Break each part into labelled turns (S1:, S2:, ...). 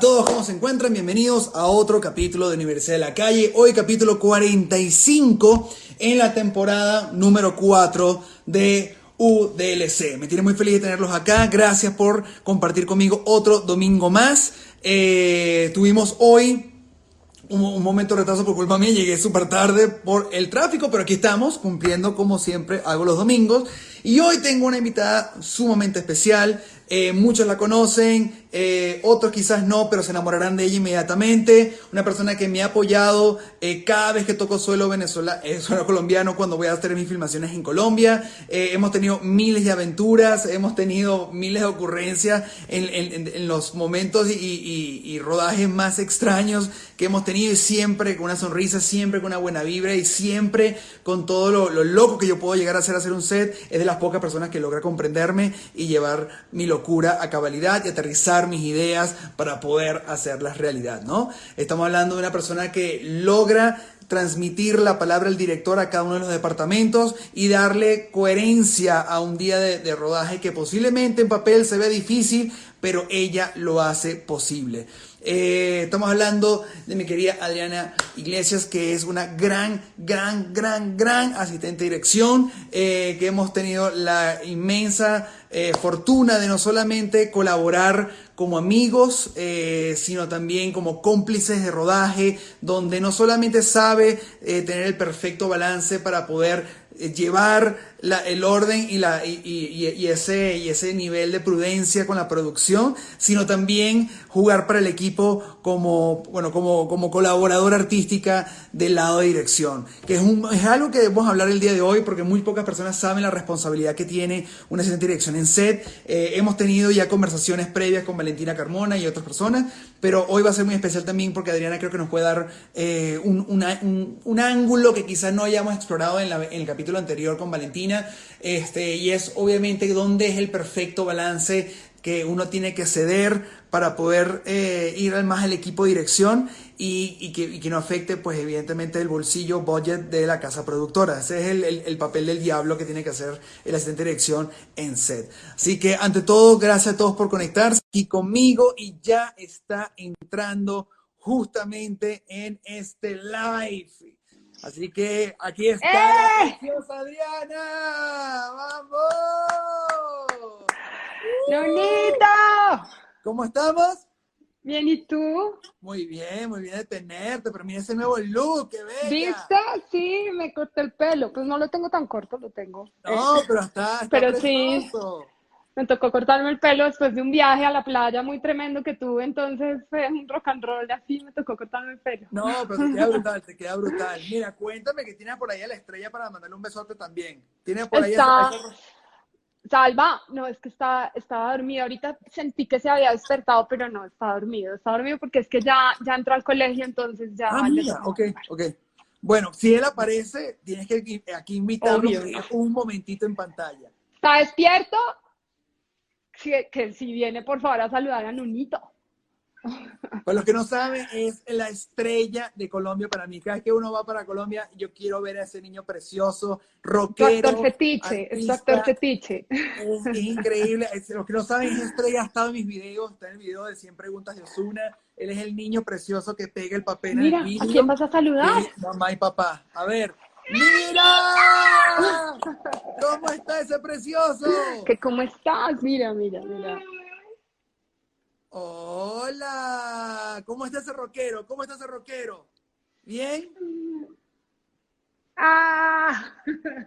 S1: todos, ¿cómo se encuentran? Bienvenidos a otro capítulo de Universidad de la Calle. Hoy capítulo 45 en la temporada número 4 de UDLC. Me tiene muy feliz de tenerlos acá. Gracias por compartir conmigo otro domingo más. Eh, tuvimos hoy un, un, momento de retraso por culpa mía, llegué súper tarde por el tráfico, pero aquí estamos cumpliendo como siempre hago los domingos. Y hoy tengo una invitada sumamente especial. Eh, muchos la conocen, eh, otros quizás no, pero se enamorarán de ella inmediatamente. Una persona que me ha apoyado eh, cada vez que toco suelo venezolano, eh, suelo colombiano, cuando voy a hacer mis filmaciones en Colombia. Eh, hemos tenido miles de aventuras, hemos tenido miles de ocurrencias en, en, en los momentos y, y, y, rodajes más extraños que hemos tenido y siempre con una sonrisa, siempre con una buena vibra y siempre con todo lo, lo loco que yo puedo llegar a hacer hacer un set. Es de las pocas personas que logra comprenderme y llevar mi locura a cabalidad y aterrizar mis ideas para poder hacerlas realidad, ¿no? Estamos hablando de una persona que logra transmitir la palabra del director a cada uno de los departamentos y darle coherencia a un día de, rodaje que posiblemente en papel se ve difícil, pero ella lo hace posible. Eh, estamos hablando de mi querida Adriana Iglesias, que es una gran, gran, gran, gran asistente de dirección, eh, que hemos tenido la inmensa eh, fortuna de no solamente colaborar como amigos, eh, sino también como cómplices de rodaje, donde no solamente sabe tener el perfecto balance para poder llevar la, el orden y, la, y, y, y, ese, y ese nivel de prudencia con la producción, sino también jugar para el equipo como, bueno, como, como colaboradora artística del lado de dirección, que es, un, es algo que debemos hablar el día de hoy porque muy pocas personas saben la responsabilidad que tiene una asistente de dirección en set. Eh, hemos tenido ya conversaciones previas con Valentina Carmona y otras personas, pero hoy va a ser muy especial también porque Adriana creo que nos puede dar eh, un, una, un, un, ángulo que quizás no hayamos explorado en, la, en el capítulo anterior con Valentina este, y es obviamente dónde es el perfecto balance que uno tiene que ceder para poder eh, ir al más al equipo de dirección y, que, no afecte, pues evidentemente, el bolsillo budget de la casa productora. Ese es el, papel del diablo que tiene que hacer el asistente de dirección en set. Así que, ante todo, gracias a todos por conectarse aquí conmigo y ya está entrando justamente en este live. Así que aquí está ¡Eh! la preciosa Adriana. ¡Vamos!
S2: ¡Lonito!
S1: ¿Cómo estamos?
S2: Bien, ¿y tú?
S1: Muy bien, muy bien de tenerte, pero mira ese nuevo look, qué bella.
S2: ¿Viste? Sí, me corté el pelo, pues no lo tengo tan corto, lo tengo.
S1: No, eh, pero está, está
S2: pero
S1: precioso.
S2: Me tocó cortarme el pelo después de un viaje a la playa muy tremendo que tuve, entonces fue un rock and roll, así me tocó cortarme el pelo.
S1: No, pero te queda brutal, te queda brutal. Mira, cuéntame que tienes por ahí a la estrella para mandarle un besote también. Tienes por ahí
S2: está...
S1: a
S2: Salva, no, es que estaba, estaba dormido. Ahorita sentí que se había despertado, pero no, estaba dormido. Estaba dormido porque es que ya, ya entró al colegio, entonces ya.
S1: Ah, mira, ok, ok. Bueno, si él aparece, tienes que aquí invitarlo un momentito en pantalla.
S2: ¿Está despierto? Que, que si viene, por favor, a saludar a Nunito.
S1: Para los que no saben, es la estrella de Colombia para mí. Cada vez que uno va para Colombia, yo quiero ver a ese niño precioso, rockero.
S2: Doctor Fetiche, es Doctor Fetiche.
S1: Es, es increíble. Es, los que no saben, esa estrella ha estado en mis videos, está en el video de 100 preguntas de Osuna. Él es el niño precioso que pega el papel
S2: Mira,
S1: en el vídeo.
S2: ¿a quién vas a saludar?
S1: Mamá y papá. A ver. ¡Mira! ¿Cómo está ese precioso?
S2: ¿Que ¿Cómo estás? Mira, mira, mira.
S1: Hola, ¿cómo está ese rockero? ¿Cómo está ese rockero? ¿Bien?
S2: Ah,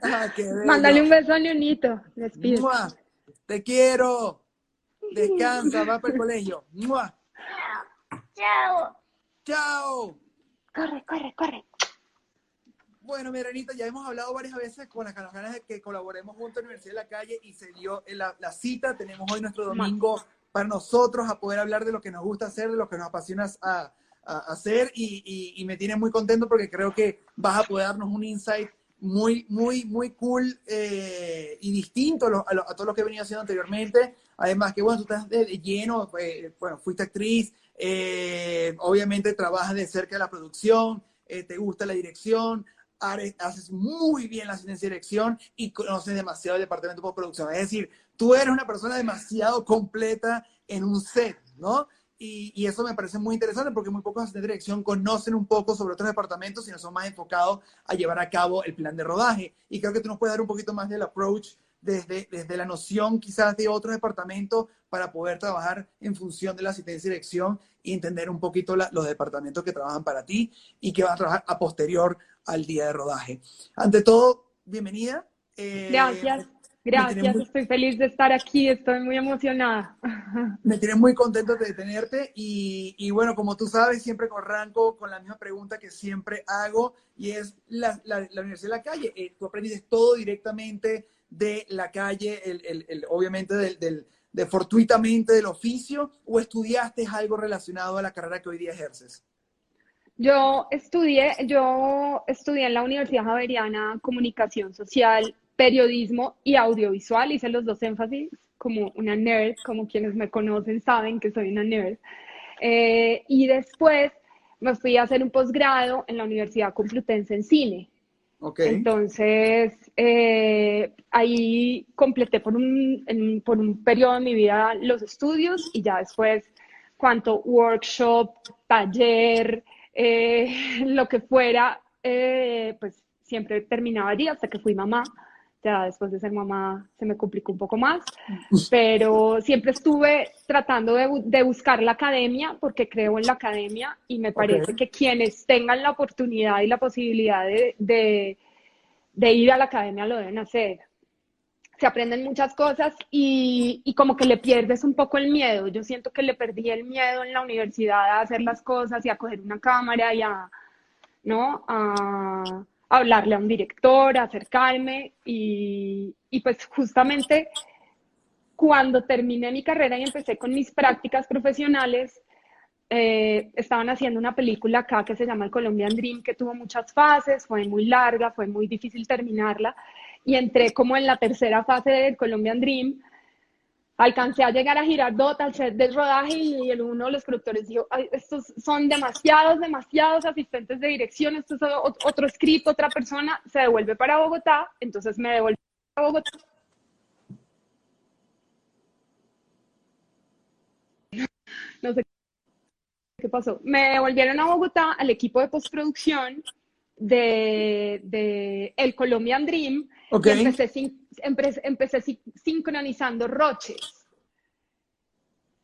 S1: ah qué
S2: Mándale un beso a Leonito.
S1: ¡Mua! Te quiero. Descansa, va para el colegio. ¡Mua!
S2: Chao.
S1: Chao.
S2: Corre, corre, corre.
S1: Bueno, mi Renita, ya hemos hablado varias veces con las ganas de que colaboremos juntos en la Universidad de la Calle y se dio la, la cita. Tenemos hoy nuestro domingo para nosotros a poder hablar de lo que nos gusta hacer, de lo que nos apasiona a, a hacer y, y, y, me tiene muy contento porque creo que vas a poder darnos un insight muy, muy, muy cool eh, y distinto a, lo, a, lo, a, todo lo que he venido haciendo anteriormente. Además que, bueno, tú estás de, de lleno, eh, bueno, fuiste actriz, eh, obviamente trabajas de cerca de la producción, eh, te gusta la dirección, haces muy bien la asistencia de dirección y conoces demasiado el departamento de postproducción. Es decir, tú eres una persona demasiado completa en un set, ¿no? y, eso me parece muy interesante porque muy pocos de dirección conocen un poco sobre otros departamentos, sino son más enfocados a llevar a cabo el plan de rodaje. Y creo que tú nos puedes dar un poquito más del approach desde, desde la noción quizás de otros departamentos para poder trabajar en función de la asistencia de dirección y entender un poquito los departamentos que trabajan para ti y que van a trabajar a posterior al día de rodaje. Ante todo, bienvenida.
S2: Eh, Gracias. Gracias, estoy feliz de estar aquí, estoy muy emocionada.
S1: Me tiene muy contento de tenerte y, y, bueno, como tú sabes, siempre arranco con la misma pregunta que siempre hago y es la, la, Universidad de la Calle. Eh, tú aprendiste todo directamente de la calle, el, el, el, obviamente del, del, de fortuitamente del oficio o estudiaste algo relacionado a la carrera que hoy día ejerces?
S2: Yo estudié, yo estudié en la Universidad Javeriana Comunicación Social periodismo y audiovisual. Hice los dos énfasis como una nerd, como quienes me conocen saben que soy una nerd. Eh, y después me fui a hacer un posgrado en la Universidad Complutense en cine. Okay. Entonces, eh, ahí completé por un, por un periodo de mi vida los estudios y ya después, cuanto workshop, taller, eh, lo que fuera, pues siempre terminaba allí hasta que fui mamá. Ya después de ser mamá se me complicó un poco más, pero siempre estuve tratando de, buscar la academia porque creo en la academia y me parece que quienes tengan la oportunidad y la posibilidad de, ir a la academia lo deben hacer. Se aprenden muchas cosas y, y, como que le pierdes un poco el miedo. Yo siento que le perdí el miedo en la universidad a hacer las cosas y a coger una cámara y a, ¿no? A, hablarle a un director, acercarme y, y pues justamente cuando terminé mi carrera y empecé con mis prácticas profesionales, eh, estaban haciendo una película acá que se llama El Colombian Dream, que tuvo muchas fases, fue muy larga, fue muy difícil terminarla, y entré como en la tercera fase del Colombian Dream, alcancé a llegar a Girardot al set de rodaje y el uno de los productores dijo, estos son demasiados, demasiados asistentes de dirección, esto es otro script, otra persona, se devuelve para Bogotá, entonces me devolví a Bogotá. No sé qué pasó. Me devolvieron a Bogotá al equipo de postproducción de, de El Colombian Dream. Okay. empecé, empecé, sincronizando roches.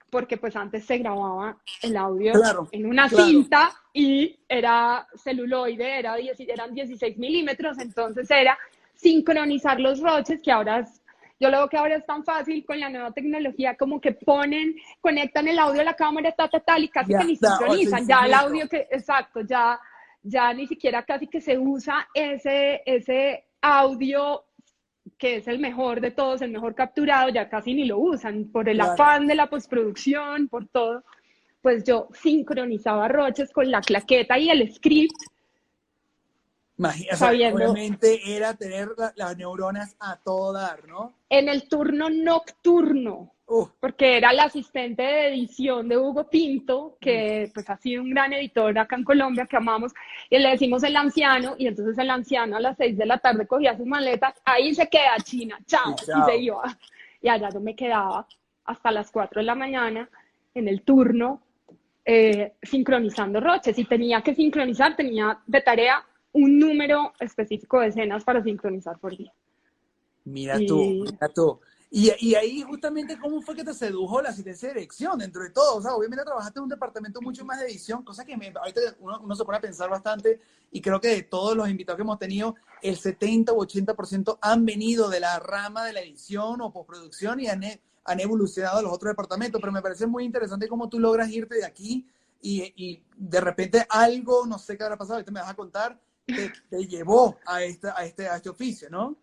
S2: Porque pues antes se grababa el audio en una cinta y era celuloide, era, eran 16 milímetros, entonces era sincronizar los roches, que ahora es, yo lo veo que ahora es tan fácil con la nueva tecnología, como que ponen, conectan el audio a la cámara, tal, tal, tal, y casi que ni sincronizan, ya el audio que, exacto, ya ya ni siquiera casi que se usa ese, ese audio que es el mejor de todos, el mejor capturado, ya casi ni lo usan por el afán de la postproducción, por todo. Pues yo sincronizaba roches con la claqueta y el script.
S1: Imagínate, obviamente era tener las neuronas a todo dar, ¿no?
S2: En el turno nocturno porque era el asistente de edición de Hugo Pinto, que pues ha sido un gran editor acá en Colombia, que amamos, y le decimos el anciano, y entonces el anciano a las seis de la tarde cogía sus maletas, ahí se queda China, chao, y, se iba. Y allá yo me quedaba hasta las cuatro de la mañana en el turno, eh, sincronizando roches, y tenía que sincronizar, tenía de tarea un número específico de escenas para sincronizar por día.
S1: Mira tú, mira tú. Y, ahí justamente, ¿cómo fue que te sedujo la asistencia de dirección dentro de todo? O sea, obviamente trabajaste en un departamento mucho más de edición, cosa que me, ahorita uno, se pone a pensar bastante y creo que de todos los invitados que hemos tenido, el 70 o 80% han venido de la rama de la edición o postproducción y han, han evolucionado a los otros departamentos, pero me parece muy interesante cómo tú logras irte de aquí y, y de repente algo, no sé qué habrá pasado, ahorita me vas a contar, te, te llevó a, esta, a, este, a este oficio, ¿no?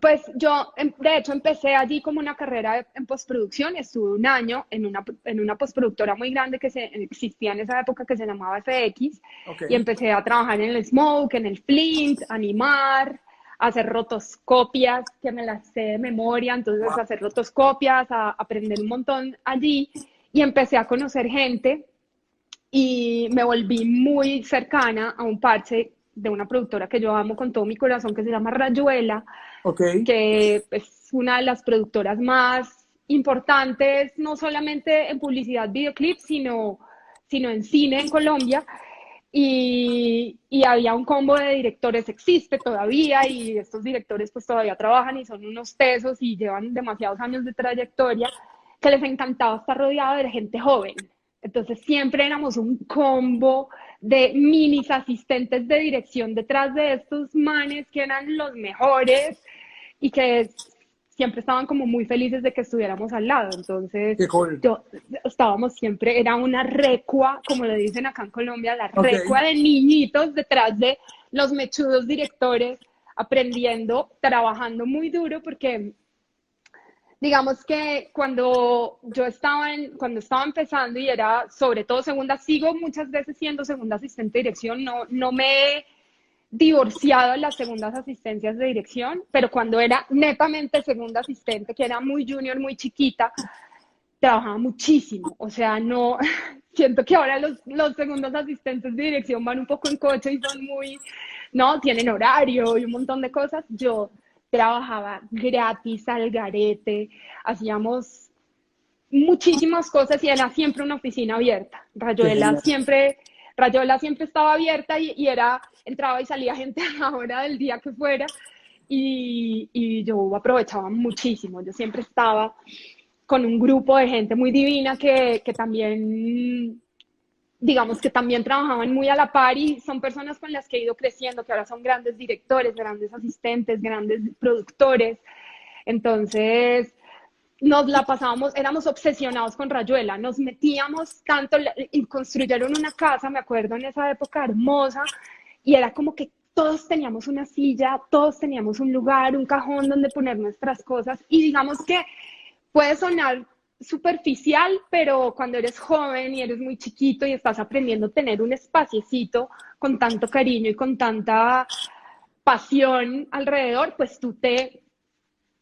S2: Pues yo, em, de hecho, empecé allí como una carrera en postproducción. Estuve un año en una, en una postproductora muy grande que se, existía en esa época que se llamaba FX. Y empecé a trabajar en el Smoke, en el Flint, animar, hacer rotoscopias, que me las sé de memoria. Entonces, hacer rotoscopias, a aprender un montón allí. Y empecé a conocer gente y me volví muy cercana a un parche de una productora que yo amo con todo mi corazón, que se llama Rayuela, que es una de las productoras más importantes, no solamente en publicidad, videoclips, sino, sino en cine en Colombia. Y, y, había un combo de directores, existe todavía, y estos directores pues todavía trabajan y son unos tesos y llevan demasiados años de trayectoria, que les encantaba estar rodeado de gente joven. Entonces siempre éramos un combo de minis asistentes de dirección detrás de estos manes que eran los mejores y que siempre estaban como muy felices de que estuviéramos al lado. Entonces, yo, estábamos siempre, era una recua, como le dicen acá en Colombia, la recua de niñitos detrás de los mechudos directores, aprendiendo, trabajando muy duro, porque digamos que cuando yo estaba, en, cuando estaba empezando y era sobre todo segunda, sigo muchas veces siendo segunda asistente de dirección, no, no me divorciado de las segundas asistencias de dirección, pero cuando era netamente segunda asistente, que era muy junior, muy chiquita, trabajaba muchísimo, o sea, no, siento que ahora los, los segundos asistentes de dirección van un poco en coche y son muy, no, tienen horario y un montón de cosas, yo trabajaba gratis al garete, hacíamos muchísimas cosas y era siempre una oficina abierta. Rayuela siempre, Rayuela siempre estaba abierta y, era, entraba y salía gente a la hora del día que fuera y, y yo aprovechaba muchísimo. Yo siempre estaba con un grupo de gente muy divina que, que también digamos que también trabajaban muy a la par y son personas con las que he ido creciendo, que ahora son grandes directores, grandes asistentes, grandes productores. Entonces, nos la pasábamos, éramos obsesionados con Rayuela, nos metíamos tanto y construyeron una casa, me acuerdo en esa época hermosa, y era como que todos teníamos una silla, todos teníamos un lugar, un cajón donde poner nuestras cosas, y digamos que puede sonar superficial, pero cuando eres joven y eres muy chiquito y estás aprendiendo a tener un espaciecito con tanto cariño y con tanta pasión alrededor, pues tú te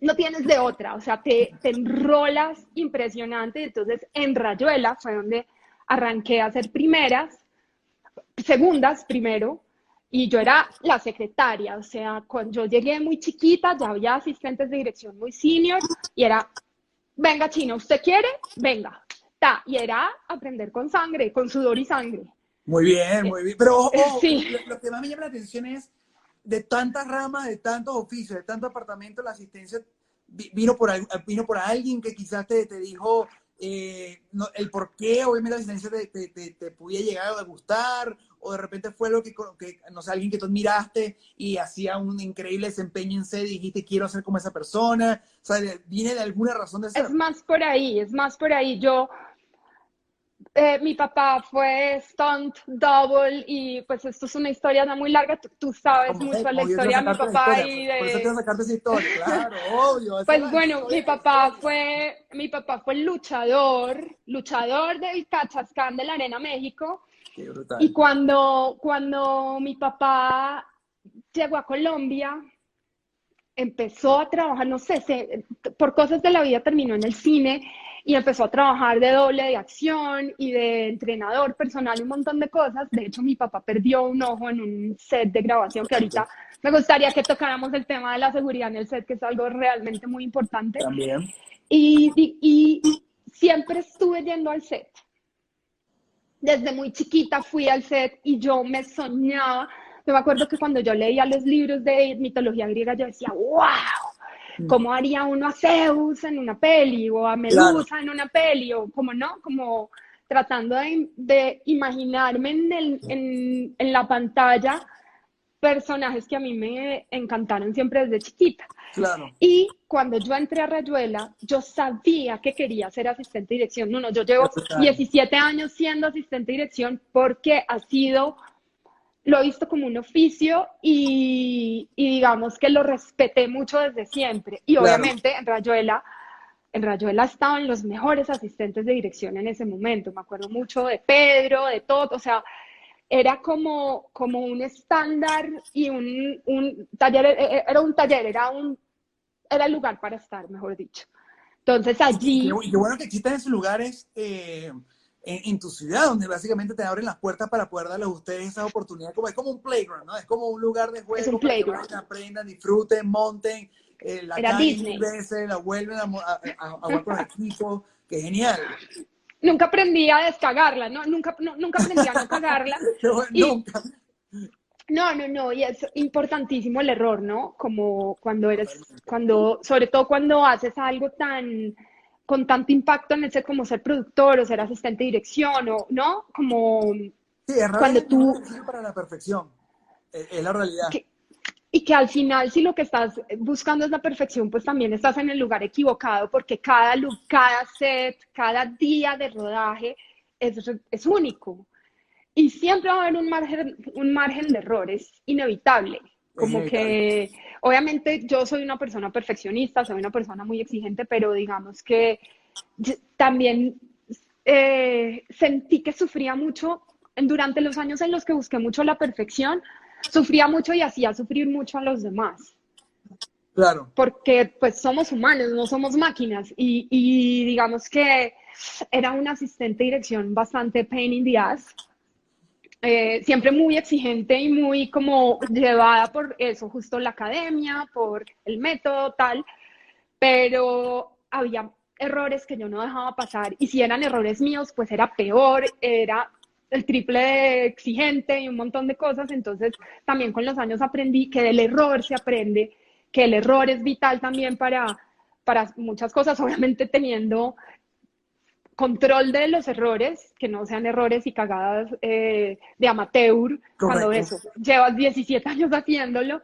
S2: no tienes de otra, o sea, te, te enrolas impresionante. Entonces, en Rayuela fue donde arranqué a hacer primeras, segundas primero, y yo era la secretaria, o sea, cuando yo llegué muy chiquita, ya había asistentes de dirección muy senior, y era venga Chino, ¿usted quiere? Venga. Ta, y era aprender con sangre, con sudor y sangre.
S1: Muy bien, muy bien. Pero lo, que más me llama la atención es de tantas ramas, de tantos oficios, de tantos apartamentos, la asistencia vino por, vino por alguien que quizás te, te dijo, eh, el por qué obviamente la asistencia te, te, te, podía llegar a gustar, o de repente fue lo que, que, no sé, alguien que tú admiraste y hacía un increíble desempeño en sede y dijiste, quiero ser como esa persona, o sea, viene de alguna razón de ser.
S2: Es más por ahí, es más por ahí. Yo, eh, mi papá fue stunt double y pues esto es una historia no muy larga, tú, sabes mucho la historia de mi papá y de...
S1: Por eso quiero sacarte esa historia, claro, obvio.
S2: Pues bueno, mi papá fue, mi papá fue luchador, luchador del Cachascán de la Arena México. Qué brutal. Y cuando, cuando mi papá llegó a Colombia, empezó a trabajar, no sé, por cosas de la vida terminó en el cine y empezó a trabajar de doble de acción y de entrenador personal, un montón de cosas. De hecho, mi papá perdió un ojo en un set de grabación que ahorita me gustaría que tocáramos el tema de la seguridad en el set, que es algo realmente muy importante.
S1: También.
S2: Y, y, siempre estuve yendo al set. Desde muy chiquita fui al set y yo me soñaba. Yo me acuerdo que cuando yo leía los libros de mitología griega, yo decía, wow. ¿Cómo haría uno a Zeus en una peli o a Medusa en una peli? O como no, como tratando de, imaginarme en, en, la pantalla personajes que a mí me encantaron siempre desde chiquita.
S1: Claro.
S2: Y cuando yo entré a Rayuela, yo sabía que quería ser asistente de dirección. No, no, yo llevo 17 años siendo asistente de dirección porque ha sido lo he visto como un oficio y, digamos que lo respeté mucho desde siempre. Y obviamente en Rayuela, en Rayuela estaban los mejores asistentes de dirección en ese momento. Me acuerdo mucho de Pedro, de todo, o sea, era como, como un estándar y un, un taller, e, e, era un taller, era un era el lugar para estar, mejor dicho. Entonces allí...
S1: Y qué, bueno que existan esos lugares eh, en, tu ciudad, donde básicamente te abren las puertas para poder darles a ustedes esa oportunidad. Como, es como un playground, ¿no? Es como un lugar de juego
S2: es un
S1: para que aprendan, disfruten, monten. eh, la
S2: Era Disney.
S1: veces, la vuelven a, a, a- a jugar con el equipo, que genial.
S2: Nunca aprendí a descagarla, ¿no? Nunca, no- nunca aprendí a no cagarla.
S1: Qué
S2: Y-
S1: nunca.
S2: No, no, no, y es importantísimo el error, ¿no? Como cuando eres, cuando, sobre todo cuando haces algo tan, con tanto impacto en ese como ser productor o ser asistente de dirección, o, ¿no? Como
S1: Sí, errar
S2: cuando tú-
S1: para la perfección. Es, la realidad.
S2: que- y que al final si lo que estás buscando es la perfección, pues también estás en el lugar equivocado porque cada, lu- cada set, cada día de rodaje es, es único. Y siempre va a haber un margen, un margen de errores inevitable. Como que, obviamente, yo soy una persona perfeccionista, soy una persona muy exigente, pero digamos que también eh, sentí que sufría mucho durante los años en los que busqué mucho la perfección, sufría mucho y hacía sufrir mucho a los demás
S1: Claro.
S2: porque pues somos humanos, no somos máquinas. Y, y digamos que era un asistente de dirección bastante pain in the ass, eh, siempre muy exigente y muy como llevada por eso, justo la academia, por el método, tal, pero había errores que yo no dejaba pasar y si eran errores míos, pues era peor, era el triple de exigente y un montón de cosas, entonces también con los años aprendí que del error se aprende, que el error es vital también para, para muchas cosas, obviamente teniendo control de los errores, que no sean errores y cagadas eh, de amateur, cuando eso, llevas 17 años haciéndolo,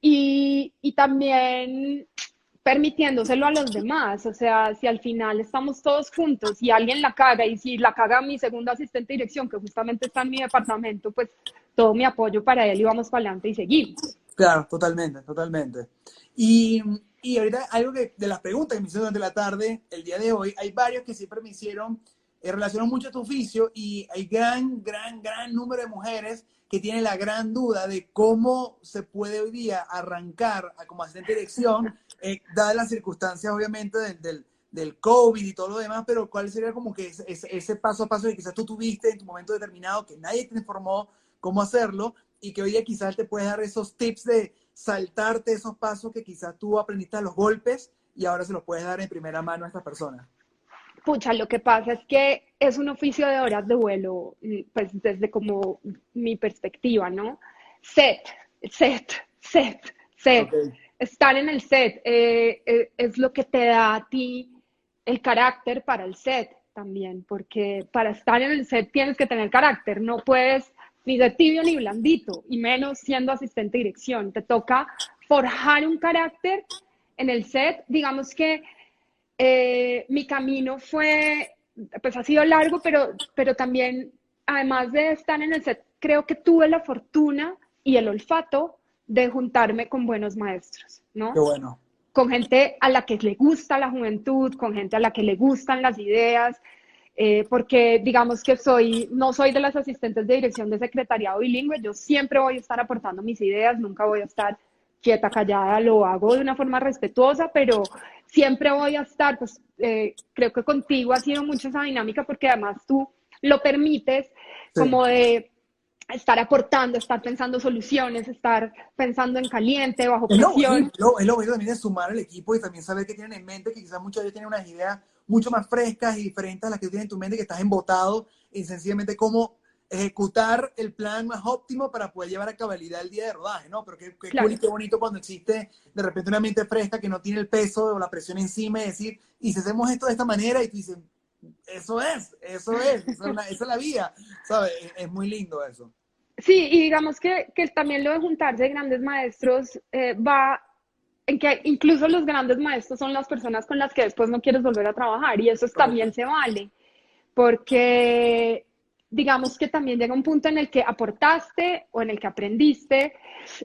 S2: y, y también permitiéndoselo a los demás, o sea, si al final estamos todos juntos y alguien la caga, y si la caga mi segundo asistente de dirección, que justamente está en mi departamento, pues todo mi apoyo para él y vamos para adelante y seguimos.
S1: Claro, totalmente, totalmente. Y, y ahorita algo que de las preguntas que me hicieron durante la tarde, el día de hoy, hay varios que siempre me hicieron, eh, relacionan mucho a tu oficio y hay gran, gran, gran número de mujeres que tienen la gran duda de cómo se puede hoy día arrancar a, como asistente de dirección, eh, dadas las circunstancias obviamente del, del, del COVID y todo lo demás, pero cuál sería como que ese, ese, ese paso a paso que quizás tú tuviste en tu momento determinado, que nadie te informó cómo hacerlo y que hoy día quizás te puedes dar esos tips de saltarte esos pasos que quizás tú aprendiste a los golpes y ahora se los puedes dar en primera mano a estas personas.
S2: Pucha, lo que pasa es que es un oficio de horas de vuelo, mm, pues desde como mi perspectiva, ¿no? Set, set, set, set.
S1: Ok.
S2: Estar en el set eh, eh, es lo que te da a ti el carácter para el set también, porque para estar en el set tienes que tener carácter, no puedes ni de tibio ni blandito, y menos siendo asistente de dirección. Te toca forjar un carácter en el set, digamos que eh, mi camino fue, pues ha sido largo, pero, pero también, además de estar en el set, creo que tuve la fortuna y el olfato de juntarme con buenos maestros, ¿no?
S1: Qué bueno.
S2: Con gente a la que le gusta la juventud, con gente a la que le gustan las ideas, eh, porque digamos que soy, no soy de las asistentes de dirección de secretariado bilingüe, yo siempre voy a estar aportando mis ideas, nunca voy a estar quieta, callada, lo hago de una forma respetuosa, pero siempre voy a estar, pues eh, creo que contigo ha sido mucho esa dinámica porque además tú lo permites
S1: Sí.
S2: como de estar aportando, estar pensando soluciones, estar pensando en caliente, bajo
S1: Es lo,
S2: presión.
S1: bonito, lo- es lo también de sumar al equipo y también saber que tienen en mente, que quizás muchos de ellos tienen unas ideas mucho más frescas y diferentes a las que tú tienes en tu mente, que estás embotado en sencillamente cómo ejecutar el plan más óptimo para poder llevar a cabalidad el día de rodaje, ¿no? Pero qué, qué
S2: Claro.
S1: cool qué bonito cuando existe de repente una mente fresca que no tiene el peso o la presión encima y decir, y si hacemos esto de esta manera, y tú dices, eso es, eso es, esa es, la, esa es la vía, ¿sabes? Es, es muy lindo eso.
S2: Sí, y digamos que, que también lo de juntarse de grandes maestros eh, va en que incluso los grandes maestros son las personas con las que después no quieres volver a trabajar y eso es- también se vale, porque digamos que también llega un punto en el que aportaste o en el que aprendiste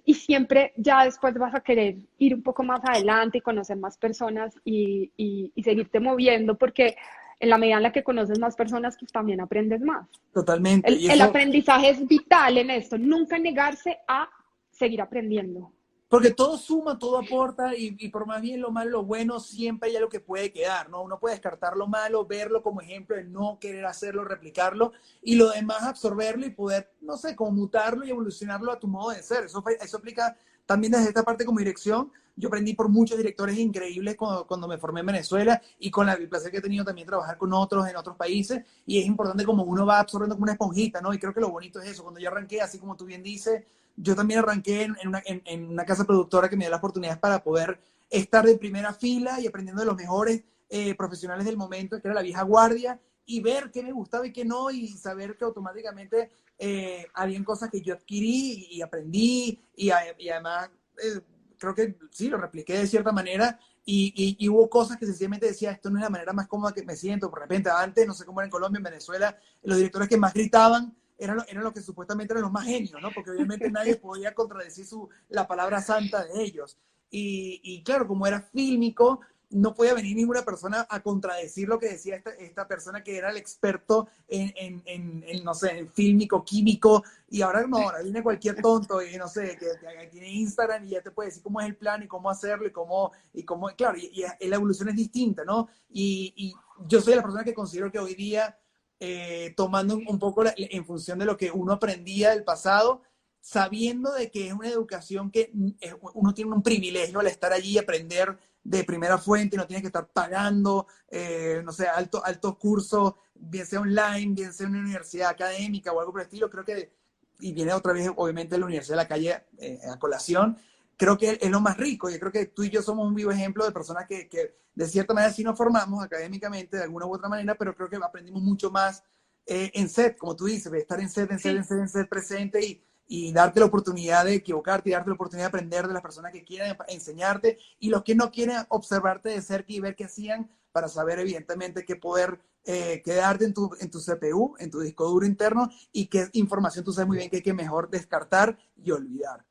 S2: y siempre ya después vas a querer ir un poco más adelante y conocer más personas y, y- y seguirte moviendo porque en la medida en la que conoces más personas, pues también aprendes más.
S1: Totalmente.
S2: El,
S1: y
S2: el aprendizaje es vital en esto, nunca negarse a seguir aprendiendo.
S1: Porque todo suma, todo aporta y, y por más bien lo malo, lo bueno, siempre hay algo que puede quedar, ¿no? Uno puede descartar lo malo, verlo como ejemplo de no querer hacerlo, replicarlo y lo demás absorberlo y poder, no sé, como mutarlo y evolucionarlo a tu modo de ser. Eso, eso aplica también desde esta parte como dirección, yo aprendí por muchos directores increíbles cuando, cuando me formé en Venezuela y con el placer que he tenido también trabajar con otros en otros países. Y es importante como uno va absorbiendo como una esponjita, ¿no? Y creo que lo bonito es eso. Cuando yo arranqué, así como tú bien dices, yo también arranqué en, una, en, en una, casa productora que me dio la oportunidad para poder estar de primera fila y aprendiendo de los mejores eh, profesionales del momento, que era la vieja guardia, y ver qué me gustaba y qué no, y saber que automáticamente eh, habían cosas que yo adquirí y, aprendí, y, y además eh, creo que sí, lo repliqué de cierta manera, y, y, hubo cosas que sencillamente decía, esto no es la manera más cómoda que me siento, por repente antes, no sé cómo era en Colombia, en Venezuela, los directores que más gritaban eran los eran lo que supuestamente eran los más genios, ¿no? Porque obviamente nadie podía contradecir su, la palabra santa de ellos. Y, y, claro, como era fílmico, no podía venir ninguna persona a contradecir lo que decía esta, esta persona que era el experto en, en, en, no sé, en fílmico, químico, y ahora no, ahora viene cualquier tonto y no sé, que, tiene Instagram y ya te puede decir cómo es el plan y cómo hacerlo y cómo, y cómo claro, y, la evolución es distinta, ¿no? Y, y, yo soy la persona que considero que hoy día, eh, tomando un, poco en función de lo que uno aprendía del pasado, sabiendo de que es una educación que mm, uno tiene un privilegio al estar allí y aprender de primera fuente, no tienes que estar pagando, eh, no sé, altos alto cursos, bien sea online, bien sea en una universidad académica o algo por el estilo, creo que, y viene otra vez obviamente la Universidad de la Calle eh, a colación, creo que es lo más rico. Yo creo que tú y yo somos un vivo ejemplo de personas que, que de cierta manera sí nos formamos académicamente de alguna u otra manera, pero creo que aprendimos mucho más eh, en set, como tú dices, estar en set, en set, en set, en set presente y y darte la oportunidad de equivocarte y darte la oportunidad de aprender de las personas que quieren enseñarte y los que no quieren observarte de cerca y ver qué hacían para saber evidentemente qué poder eh, quedarte en tu, en tu CPU, en tu disco duro interno y qué información tú sabes muy bien que hay que mejor descartar y olvidar.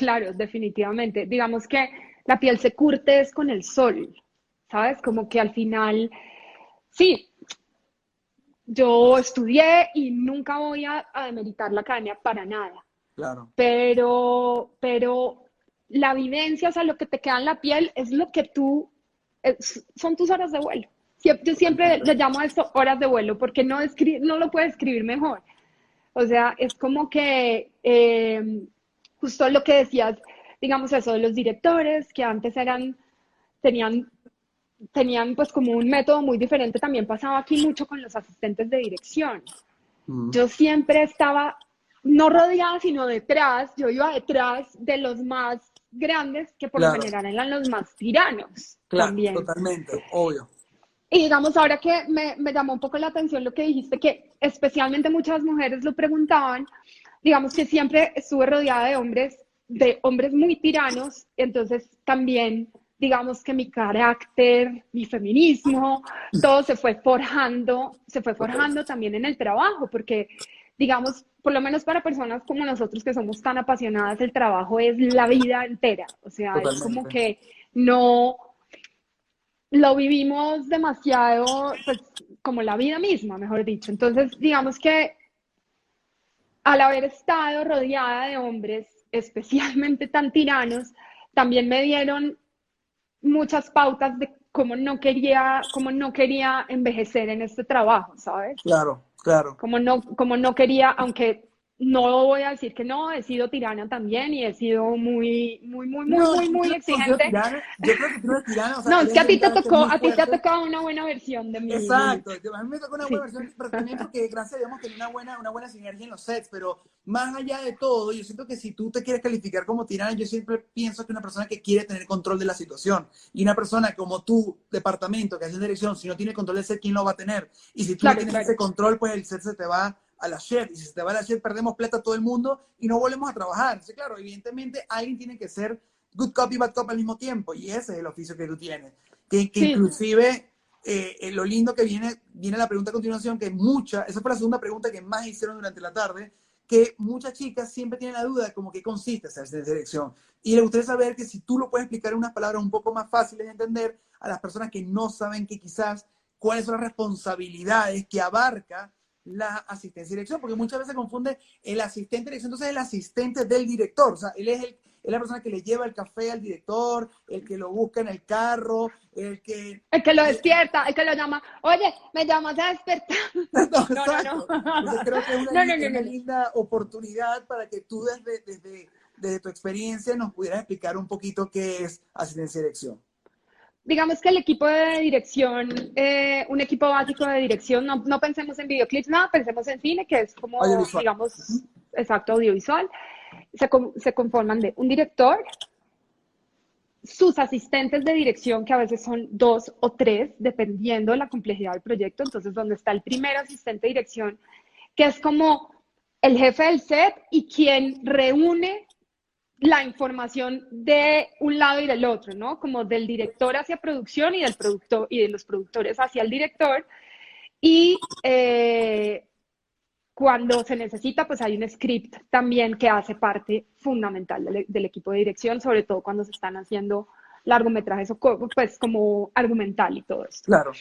S2: Claro, definitivamente. Digamos que la piel se curte es con el sol, ¿sabes? Como que al final, sí, yo estudié y nunca voy a, a demeritar la academia para nada pero, pero la vivencia, o sea, lo que te queda en la piel es lo que tú, son tus horas de vuelo. Yo siempre le llamo a esto horas de vuelo porque no, no lo puedo escribir mejor. O sea, es como que eh, justo lo que decías, digamos eso, de los directores que antes eran, tenían, tenían pues como un método muy diferente, también pasaba aquí mucho con los asistentes de dirección. Yo siempre estaba no rodeada, sino detrás, yo iba detrás de los más grandes, que por lo general eran los más tiranos.
S1: Claro,
S2: también.
S1: totalmente, obvio.
S2: Y digamos, ahora que me, me, llamó un poco la atención lo que dijiste, que especialmente muchas mujeres lo preguntaban, digamos que siempre estuve rodeada de hombres, de hombres muy tiranos, entonces también, digamos que mi carácter, mi feminismo, todo se fue forjando, se fue forjando también en el trabajo, porque digamos, por lo menos para personas como nosotros que somos tan apasionadas, el trabajo es la vida entera. O sea, es como que no lo vivimos demasiado, pues como la vida misma, mejor dicho. Entonces, digamos que al haber estado rodeada de hombres, especialmente tan tiranos, también me dieron muchas pautas de cómo no quería, cómo no quería envejecer en este trabajo, ¿sabes?
S1: Claro. Claro.
S2: Como no, como no quería, aunque no voy a decir que no, he sido tirana también y he sido muy, muy, muy, muy, muy, muy exigente.
S1: Yo, creo que tú eres tirana. O
S2: sea, no, es que a ti te tocó, a ti te ha tocado una buena versión de mí.
S1: Exacto, a mí me tocó una buena versión, pero también porque gracias a Dios hemos tenido una buena, una buena sinergia en los sets, pero más allá de todo, yo siento que si tú te quieres calificar como tirana, yo siempre pienso que una persona que quiere tener control de la situación y una persona como tu departamento que hace dirección, si no tiene control del set, ¿quién lo va a tener? Y si tú no tienes ese control, pues el set se te va a la share. Y si se te va a la share, perdemos plata todo el mundo y no volvemos a trabajar. Entonces, claro, evidentemente alguien tiene que ser good copy, bad copy al mismo tiempo. Y ese es el oficio que tú tienes. Que, inclusive eh, eh, lo lindo que viene, viene la pregunta a continuación, que mucha, esa fue la segunda pregunta que más hicieron durante la tarde, que muchas chicas siempre tienen la duda de cómo qué consiste esa selección. Y le gustaría saber que si tú lo puedes explicar en unas palabras un poco más fáciles de entender a las personas que no saben que quizás cuáles son las responsabilidades que abarca la asistencia de dirección, porque muchas veces confunde el asistente de dirección, entonces el asistente del director, o sea, él es, el, es la persona que le lleva el café al director, el que lo busca en el carro, el que...
S2: El que lo despierta, el que lo llama, oye, me llamas a despertar.
S1: no, no, no. creo que es una, linda, oportunidad para que tú desde, desde, desde tu experiencia, nos pudieras explicar un poquito qué es asistencia de dirección.
S2: Digamos que el equipo de dirección, eh, un equipo básico de dirección, no, no, pensemos en videoclips, nada, pensemos en cine, que es como, digamos, exacto, audiovisual. Se, se conforman de un director, sus asistentes de dirección, que a veces son dos o tres, dependiendo de la complejidad del proyecto. Entonces, donde está el primer asistente de dirección, que es como el jefe del set y quien reúne la información de un lado y del otro, ¿no? Como del director hacia producción y del productor y de los productores hacia el director. Y eh, cuando se necesita, pues hay un script también que hace parte fundamental del, equipo de dirección, sobre todo cuando se están haciendo largometrajes o pues como argumental y todo esto.
S1: Claro.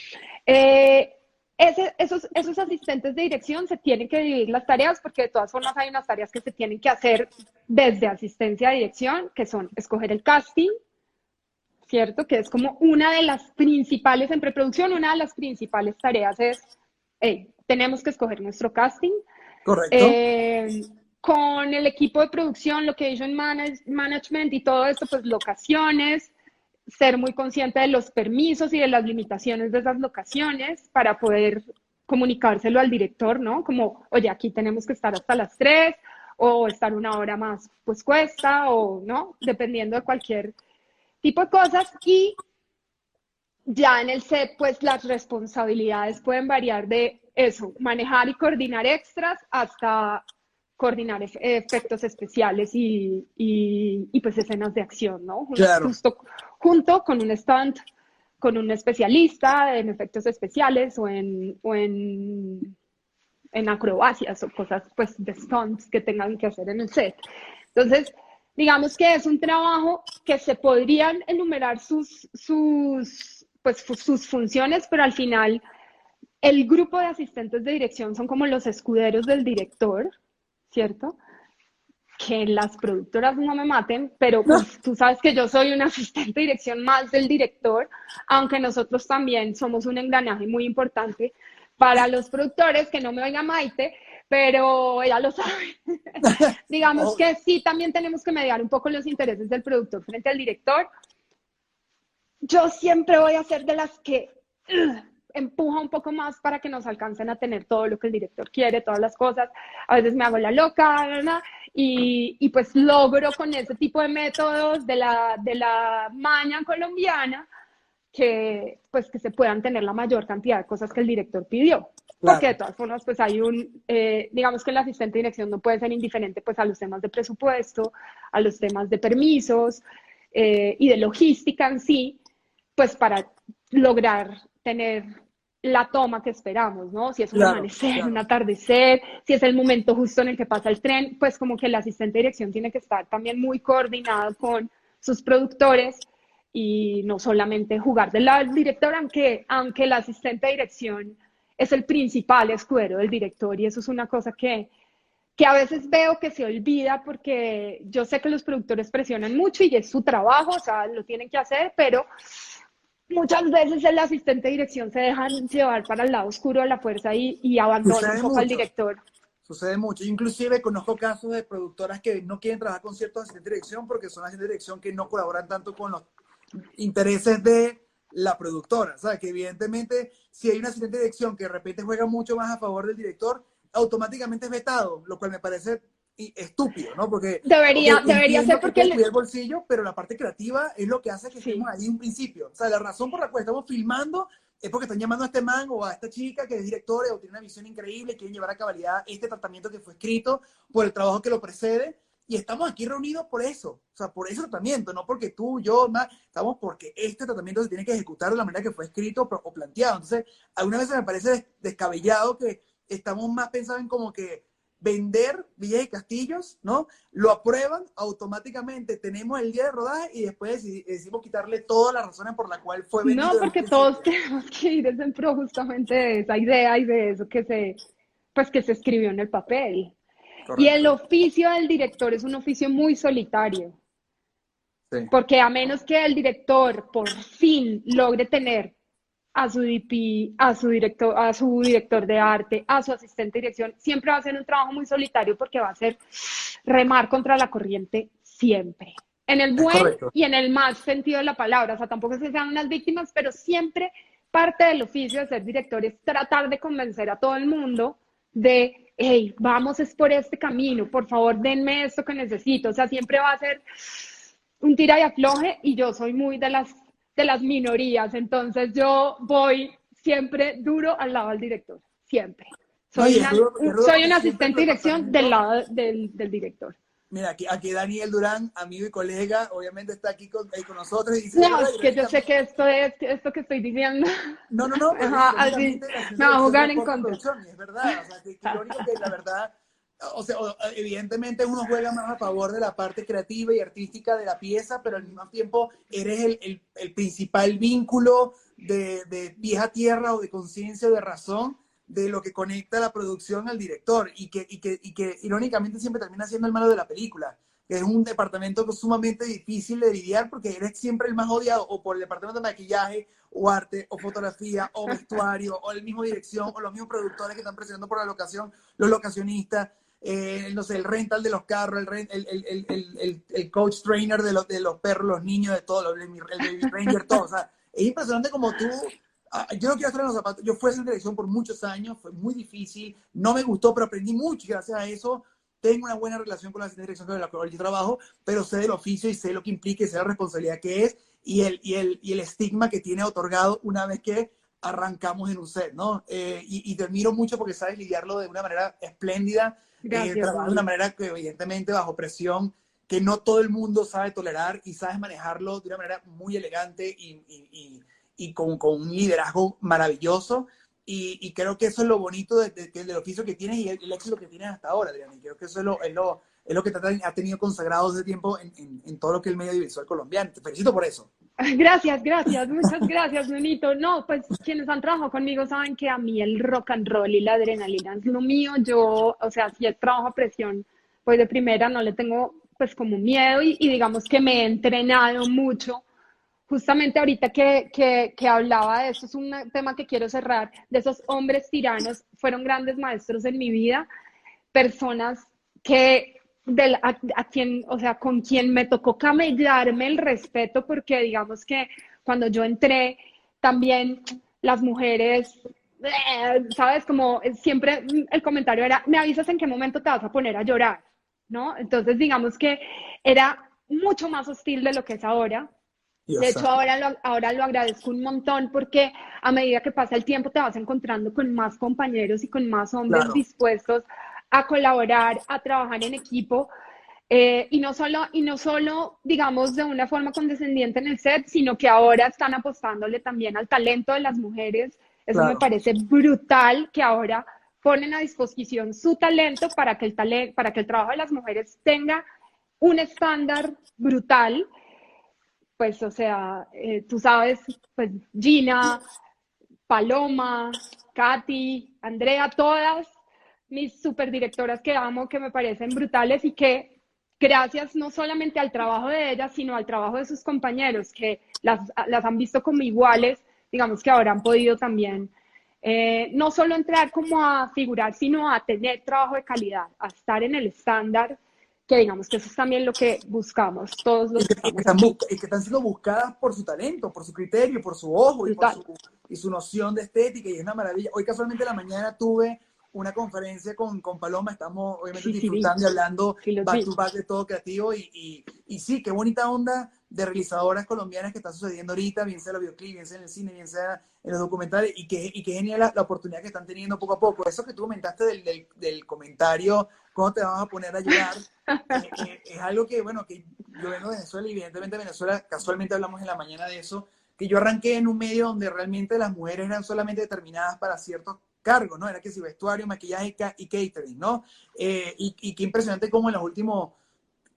S2: Eh, esos, esos asistentes de dirección se tienen que dividir las tareas porque de todas formas hay unas tareas que se tienen que hacer desde asistencia de dirección, que son escoger el casting, ¿cierto? Que es como una de las principales en preproducción, una de las principales tareas es, hey, tenemos que escoger nuestro casting.
S1: Correcto.
S2: Eh, con el equipo de producción, location management y todo esto, pues locaciones, ser muy consciente de los permisos y de las limitaciones de esas locaciones para poder comunicárselo al director, ¿no? Como, oye, aquí tenemos que estar hasta las 3 o estar una hora más, pues cuesta o, ¿no? Dependiendo de cualquier tipo de cosas. Y ya en el set, pues las responsabilidades pueden variar de eso, manejar y coordinar extras hasta coordinar efectos especiales y, y, pues escenas de acción, ¿no?
S1: Claro
S2: junto con un stunt, con un especialista en efectos especiales o en, o en, en acrobacias o cosas pues de stunts que tengan que hacer en el set. Entonces, digamos que es un trabajo que se podrían enumerar sus, sus, pues, sus funciones, pero al final el grupo de asistentes de dirección son como los escuderos del director, ¿cierto? que las productoras no me maten, pero pues, tú sabes que yo soy un asistente de dirección más del director, aunque nosotros también somos un engranaje muy importante para los productores, que no me oiga Maite, pero ella lo sabe. Digamos que sí, también tenemos que mediar un poco los intereses del productor frente al director. Yo siempre voy a ser de las que empuja un poco más para que nos alcancen a tener todo lo que el director quiere, todas las cosas. A veces me hago la loca, ¿verdad? Y, y pues logro con ese tipo de métodos de la, de la maña colombiana que pues que se puedan tener la mayor cantidad de cosas que el director pidió. Porque de todas formas, pues hay un, eh, digamos que el asistente de dirección no puede ser indiferente pues a los temas de presupuesto, a los temas de permisos eh, y de logística en sí, pues para lograr tener la toma que esperamos, ¿no? Si es un amanecer, un atardecer, si es el momento justo en el que pasa el tren, pues como que el asistente de dirección tiene que estar también muy coordinado con sus productores y no solamente jugar del lado del director, aunque, aunque el asistente de dirección es el principal escudero del director y eso es una cosa que, que a veces veo que se olvida porque yo sé que los productores presionan mucho y es su trabajo, o sea, lo tienen que hacer, pero muchas veces el asistente de dirección se deja llevar para el lado oscuro de la fuerza y, y abandona un poco al director.
S1: Sucede mucho. Inclusive conozco casos de productoras que no quieren trabajar con ciertos asistentes de dirección porque son asistentes de dirección que no colaboran tanto con los intereses de la productora. O sea, que evidentemente si hay un asistente de dirección que de repente juega mucho más a favor del director, automáticamente es vetado, lo cual me parece estúpido, ¿no? Porque
S2: debería, debería ser porque
S1: el... el bolsillo, pero la parte creativa es lo que hace que estemos ahí un principio. O sea, la razón por la cual estamos filmando es porque están llamando a este man o a esta chica que es directora o tiene una visión increíble, quieren llevar a cabalidad este tratamiento que fue escrito por el trabajo que lo precede. Y estamos aquí reunidos por eso, o sea, por ese tratamiento, no porque tú, yo, más, estamos porque este tratamiento se tiene que ejecutar de la manera que fue escrito o planteado. Entonces, algunas veces me parece descabellado que estamos más pensando en como que vender villas y castillos, ¿no? Lo aprueban automáticamente, tenemos el día de rodaje y después decimos quitarle todas las razones por las cuales fue vendido.
S2: No, porque todos tenemos que ir en pro justamente de esa idea y de eso que se, pues que se escribió en el papel. Y el oficio del director es un oficio muy solitario. Sí. Porque a menos que el director por fin logre tener a su DP, a su director, a su director de arte, a su asistente de dirección, siempre va a ser un trabajo muy solitario porque va a ser remar contra la corriente siempre. En el buen y en el mal sentido de la palabra. O sea, tampoco es que sean unas víctimas, pero siempre parte del oficio de ser director es tratar de convencer a todo el mundo de, hey, vamos es por este camino, por favor, denme esto que necesito. O sea, siempre va a ser un tira y afloje y yo soy muy de las, de las minorías, entonces yo voy siempre duro al lado del director, siempre. Soy, soy un asistente de dirección del lado del, del director.
S1: Mira, aquí, aquí, Daniel Durán, amigo y colega, obviamente está aquí con, con nosotros. Y
S2: dice, no, es que yo sé que esto es esto que estoy diciendo.
S1: No, no, no.
S2: Ajá, así, me va a jugar en contra.
S1: Es verdad, o sea, que, que lo único que la verdad, o sea, evidentemente uno juega más a favor de la parte creativa y artística de la pieza, pero al mismo tiempo eres el, el, el principal vínculo de, de vieja tierra o de conciencia o de razón de lo que conecta la producción al director y que, y que, y que irónicamente siempre termina siendo el malo de la película, que es un departamento sumamente difícil de lidiar porque eres siempre el más odiado o por el departamento de maquillaje o arte o fotografía o vestuario o el mismo dirección o los mismos productores que están presionando por la locación, los locacionistas. Eh, no sé, el rental de los carros, el, el, el, el coach trainer de los, de los perros, los niños, de todo, el baby ranger, todo. O sea, es impresionante como tú Ah, yo no quiero estar en los zapatos. Yo fui a esa dirección por muchos años, fue muy difícil, no me gustó, pero aprendí mucho y gracias a eso tengo una buena relación con la dirección con la cual yo trabajo, pero sé del oficio y sé lo que implica y sé la responsabilidad que es y el, y el, y el estigma que tiene otorgado una vez que arrancamos en un set, ¿no? Eh, y, te admiro mucho porque sabes lidiarlo de una manera espléndida, eh, de una manera que evidentemente bajo presión, que no todo el mundo sabe tolerar y sabes manejarlo de una manera muy elegante y y con, con un liderazgo maravilloso. Y, y, creo que eso es lo bonito de, del oficio que tienes y el, éxito que tienes hasta ahora, Adriana. Y creo que eso es lo, es lo, es lo que te ha tenido consagrado desde tiempo en, todo lo que es el medio audiovisual colombiano. Te felicito por eso.
S2: Gracias, gracias, muchas gracias, Nunito. No, pues quienes han trabajado conmigo saben que a mí el rock and roll y la adrenalina es lo mío. Yo, o sea, si el trabajo a presión, pues de primera no le tengo pues como miedo y digamos que me he entrenado mucho justamente ahorita que, que, hablaba de eso, es un tema que quiero cerrar, de esos hombres tiranos, fueron grandes maestros en mi vida, personas que a, quien, o sea, con quien me tocó camellarme el respeto, porque digamos que cuando yo entré, también las mujeres, eh, ¿sabes? Como siempre el comentario era, me avisas en qué momento te vas a poner a llorar, ¿no? Entonces, digamos que era mucho más hostil de lo que es ahora. De hecho, ahora lo, ahora lo agradezco un montón porque a medida que pasa el tiempo te vas encontrando con más compañeros y con más hombres dispuestos a colaborar, a trabajar en equipo. Eh, y, no solo, y no solo, digamos, de una forma condescendiente en el set, sino que ahora están apostándole también al talento de las mujeres. Eso me parece brutal que ahora ponen a disposición su talento para que el, para que el trabajo de las mujeres tenga un estándar brutal pues, o sea, eh, tú sabes, pues Gina, Paloma, Katy, Andrea, todas mis superdirectoras que amo, que me parecen brutales y que gracias no solamente al trabajo de ellas, sino al trabajo de sus compañeros, que las, las han visto como iguales, digamos que ahora han podido también eh, no solo entrar como a figurar, sino a tener trabajo de calidad, a estar en el estándar que digamos que eso es también lo que buscamos todos los
S1: y que, están, que están siendo buscadas por su talento, por su criterio, por su ojo y, por su, y su noción de estética y es una maravilla. Hoy casualmente en la mañana tuve una conferencia con, con Paloma, estamos obviamente disfrutando y hablando back to back de todo creativo y, y, y, sí, qué bonita onda de realizadoras colombianas que está sucediendo ahorita, bien sea en los videoclips, bien sea en el cine, bien sea en los documentales y que, y que genial la, la, oportunidad que están teniendo poco a poco. Eso que tú comentaste del, del, del comentario, cómo te vas a poner a ayudar, eh, eh, es algo que, bueno, que yo vengo de Venezuela y evidentemente Venezuela, casualmente hablamos en la mañana de eso, que yo arranqué en un medio donde realmente las mujeres eran solamente determinadas para ciertos cargos, ¿no? Era que si vestuario, maquillaje y catering, ¿no? Eh, y, y, qué impresionante cómo en los últimos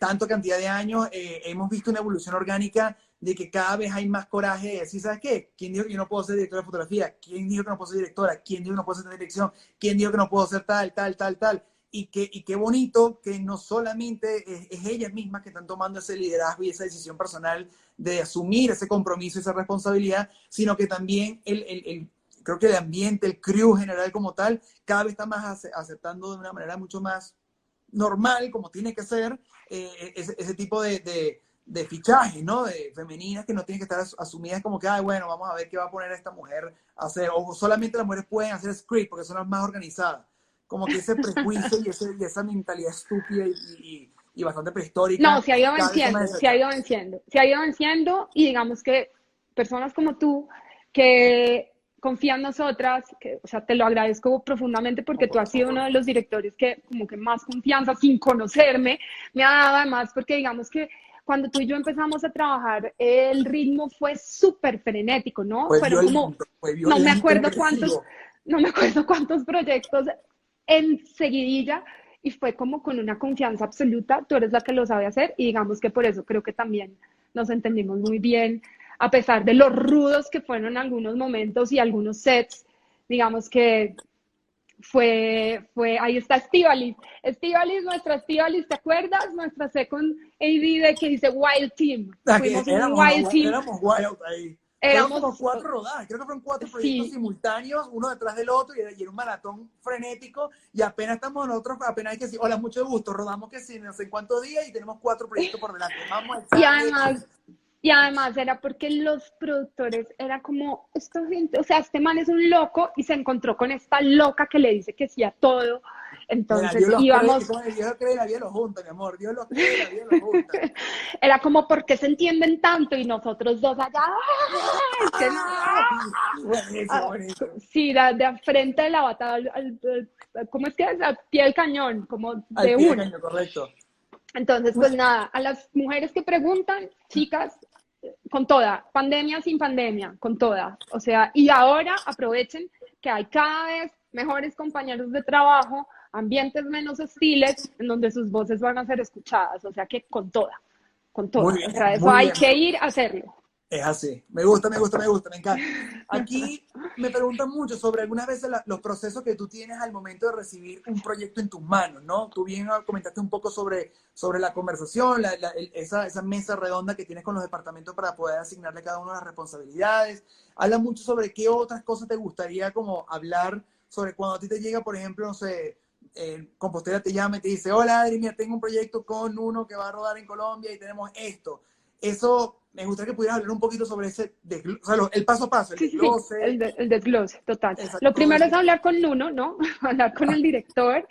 S1: tanto cantidad de años eh, hemos visto una evolución orgánica de que cada vez hay más coraje de decir, ¿sabes qué? ¿Quién dijo que yo no puedo ser directora de fotografía? ¿Quién dijo que no puedo ser directora? ¿Quién dijo que no puedo ser dirección? ¿Quién dijo que no puedo ser tal, tal, tal, tal? Y, que, y qué bonito que no solamente es, es ellas mismas que están tomando ese liderazgo y esa decisión personal de asumir ese compromiso, esa responsabilidad, sino que también el creo que el ambiente, el crew general como tal, cada vez está más aceptando de una manera mucho más normal, como tiene que ser, eh, ese, ese, tipo de, de, de fichajes, ¿no? De femeninas que no tienen que estar asumidas como que, ay, bueno, vamos a ver qué va a poner esta mujer a hacer, o solamente las mujeres pueden hacer script porque son las más organizadas. Como que ese prejuicio y, ese, y esa mentalidad estúpida y, y, y, bastante prehistórica.
S2: No, se ha ido venciendo, se ha ido venciendo, se ha ido venciendo y digamos que personas como tú que confía en nosotras, que, o sea, te lo agradezco profundamente porque tú has sido uno de los directores que como que más confianza sin conocerme me ha dado además porque digamos que cuando tú y yo empezamos a trabajar el ritmo fue súper frenético, ¿no?
S1: Fue
S2: Fueron como,
S1: fue
S2: no me acuerdo cuántos, no me acuerdo cuántos proyectos en seguidilla y fue como con una confianza absoluta, tú eres la que lo sabe hacer y digamos que por eso creo que también nos entendimos muy bien a pesar de los rudos que fueron algunos momentos y algunos sets, digamos que fue, fue, ahí está Estivalis. Estivalis, nuestra Estivalis, ¿te acuerdas? Nuestra second AD de que dice Wild Team. Fuimos un
S1: éramos,
S2: Wild Team.
S1: éramos wild ahí.
S2: Éramos-
S1: como cuatro rodadas, creo que fueron cuatro proyectos
S2: Sí.
S1: simultáneos, uno detrás del otro, y era, y un maratón frenético, y apenas estamos nosotros, apenas hay que decir, hola, mucho gusto, rodamos que sí, no sé en cuántos días, y tenemos cuatro proyectos por delante. Vamos a
S2: Y
S1: echarle-
S2: además, y además era porque los productores era como, esto, gente- o sea, este man es un loco y se encontró con esta loca que le dice que sí a todo.
S1: Mira,
S2: Entonces
S1: Dios
S2: íbamos,
S1: cree, Dios los cree, la vida los junta, mi amor, Dios los cree, la vida los junta.
S2: era como, ¿por qué se entienden tanto? Y nosotros dos allá, Ah,
S1: buenísimo.
S2: Sí, de, de frente de la batalla, al- al- al- ¿cómo es que es? Al pie del cañón, como de
S1: cañón, correcto.
S2: Entonces, pues nada, a las mujeres que preguntan, chicas, con toda, pandemia sin pandemia, con toda. O sea, y ahora aprovechen que hay cada vez mejores compañeros de trabajo, ambientes menos hostiles, en donde sus voces van a ser escuchadas. O sea, que con toda, con toda.
S1: Bien,
S2: o sea, eso hay
S1: bien.
S2: que ir a hacerlo.
S1: Es así. Me gusta, me gusta, me gusta, me encanta. Aquí me preguntan mucho sobre algunas veces la- los procesos que tú tienes al momento de recibir un proyecto en tus manos, ¿no? Tú bien comentaste un poco sobre, sobre la conversación, esa, esa mesa redonda que tienes con los departamentos para poder asignarle cada uno las responsabilidades. Habla mucho sobre qué otras cosas te gustaría como hablar sobre cuando a ti te llega, por ejemplo, no sé, eh, Compostela te llama y te dice, hola Adri, mira, tengo un proyecto con uno que va a rodar en Colombia y tenemos esto. Eso, me gustaría que pudieras hablar un poquito sobre ese, o sea, el paso a paso, el
S2: Sí,
S1: desglose.
S2: el, de- el desglose, total.
S1: Exacto.
S2: Lo primero es hablar con uno, ¿no? hablar con el director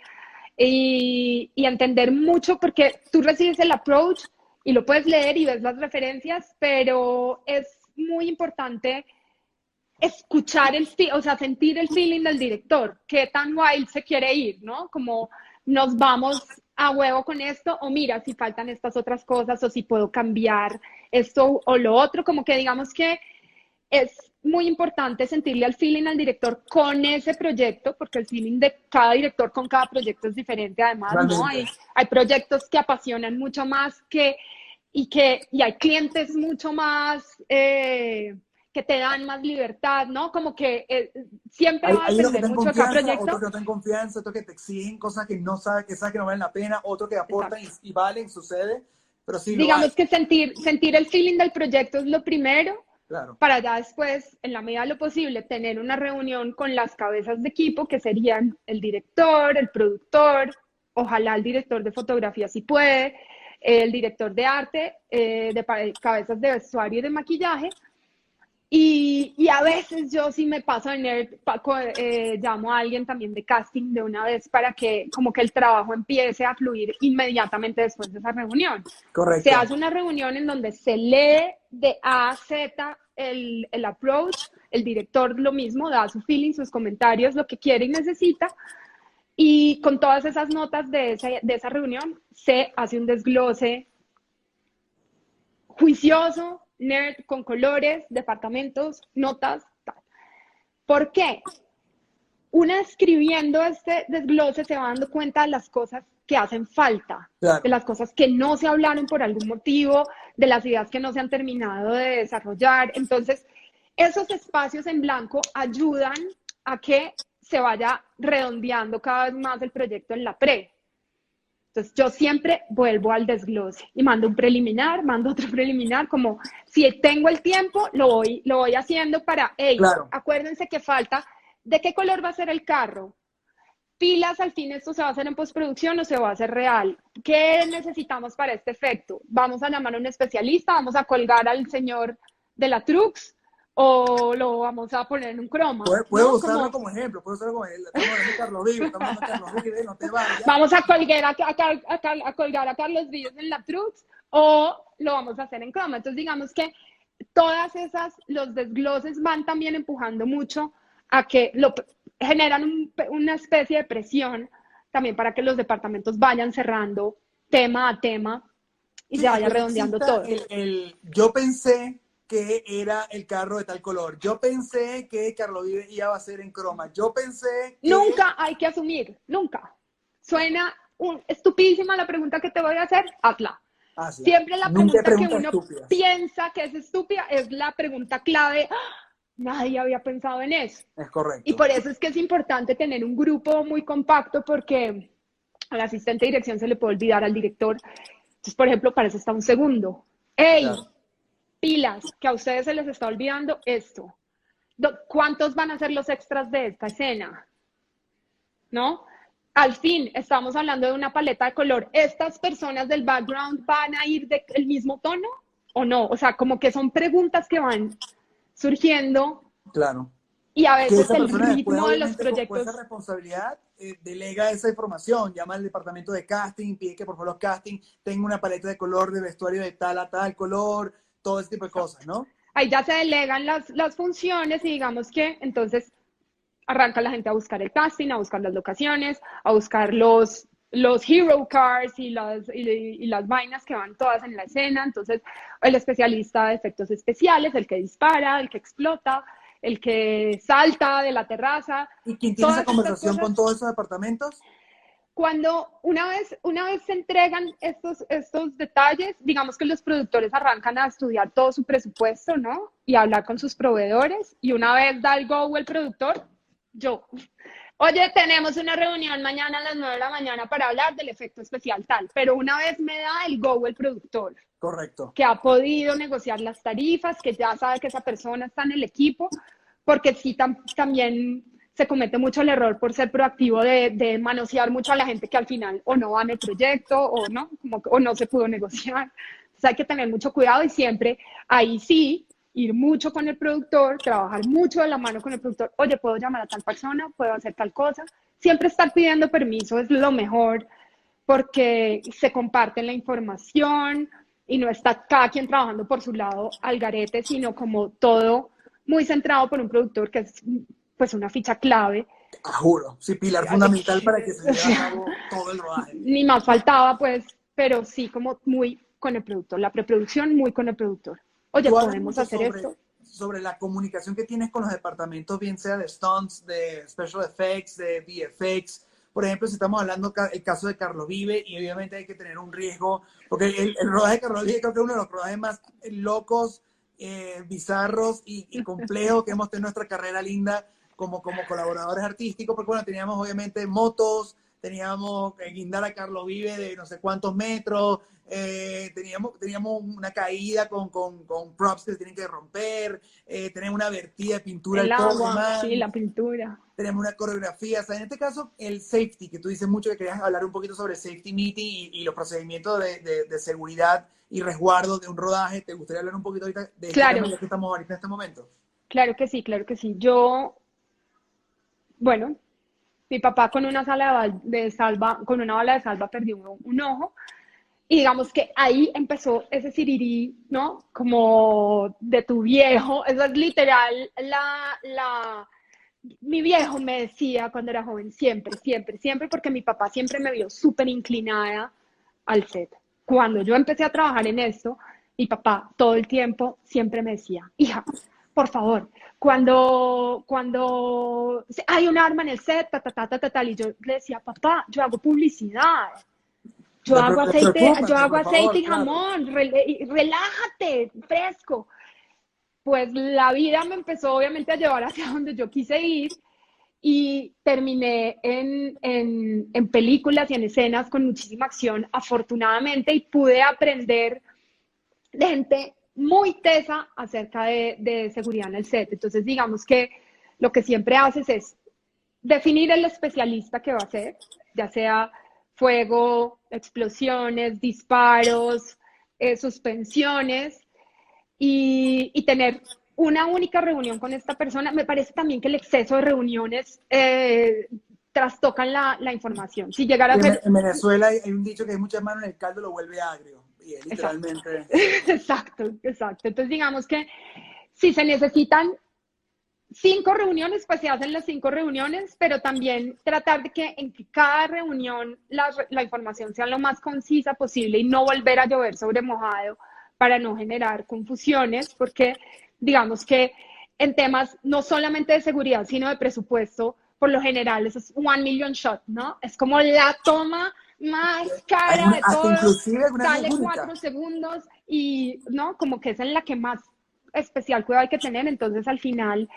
S2: y, y entender mucho, porque tú recibes el approach y lo puedes leer y ves las referencias, pero es muy importante escuchar el, o sea, sentir el feeling del director, qué tan wild se quiere ir, ¿no? Como nos vamos a huevo con esto, o mira, si faltan estas otras cosas, o si puedo cambiar esto o lo otro, como que digamos que es muy importante sentirle al feeling al director con ese proyecto, porque el feeling de cada director con cada proyecto es diferente, además, ¿no? Hay, hay proyectos que apasionan mucho más que, y que, y hay clientes mucho más, eh, que te dan más libertad, ¿no? Como que eh, siempre
S1: Hay,
S2: va a
S1: hay te dan
S2: mucho
S1: confianza,
S2: proyecto.
S1: otros que no te dan confianza, otros que te exigen cosas que no sabes que, sabes que no valen la pena, otros que aportan y, y valen, sucede, pero sí
S2: Digamos que sentir, sentir el feeling del proyecto es lo primero,
S1: claro.
S2: para ya después, en la medida de lo posible, tener una reunión con las cabezas de equipo, que serían el director, el productor, ojalá el director de fotografía si puede, el director de arte, eh, de cabezas de vestuario y de maquillaje. Y, y a veces yo sí me paso de nerd, pa- co- eh, llamo a alguien también de casting de una vez para que como que el trabajo empiece a fluir inmediatamente después de esa reunión.
S1: Correcto.
S2: Se hace una reunión en donde se lee de A a Z el, el approach, el director lo mismo, da su feeling, sus comentarios, lo que quiere y necesita. Y con todas esas notas de, esa- de esa reunión se hace un desglose juicioso, nerd, con colores, departamentos, notas. tal. ¿Por qué? Una escribiendo este desglose se va dando cuenta de las cosas que hacen falta,
S1: Claro.
S2: de las cosas que no se hablaron por algún motivo, de las ideas que no se han terminado de desarrollar. Entonces, esos espacios en blanco ayudan a que se vaya redondeando cada vez más el proyecto en la pre. Entonces, yo siempre vuelvo al desglose y mando un preliminar, mando otro preliminar, como si tengo el tiempo, lo voy, lo voy haciendo para, hey,
S1: Claro.
S2: acuérdense que falta, ¿de qué color va a ser el carro? pilas, al fin esto se va a hacer en postproducción o se va a hacer real. ¿Qué necesitamos para este efecto? Vamos a llamar a un especialista, vamos a colgar al señor de la Trux o lo vamos a poner en un croma.
S1: Puedo, usarlo como... ejemplo, puedo usarlo como ejemplo. Estamos Carlos Vives, estamos Carlos Vives, no te vayas.
S2: Vamos a colgar a, a, a, colgar a Carlos Vives en la Trux o lo vamos a hacer en croma. Entonces, digamos que todas esas, los desgloses van también empujando mucho a que lo, generan una especie de presión también para que los departamentos vayan cerrando tema a tema y se vaya redondeando todo.
S1: El, yo pensé que era el carro de tal color. Yo pensé que Carlos Vive iba a ser en croma. Yo pensé que...
S2: Nunca hay que asumir, nunca. Suena un, estupidísima la pregunta que te voy a hacer, hazla. Siempre la pregunta que uno piensa que es estúpida es la pregunta clave. ¡Ah! Nadie había pensado en eso.
S1: Es correcto.
S2: Y por eso es que es importante tener un grupo muy compacto porque al asistente de dirección se le puede olvidar al director. Entonces, por ejemplo, para eso está un segundo. ¡Ey! Pilas, que a ustedes se les está olvidando esto. ¿Cuántos van a ser los extras de esta escena? ¿No? al fin estamos hablando de una paleta de color. ¿Estas personas del background van a ir del mismo tono o no? O sea, como que son preguntas que van surgiendo.
S1: Claro.
S2: Y a veces el ritmo de los proyectos.
S1: esa responsabilidad eh, delega esa información, llama al departamento de casting, pide que por favor los casting tengan una paleta de color de vestuario de tal a tal color, todo ese tipo de cosas, ¿no?
S2: Ahí ya se delegan las, las funciones y digamos que entonces arranca la gente a buscar el casting, a buscar las locaciones, a buscar los, los hero cars y las, y, las vainas que van todas en la escena. Entonces, el especialista de efectos especiales, el que dispara, el que explota, el que salta de la terraza.
S1: ¿Y quién tiene esa conversación con todos esos departamentos?
S2: Cuando una vez, una vez se entregan estos, estos detalles, digamos que los productores arrancan a estudiar todo su presupuesto, ¿no? Y hablar con sus proveedores. Y una vez da el go el productor, yo, oye, tenemos una reunión mañana a las 9 de la mañana para hablar del efecto especial tal, pero una vez me da el go el productor.
S1: Correcto.
S2: Que ha podido negociar las tarifas, que ya sabe que esa persona está en el equipo, porque sí también se comete mucho el error por ser proactivo de, de, manosear mucho a la gente que al final o no va en el proyecto o no, como, o no se pudo negociar. Entonces hay que tener mucho cuidado y siempre ahí sí ir mucho con el productor, trabajar mucho de la mano con el productor, oye, puedo llamar a tal persona, puedo hacer tal cosa. Siempre estar pidiendo permiso es lo mejor porque se comparte la información y no está cada quien trabajando por su lado al garete, sino como todo muy centrado por un productor que es pues una ficha clave.
S1: Ah, juro, sí, pilar fundamental para que se lleve a cabo todo el rodaje.
S2: Ni más faltaba, pues, pero sí como muy con el productor, la preproducción muy con el productor oye, podemos hacer
S1: sobre,
S2: esto.
S1: Sobre la comunicación que tienes con los departamentos, bien sea de stunts, de special effects, de VFX. Por ejemplo, si estamos hablando el caso de Carlos Vive, y obviamente hay que tener un riesgo, porque el, rodaje de Carlos Vive creo que es uno de los rodajes más locos, eh, bizarros y, y complejos que hemos tenido en nuestra carrera linda como, como colaboradores artísticos, porque bueno, teníamos obviamente motos, teníamos que guindar a Carlos Vive de no sé cuántos metros, eh, teníamos, teníamos una caída con, con, con, props que se tienen que romper, eh, tenemos una vertida de pintura.
S2: El agua, sí, la pintura.
S1: Tenemos una coreografía. O sea, en este caso, el safety, que tú dices mucho que querías hablar un poquito sobre safety meeting y, los procedimientos de, de, seguridad y resguardo de un rodaje. ¿Te gustaría hablar un poquito ahorita de
S2: claro.
S1: que estamos ahorita en este momento?
S2: Claro que sí, claro que sí. Yo, bueno, mi papá con una sala de salva, con una bala de salva perdió un, ojo. Y digamos que ahí empezó ese sirirí, ¿no? Como de tu viejo. Eso es literal la, la, mi viejo me decía cuando era joven, siempre, siempre, siempre, porque mi papá siempre me vio súper inclinada al set. Cuando yo empecé a trabajar en esto, mi papá todo el tiempo siempre me decía, hija, por favor, cuando, cuando hay un arma en el set, ta, ta, ta, ta, ta, y yo le decía, papá, yo hago publicidad, yo hago aceite, yo hago aceite y jamón, relájate, fresco. Pues la vida me empezó obviamente a llevar hacia donde yo quise ir y terminé en, en, en películas y en escenas con muchísima acción, afortunadamente, y pude aprender de gente muy tesa acerca de, de, seguridad en el set. Entonces, digamos que lo que siempre haces es definir el especialista que va a ser, ya sea fuego, explosiones, disparos, eh, suspensiones, y, tener una única reunión con esta persona. Me parece también que el exceso de reuniones eh, trastocan la, la, información. Si llegara a
S1: ser... En Venezuela hay, un dicho que hay muchas manos en el caldo lo vuelve agrio. Literalmente...
S2: exacto, exacto. Entonces digamos que si se necesitan cinco reuniones, pues se hacen las cinco reuniones, pero también tratar de que en cada reunión la, la, información sea lo más concisa posible y no volver a llover sobre mojado para no generar confusiones, porque digamos que en temas no solamente de seguridad, sino de presupuesto, por lo general, eso es one million shot, ¿no? Es como la toma más cara de todo, sale cuatro segundos y, ¿no? Como que es en la que más especial cuidado hay que tener, entonces al final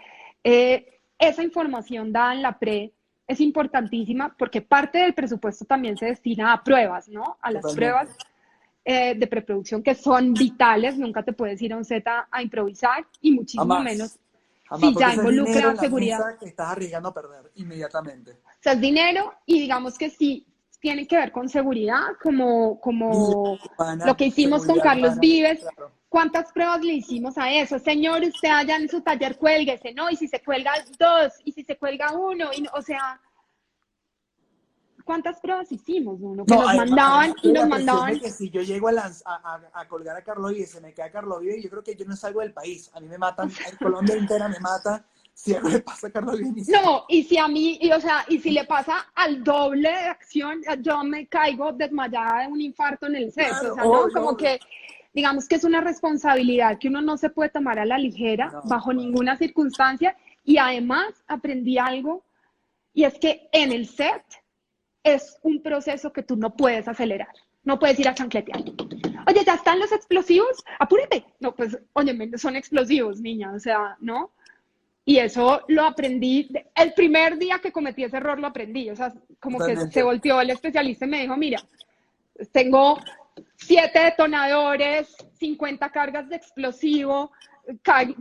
S2: eh, esa información dada en la pre es importantísima porque parte del presupuesto también se destina a pruebas, ¿no? A las pruebas eh, de preproducción que son vitales, nunca te puedes ir a un Z a improvisar y muchísimo menos si ya involucra seguridad.
S1: Que estás arriesgando a perder inmediatamente. O
S2: sea, es dinero y digamos que sí tiene que ver con seguridad, como, como lo que hicimos con Carlos Vives. ¿Cuántas pruebas le hicimos a eso? Señor, usted allá en su taller cuélguese, ¿no? Y si se cuelga dos, y si se cuelga uno, y, o sea, ¿cuántas pruebas hicos uno? Que nos mandaban y nos mandaban.
S1: Que si yo llego a, a, a, colgar a Carlos Vives, se me queda Carlos Vives, yo creo que yo no salgo del país. A mí me matan, Colombia entera me mata si algo le pasa a Carlos Vives.
S2: No, y si a mí, y, o sea, y si le pasa al doble de acción, yo me caigo desmayada de un infarto en el set. o sea, ¿no? Como que digamos que es una responsabilidad que uno no se puede tomar a la ligera bajo ninguna circunstancia y además aprendí algo y es que en el set es un proceso que tú no puedes acelerar, no puedes ir a chancletear. Oye, ¿ya están los explosivos? Apúrate. No, pues, oye, son explosivos, niña, o sea, ¿no? Y eso lo aprendí, el primer día que cometí ese error lo aprendí, o sea, como que se volteó el especialista y me dijo, mira, tengo siete detonadores, 50 cargas de explosivo,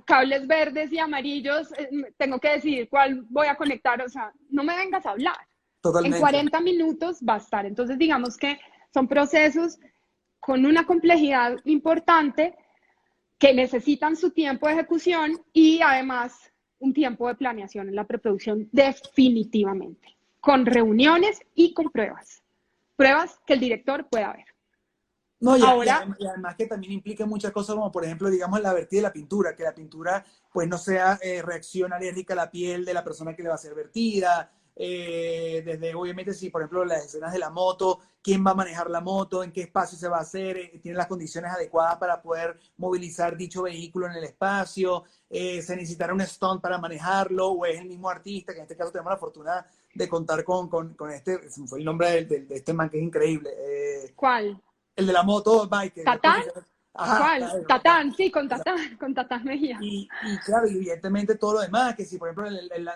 S2: cables verdes y amarillos, eh, tengo que decidir cuál voy a conectar, o sea, no me vengas a hablar. Totalmente. En 40 minutos va a estar. Entonces, digamos que son procesos con una complejidad importante que necesitan su tiempo de ejecución y además un tiempo de planeación en la preproducción definitivamente, con reuniones y con pruebas. Pruebas que el director pueda ver.
S1: No, y, Ahora, y, además que también implica muchas cosas como, por ejemplo, digamos, la vertida de la pintura, que la pintura pues no sea eh, reacción alérgica a la piel de la persona que le va a ser vertida, eh, desde obviamente si por ejemplo las escenas de la moto, quién va a manejar la moto, en qué espacio se va a hacer, eh, tiene las condiciones adecuadas para poder movilizar dicho vehículo en el espacio, se necesitará un stunt para manejarlo, o es el mismo artista, que en este caso tenemos la fortuna de contar con, con, con este, fue el nombre de, de, este man que es increíble.
S2: ¿Cuál?
S1: El de la moto bike.
S2: ¿Tatán? ¿Cuál? Tatán, sí, con Tatán, con Tatán Mejía.
S1: Y, y, claro, evidentemente todo lo demás, que si por ejemplo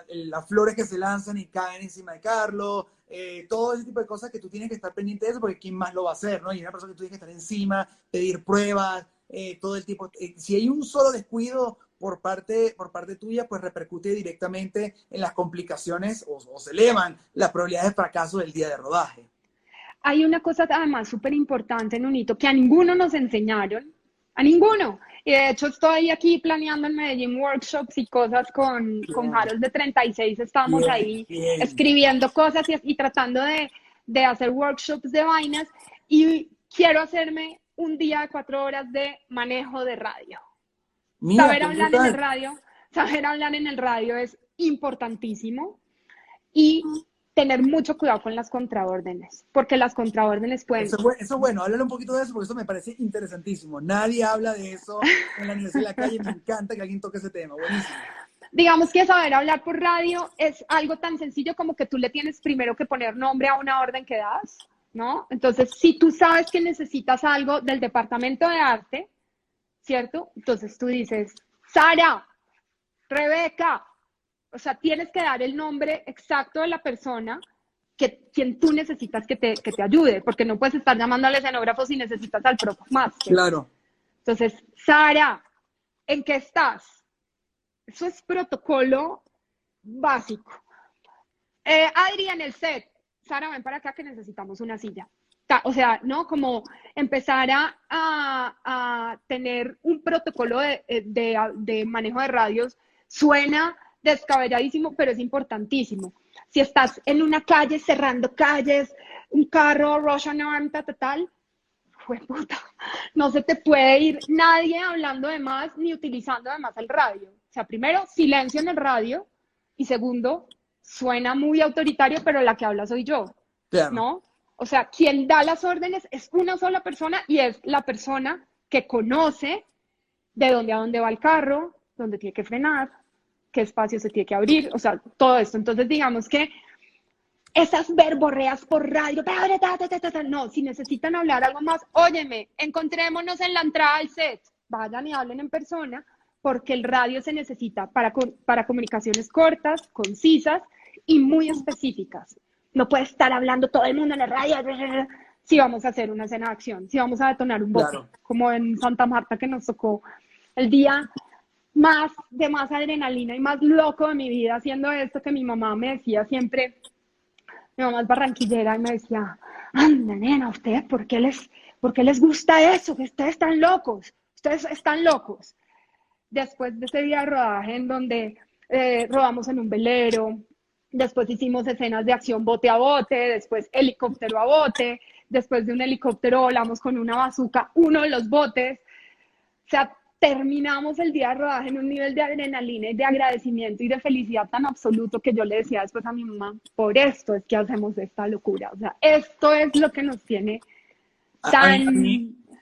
S1: las flores que se lanzan y caen encima de Carlos, eh, todo ese tipo de cosas que tú tienes que estar pendiente de eso, porque quién más lo va a hacer, ¿no? Y una persona que tú tienes que estar encima, pedir pruebas, eh, todo el tipo. Eh, si hay un solo descuido por parte, por parte tuya, pues repercute directamente en las complicaciones o, o se elevan las probabilidades de fracaso del día de rodaje.
S2: Hay una cosa además súper importante, en hito que a ninguno nos enseñaron, a ninguno. Y de hecho estoy aquí planeando en Medellín workshops y cosas con, con Harold de 36, estamos ahí escribiendo cosas y, tratando de, de, hacer workshops de vainas. Y quiero hacerme un día de cuatro horas de manejo de radio. saber hablar en el radio, saber hablar en el radio es importantísimo. Y tener mucho cuidado con las contraórdenes, porque las contraórdenes pueden...
S1: Eso, eso bueno, háblale un poquito de eso, porque eso me parece interesantísimo. Nadie habla de eso en la Universidad de la Calle, me encanta que alguien toque ese tema, buenísimo.
S2: Digamos que saber hablar por radio es algo tan sencillo como que tú le tienes primero que poner nombre a una orden que das, ¿no? Entonces, si tú sabes que necesitas algo del departamento de arte, ¿cierto? Entonces tú dices, Sara, Rebeca, o sea, tienes que dar el nombre exacto de la persona que quien tú necesitas que te, que te ayude, porque no puedes estar llamando al escenógrafo si necesitas al propio más.
S1: Claro.
S2: Entonces, Sara, ¿en qué estás? Eso es protocolo básico. Eh, Adri, en el set, Sara, ven para acá que necesitamos una silla. O sea, ¿no? Como empezar a, a, tener un protocolo de, de, de, manejo de radios suena descabelladísimo, pero es importantísimo. Si estás en una calle cerrando calles, un carro, Russian Arm, tal, tal, fue puta, no se te puede ir nadie hablando de más ni utilizando además el radio. O sea, primero, silencio en el radio y segundo, suena muy autoritario, pero la que habla soy yo, ¿no? O sea, quien da las órdenes es una sola persona y es la persona que conoce de dónde a dónde va el carro, dónde tiene que frenar, qué espacio se tiene que abrir, o sea, todo esto. Entonces, digamos que esas verborreas por radio, no, si necesitan hablar algo más, óyeme, encontrémonos en la entrada al set, vayan y hablen en persona, porque el radio se necesita para, para comunicaciones cortas, concisas y muy específicas. No puede estar hablando todo el mundo en el radio si vamos a hacer una escena de acción, si vamos a detonar un bote, como en Santa Marta que nos tocó el día más de más adrenalina y más loco de mi vida haciendo esto que mi mamá me decía siempre, mi mamá es barranquillera y me decía, anda nena, ¿ustedes por qué les, por qué les gusta eso? Que ustedes están locos, ustedes están locos. Después de ese día de rodaje en donde eh, rodamos en un velero, después hicimos escenas de acción bote a bote, después helicóptero a bote, después de un helicóptero volamos con una bazuca uno de los botes. O sea, terminamos el día de rodaje en un nivel de adrenalina y de agradecimiento y de felicidad tan absoluto que yo le decía después a mi mamá, por esto es que hacemos esta locura. O sea, esto es lo que nos tiene tan...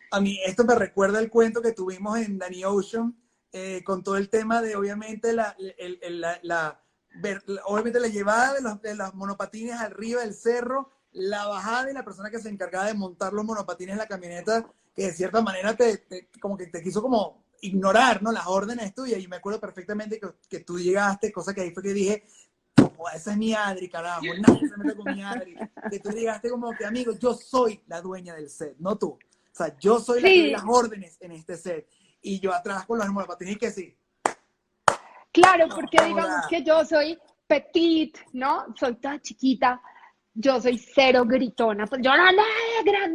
S1: A, mí, esto me recuerda el cuento que tuvimos en Danny Ocean eh, con todo el tema de, obviamente, la, la, obviamente la llevada de los, de los monopatines arriba del cerro, la bajada y la persona que se encargaba de montar los monopatines en la camioneta que de cierta manera te, como que te quiso como ignorar, ¿no? Las órdenes tuyas. Y me acuerdo perfectamente que, que tú llegaste, cosa que ahí fue que dije, esa es mi Adri, carajo, nadie se mete con mi Adri. Que tú llegaste como que, amigo, yo soy la dueña del set, no tú. O sea, yo soy la que doy las órdenes en este set. Y yo atrás con los monopatines que sí.
S2: Claro, porque digamos que yo soy petit, ¿no? Soy tan chiquita yo soy cero gritona, pues yo no ando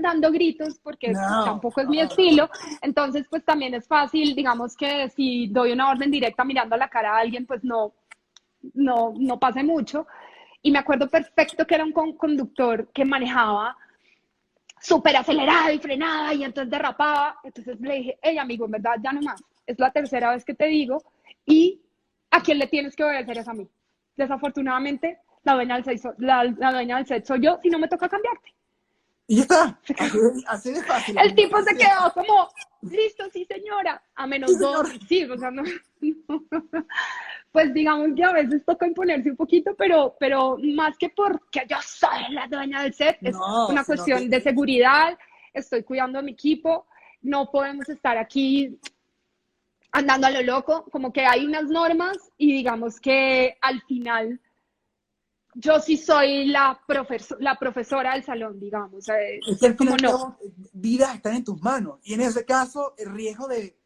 S2: dando gritos porque tampoco es mi estilo, entonces pues también es fácil, digamos que si doy una orden directa mirando a la cara a alguien, pues no, no, no pase mucho. Y me acuerdo perfecto que era un conductor que manejaba súper acelerado y frenada y entonces derrapaba, entonces le dije, hey amigo, en verdad ya no más, es la tercera vez que te digo y a quién le tienes que obedecer es a mí. Desafortunadamente, la dueña del sexo, la, dueña del sexo yo, si no me toca cambiarte.
S1: Y ya está, así, de fácil.
S2: El tipo se quedó como, listo, sí señora, a menos dos, sí, o sea, no, pues digamos que a veces toca imponerse un poquito, pero, pero más que porque yo soy la dueña del set, es una cuestión de seguridad, estoy cuidando a mi equipo, no podemos estar aquí andando a lo loco, como que hay unas normas y digamos que al final yo sí soy la, la profesora del salón, digamos.
S1: Es que al final no? vidas están en tus manos. Y en ese caso, el riesgo de,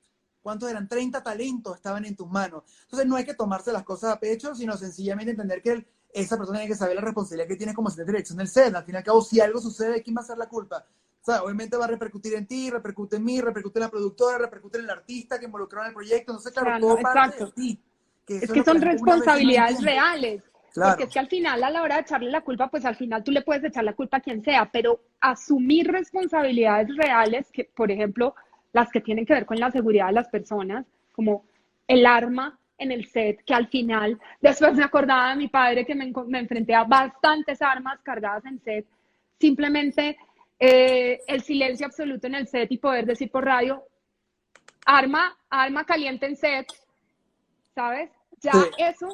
S1: ¿cuántos eran? 30 talentos estaban en tus manos. Entonces no hay que tomarse las cosas a pecho, sino sencillamente entender que esa persona tiene que saber la responsabilidad que tiene como de dirección del SED. Al fin y al cabo, si algo sucede, ¿quién va a ser la culpa? O sea, obviamente va a repercutir en ti, repercute en mí, repercute en la productora, repercute en el artista que involucró en el proyecto. Entonces, claro, todo parte de ti.
S2: es que son responsabilidades reales. Porque es que al final, a la hora de echarle la culpa, pues al final tú le puedes echar la culpa a quien sea, pero asumir responsabilidades reales, que por ejemplo, las que tienen que ver con la seguridad de las personas, como el arma en el set, que al final, después me acordaba de mi padre que me, enfrenté a bastantes armas cargadas en set, simplemente eh, el silencio absoluto en el set y poder decir por radio, arma, arma caliente en set, ¿sabes? Ya eso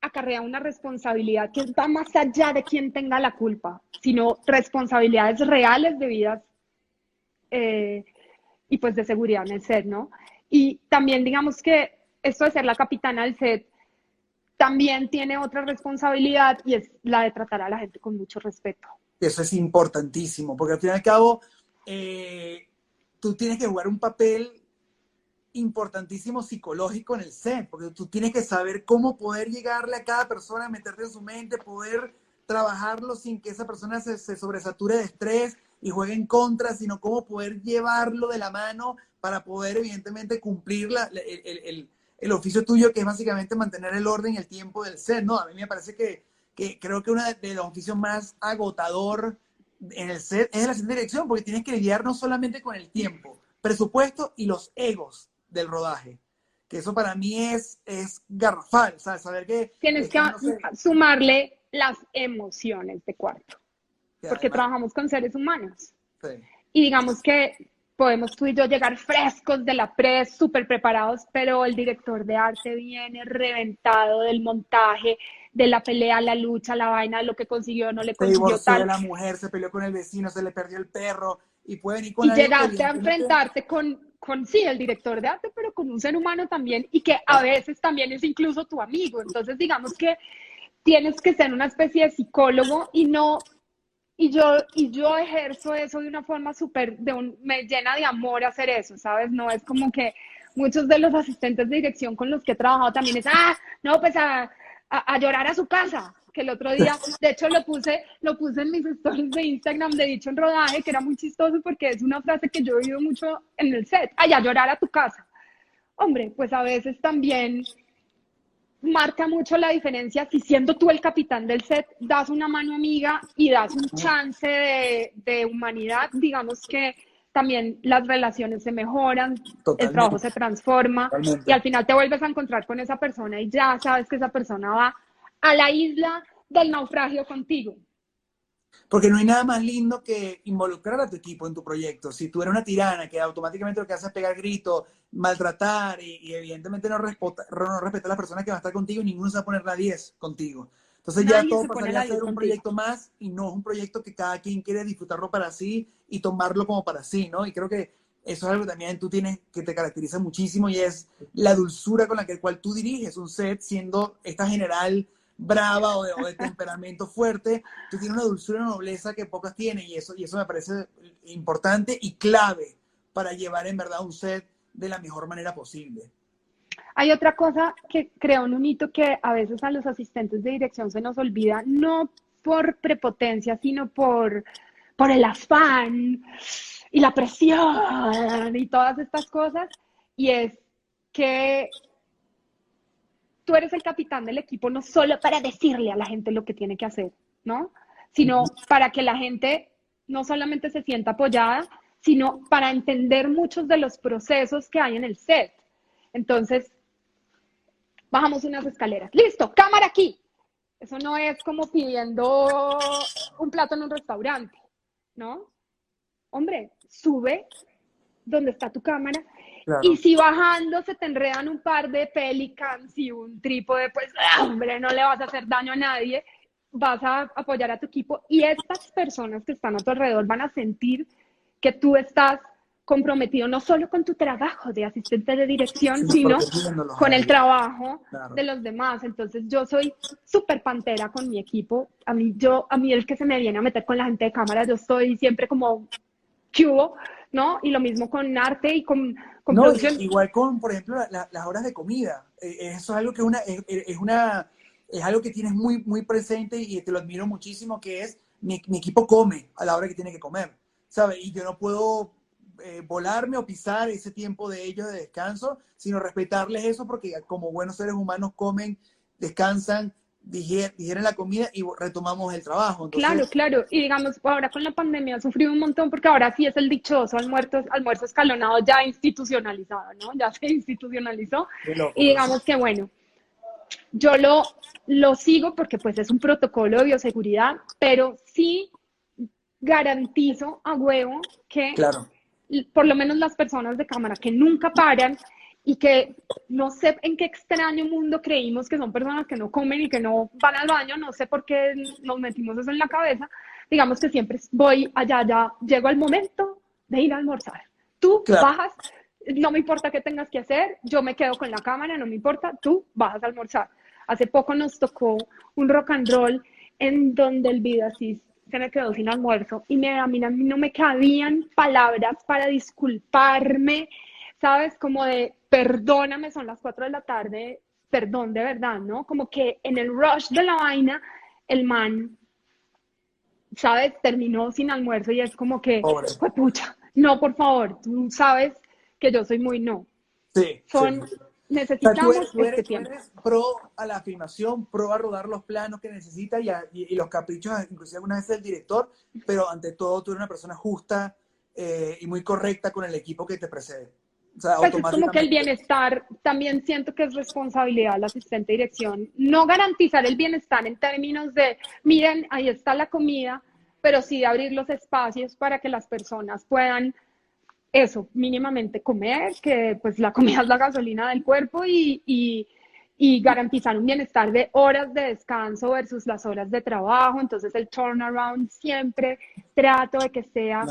S2: acarrea una responsabilidad que va más allá de quien tenga la culpa, sino responsabilidades reales de vidas eh, y pues de seguridad en el set, ¿no? Y también digamos que esto de ser la capitana del set también tiene otra responsabilidad y es la de tratar a la gente con mucho respeto.
S1: Eso es importantísimo, porque al fin y al cabo eh, tú tienes que jugar un papel importantísimo psicológico en el set, porque tú tienes que saber cómo poder llegarle a cada persona, meterte en su mente, poder trabajarlo sin que esa persona se, sobresature de estrés y juegue en contra, sino cómo poder llevarlo de la mano para poder evidentemente cumplir la, el, el, el, oficio tuyo, que es básicamente mantener el orden y el tiempo del set, ¿no? A mí me parece que, que creo que uno de los oficios más agotador en el set es la dirección, porque tienes que lidiar no solamente con el tiempo, presupuesto y los egos del rodaje. Que eso para mí es, es garrafal, ¿sabes? Saber que...
S2: Tienes que sumarle las emociones de cuarto, porque trabajamos con seres humanos. Y digamos que podemos tú y yo llegar frescos de la pres, súper preparados, pero el director de arte viene reventado del montaje, de la pelea, la lucha, la vaina, lo que consiguió, no le consiguió
S1: se tal. la mujer, se peleó con el vecino, se le perdió el perro y pueden ir con
S2: Y llegaste a enfrentarte con, con, sí, el director de arte, pero con un ser humano también y que a veces también es incluso tu amigo. Entonces, digamos que tienes que ser una especie de psicólogo y no y yo, y yo ejerzo eso de una forma súper, de un, me llena de amor hacer eso, ¿sabes? No es como que muchos de los asistentes de dirección con los que he trabajado también es, ah, no, pues a, a, llorar a su casa, que el otro día, de hecho lo puse, lo puse en mis stories de Instagram de dicho en rodaje, que era muy chistoso porque es una frase que yo he oído mucho en el set, ay, a llorar a tu casa. Hombre, pues a veces también marca mucho la diferencia si siendo tú el capitán del set das una mano amiga y das un chance de, humanidad, digamos que también las relaciones se mejoran, el trabajo se transforma y al final te vuelves a encontrar con esa persona y ya sabes que esa persona va a la isla del naufragio contigo.
S1: Porque no hay nada más lindo que involucrar a tu equipo en tu proyecto. Si tú eres una tirana que automáticamente lo que hace es pegar gritos, maltratar y, evidentemente no respeta, no respeta a las personas que van a estar contigo, ninguno se va a poner la 10 contigo. Entonces ya todo pasaría a ser un proyecto más y no es un proyecto que cada quien quiere disfrutarlo para sí y tomarlo como para sí, ¿no? Y creo que eso es algo que también tú tienes que te caracteriza muchísimo y es la dulzura con la que cual tú diriges un set siendo esta general brava o de, temperamento fuerte, tú tienes una dulzura y una nobleza que pocas tienen y eso, y eso me parece importante y clave para llevar en verdad un set de la mejor manera posible.
S2: Hay otra cosa que creo un hito que a veces a los asistentes de dirección se nos olvida, no por prepotencia, sino por, por el afán y la presión y todas estas cosas, y es que tú eres el capitán del equipo no solo para decirle a la gente lo que tiene que hacer, ¿no? Sino para que la gente no solamente se sienta apoyada, sino para entender muchos de los procesos que hay en el set. Entonces, bajamos unas escaleras. Listo, cámara aquí. Eso no es como pidiendo un plato en un restaurante, ¿no? Hombre, sube donde está tu cámara y si bajando se te enredan un par de pelicans y un trípode, pues, ¡ah, hombre, no le vas a hacer daño a nadie, vas a apoyar a tu equipo y estas personas que están a tu alrededor van a sentir que tú estás comprometido no solo con tu trabajo de asistente de dirección, sino con el trabajo de los demás. Entonces yo soy súper pantera con mi equipo. A mí, yo, a mí el que se me viene a meter con la gente de cámara, yo estoy siempre como, ¿qué ¿No? Y lo mismo con arte y con
S1: no, igual con, por ejemplo, las horas de comida. Eh, eso es algo que una, es, una, es algo que tienes muy, muy presente y te lo admiro muchísimo, que es mi, equipo come a la hora que tiene que comer, ¿sabes? Y yo no puedo eh, volarme o pisar ese tiempo de ellos de descanso, sino respetarles eso porque como buenos seres humanos comen, descansan, digieren, la comida y retomamos el trabajo.
S2: claro, claro. Y digamos, ahora con la pandemia ha sufrido un montón porque ahora sí es el dichoso almuerzo, almuerzo escalonado ya institucionalizado, ¿no? Ya se institucionalizó. y digamos que bueno, yo lo, lo sigo porque pues es un protocolo de bioseguridad, pero sí garantizo a huevo que
S1: claro.
S2: por lo menos las personas de cámara que nunca paran y que no sé en qué extraño mundo creímos que son personas que no comen y que no van al baño, no sé por qué nos metimos eso en la cabeza, digamos que siempre voy allá, ya llego al momento de ir a almorzar. Tú bajas, no me importa qué tengas que hacer, yo me quedo con la cámara, no me importa, tú bajas a almorzar. Hace poco nos tocó un rock and roll en donde el vida así se me quedó sin almuerzo y me, a mí no me cabían palabras para disculparme, ¿sabes? Como de perdóname, son las 4 de la tarde, perdón de verdad, ¿no? Como que en el rush de la vaina, el man, ¿sabes? Terminó sin almuerzo y es como que, pues pucha, no, por favor, tú sabes que yo soy muy no.
S1: Sí.
S2: Son, necesitamos este
S1: tiempo. pro a la filmación, pro a rodar los planos que necesita y, y, los caprichos, inclusive algunas veces del director, pero ante todo tú eres una persona justa eh, y muy correcta con el equipo que te precede.
S2: O sea, pues es como que el bienestar también siento que es responsabilidad del asistente de dirección. No garantizar el bienestar en términos de, miren, ahí está la comida, pero sí de abrir los espacios para que las personas puedan eso, mínimamente comer, que pues la comida es la gasolina del cuerpo y, y, y, garantizar un bienestar de horas de descanso versus las horas de trabajo. Entonces el turnaround siempre trato de que sea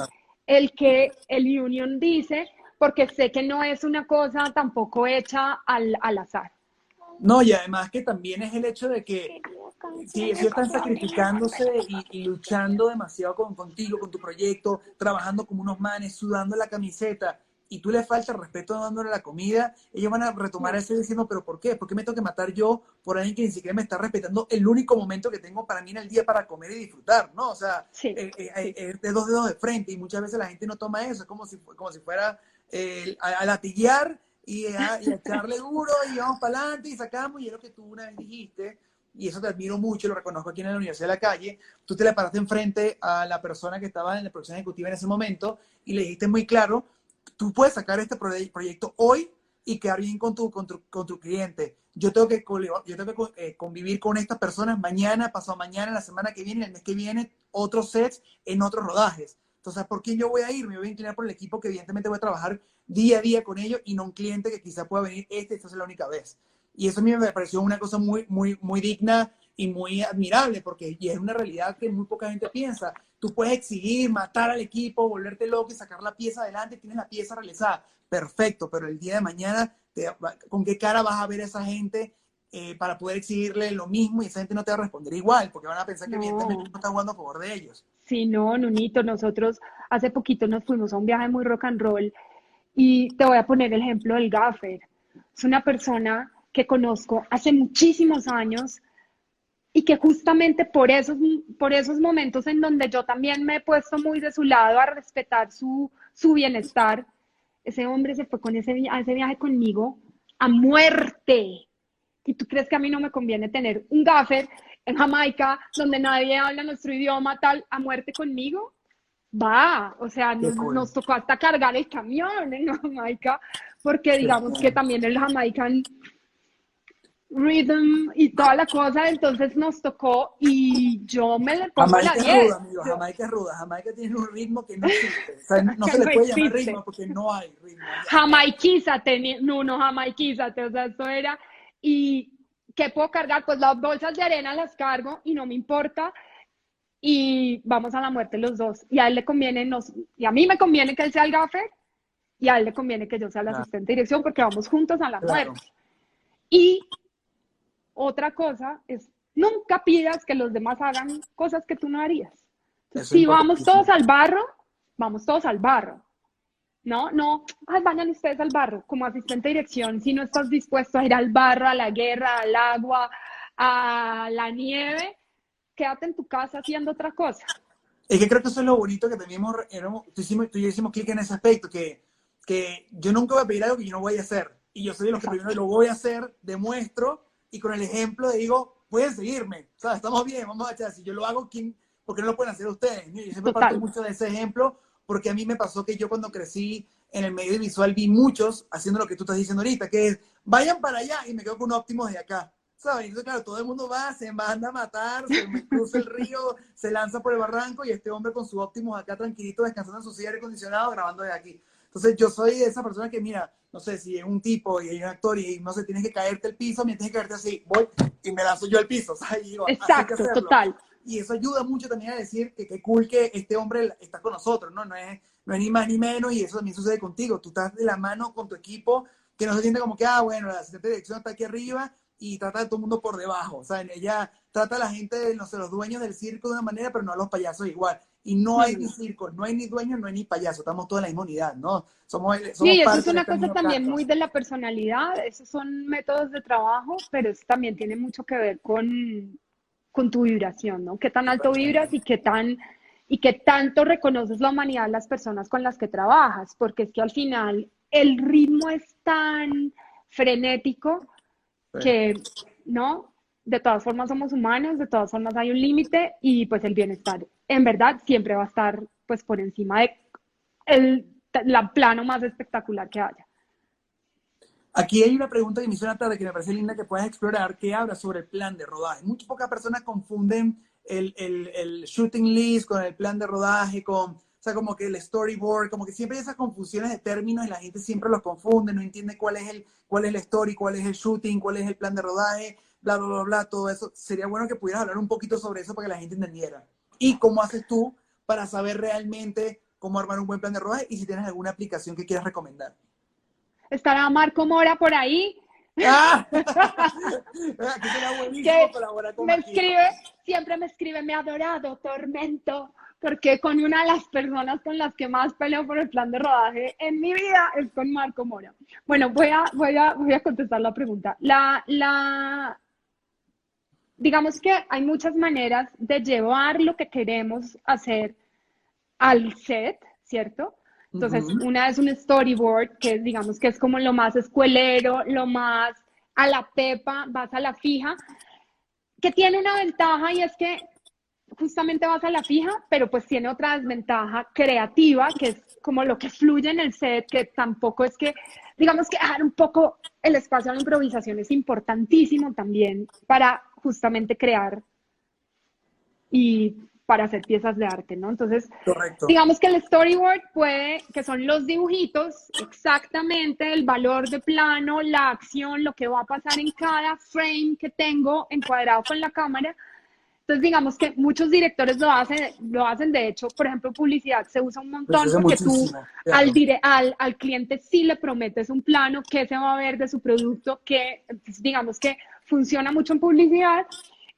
S2: el que el union dice, porque sé que no es una cosa tampoco hecha al, al azar.
S1: No, y además que también es el hecho de que si ellos están sacrificándose y, luchando demasiado con, contigo, con tu proyecto, trabajando como unos manes, sudando la camiseta, y tú le falta respeto dándole la comida, ellos van a retomar ese diciendo, pero ¿por qué? ¿Por qué me tengo que matar yo por alguien que ni siquiera me está respetando el único momento que tengo para mí en el día para comer y disfrutar, ¿no? O sea, eh, eh, eh, de dos dedos de frente y muchas veces la gente no toma eso, es como si, como si fuera a, a latillar y a, echarle duro y vamos para adelante y sacamos y es lo que tú una vez dijiste y eso te admiro mucho, lo reconozco aquí en la Universidad de la Calle, tú te le paraste enfrente a la persona que estaba en la producción ejecutiva en ese momento y le dijiste muy claro, tú puedes sacar este proyecto hoy y quedar bien con tu, con tu, con tu cliente. Yo tengo, que, yo tengo que eh, convivir con estas personas mañana, pasado mañana, la semana que viene, el mes que viene, otros sets en otros rodajes. Entonces, ¿por qué yo voy a ir? Me voy a inclinar por el equipo que evidentemente voy a trabajar día a día con ellos y no un cliente que quizá pueda venir este, esta es la única vez. Y eso a mí me pareció una cosa muy, muy, muy digna y muy admirable, porque y es una realidad que muy poca gente piensa. Tú puedes exigir, matar al equipo, volverte loco y sacar la pieza adelante, tienes la pieza realizada. Perfecto, pero el día de mañana, ¿con qué cara vas a ver a esa gente eh, para poder exigirle lo mismo y esa gente no te va a responder igual, porque van a pensar que evidentemente no estás jugando a favor de ellos.
S2: Sí, no, Nunito, nosotros hace poquito nos fuimos a un viaje muy rock and roll y te voy a poner el ejemplo del gaffer. Es una persona que conozco hace muchísimos años y que justamente por esos, por esos momentos en donde yo también me he puesto muy de su lado a respetar su, su bienestar, ese hombre se fue con ese, a ese viaje conmigo a muerte. ¿Y tú crees que a mí no me conviene tener un gaffer en Jamaica donde nadie habla nuestro idioma tal a muerte conmigo? Va, o sea, nos, tocó hasta cargar el camión en Jamaica porque digamos que también el Jamaican rhythm y toda la cosa, entonces nos tocó y yo me le pongo
S1: Jamaica la 10. Es ruda, amigo, Jamaica es ruda, Jamaica tiene un ritmo que no existe, o sea, no, se le puede llamar ritmo porque no hay ritmo.
S2: Jamaiquízate, no, no, jamaiquízate, o sea, eso era, y ¿qué puedo cargar? Pues las bolsas de arena las cargo y no me importa, y vamos a la muerte los dos, y a él le conviene, nos, y a mí me conviene que él sea el gaffer, y a él le conviene que yo sea el asistente de dirección porque vamos juntos a la muerte. Y otra cosa es, nunca pidas que los demás hagan cosas que tú no harías. si vamos todos al barro, vamos todos al barro. No, no, ay, vayan ustedes al barro como asistente de dirección. Si no estás dispuesto a ir al barro, a la guerra, al agua, a la nieve, quédate en tu casa haciendo otra cosa.
S1: Es que creo que eso es lo bonito que teníamos, tú, hicimos, tú y yo hicimos clic en ese aspecto, que, que yo nunca voy a pedir algo que yo no voy a hacer. Y yo soy de los que primero lo voy a hacer, demuestro, y con el ejemplo digo, pueden seguirme, o sea, estamos bien, vamos a echar, si yo lo hago, ¿quién, ¿por qué no lo pueden hacer ustedes? Yo siempre parto mucho de ese ejemplo, porque a mí me pasó que yo cuando crecí en el medio visual vi muchos haciendo lo que tú estás diciendo ahorita, que es, vayan para allá y me quedo con un óptimo de acá. ¿Sabes? Entonces, claro, todo el mundo va, se manda a matar, se cruza el río, se lanza por el barranco y este hombre con su óptimo acá tranquilito, descansando en su silla aire acondicionado, grabando de aquí. Entonces, yo soy esa persona que, mira, no sé, si es un tipo y hay un actor y no sé, tienes que caerte el piso, mientras tienes que caerte así, voy y me lanzo yo al piso, ¿sabes? Y digo,
S2: Exacto, total.
S1: Y eso ayuda mucho también a decir que qué cool que este hombre está con nosotros, ¿no? No es, no es ni más ni menos y eso también sucede contigo. Tú estás de la mano con tu equipo, que no se siente como que, ah, bueno, la asistente de dirección está aquí arriba y trata a todo el mundo por debajo, o sea, ella trata a la gente, no sé, los dueños del circo de una manera, pero no a los payasos igual. y no hay ni circo, no hay ni dueño, no hay ni payaso, estamos todos en la misma unidad, ¿no?
S2: Somos, sí, eso es una cosa también muy de la personalidad, esos son métodos de trabajo, pero eso también tiene mucho que ver con, con tu vibración, ¿no? Qué tan alto vibras y qué tan y qué tanto reconoces la humanidad de las personas con las que trabajas, porque es que al final el ritmo es tan frenético que, ¿no? De todas formas somos humanos, de todas formas hay un límite y pues el bienestar en verdad siempre va a estar pues por encima de el la plano más espectacular que haya.
S1: Aquí hay una pregunta que me hizo una tarde que me parece linda que puedes explorar, que habla sobre el plan de rodaje. Muchas pocas personas confunden el, shooting list con el plan de rodaje, con, o sea, como que el storyboard, como que siempre hay esas confusiones de términos y la gente siempre los confunde, no entiende cuál es el, cuál es el story, cuál es el shooting, cuál es el plan de rodaje, bla, bla, bla, bla, todo eso. Sería bueno que pudieras hablar un poquito sobre eso para que la gente entendiera. Y cómo haces tú para saber realmente cómo armar un buen plan de rodaje y si tienes alguna aplicación que quieras recomendar.
S2: Estará Marco Mora por ahí. Ah, me escribe, siempre me escribe, mi adorado Tormento, porque con una de las personas con las que más peleo por el plan de rodaje en mi vida es con Marco Mora. Bueno, voy a, voy a, voy a contestar la pregunta. La, la, digamos que hay muchas maneras de llevar lo que queremos hacer al set, ¿cierto? Entonces, una es un storyboard, que digamos que es como lo más escuelero, lo más a la pepa, vas a la fija, que tiene una ventaja y es que justamente vas a la fija, pero pues tiene otra desventaja creativa, que es como lo que fluye en el set, que tampoco es que, digamos que dejar un poco el espacio a la improvisación es importantísimo también para justamente crear y para hacer piezas de arte, ¿no? Entonces, digamos que el storyboard puede, que son los dibujitos, exactamente el valor de plano, la acción, lo que va a pasar en cada frame que tengo encuadrado con la cámara. Entonces, digamos que muchos directores lo hacen, lo hacen de hecho, por ejemplo, publicidad se usa un montón porque tú al, al, al, cliente sí le prometes un plano, qué se va a ver de su producto, que pues, digamos que funciona mucho en publicidad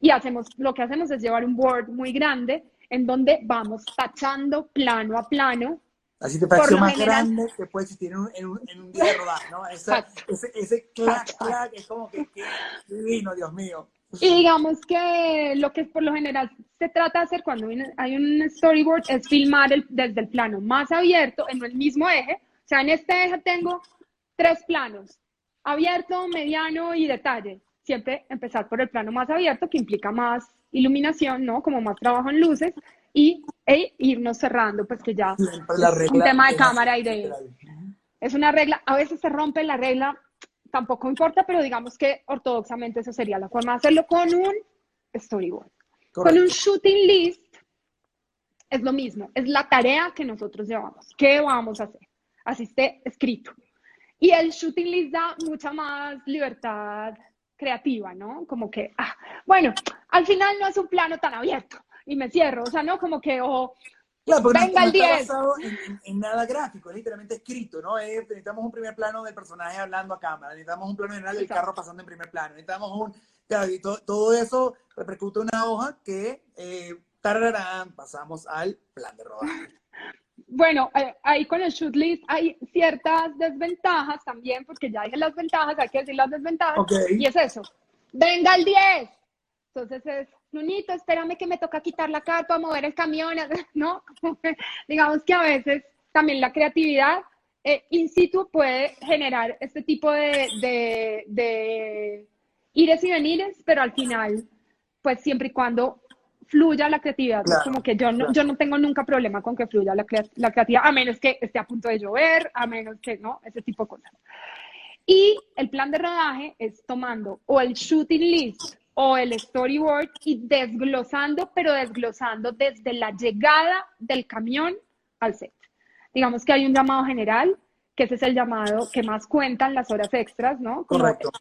S2: y hacemos, lo que hacemos es llevar un board muy grande en donde vamos tachando plano a plano.
S1: Así te parece más grande que puede existir en un, en un, en un día de rodaje, ¿no? ese, ese clac, clac, es como que, que divino, Dios mío.
S2: Y digamos que lo que por lo general se trata de hacer cuando hay un storyboard es filmar el, desde el plano más abierto en el mismo eje. O sea, en este eje tengo tres planos, abierto, mediano y detalle siempre empezar por el plano más abierto, que implica más iluminación, ¿no? Como más trabajo en luces, y e irnos cerrando, pues que ya es un tema de cámara y de... Es una regla, a veces se rompe la regla, tampoco importa, pero digamos que ortodoxamente eso sería la forma de hacerlo con un storyboard. Con un shooting list es lo mismo, es la tarea que nosotros llevamos. ¿Qué vamos a hacer? Así esté escrito. Y el shooting list da mucha más libertad creativa, ¿no? Como que, ah, bueno, al final no es un plano tan abierto y me cierro, o sea, no como que, o venga el 10.
S1: basado en, nada gráfico, es literalmente escrito, ¿no? necesitamos un primer plano del personaje hablando a cámara, necesitamos un plano general del carro pasando en primer plano, necesitamos un, y todo, eso repercute en una hoja que, eh, tararán, pasamos al plan de rodaje
S2: bueno, eh, ahí con el shoot list hay ciertas desventajas también, porque ya dije las ventajas, hay que decir las desventajas. Y es eso, venga el 10. Entonces es, Nunito, espérame que me toca quitar la carpa, mover el camión, ¿no? Digamos que a veces también la creatividad eh, in situ puede generar este tipo de, de, de ires y venires, pero al final, pues siempre y cuando fluya la creatividad. como que yo no, yo no tengo nunca problema con que fluya la, la, creatividad, a menos que esté a punto de llover, a menos que, ¿no? Ese tipo de cosas. Y el plan de rodaje es tomando o el shooting list o el storyboard y desglosando, pero desglosando desde la llegada del camión al set. Digamos que hay un llamado general, que ese es el llamado que más cuentan las horas extras, ¿no?
S1: Correcto.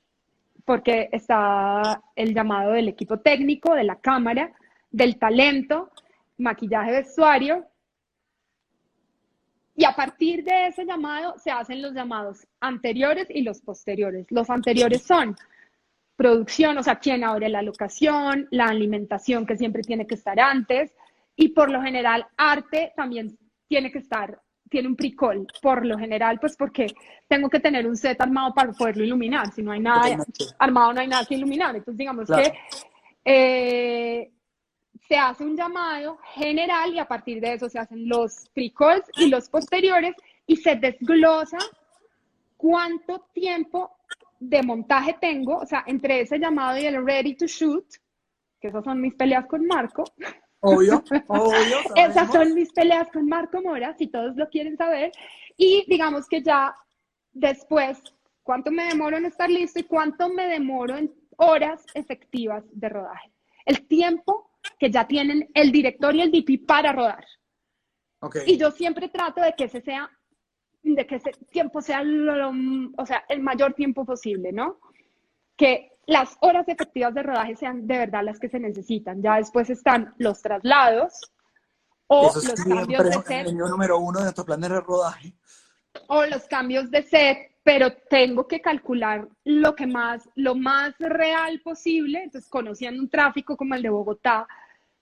S2: Porque está el llamado del equipo técnico, de la cámara, del talento, maquillaje, vestuario. Y a partir de ese llamado se hacen los llamados anteriores y los posteriores. Los anteriores son producción, o sea, quién abre la locación, la alimentación que siempre tiene que estar antes, Y por lo general, arte también tiene que estar, tiene un pre-call, por lo general, pues porque tengo que tener un set armado para poderlo iluminar. Si no hay nada armado, no hay nada que iluminar. Entonces, digamos que eh, se hace un llamado general y a partir de eso se hacen los pre-calls y los posteriores y se desglosa cuánto tiempo de montaje tengo, o sea, entre ese llamado y el ready to shoot, que esas son mis peleas con Marco.
S1: Obvio, obvio.
S2: esas son mis peleas con Marco Mora, si todos lo quieren saber. Y digamos que ya después, cuánto me demoro en estar listo y cuánto me demoro en horas efectivas de rodaje. El tiempo que ya tienen el director y el DP para rodar. Okay. Y yo siempre trato de que ese sea de que ese tiempo sea o sea, el mayor tiempo posible, ¿no? Que las horas efectivas de rodaje sean de verdad las que se necesitan. Ya después están los traslados o los cambios de set.
S1: El número uno de nuestro plan de rodaje.
S2: O los cambios de set, pero tengo que calcular lo que más, lo más real posible. Entonces, conociendo un tráfico como el de Bogotá,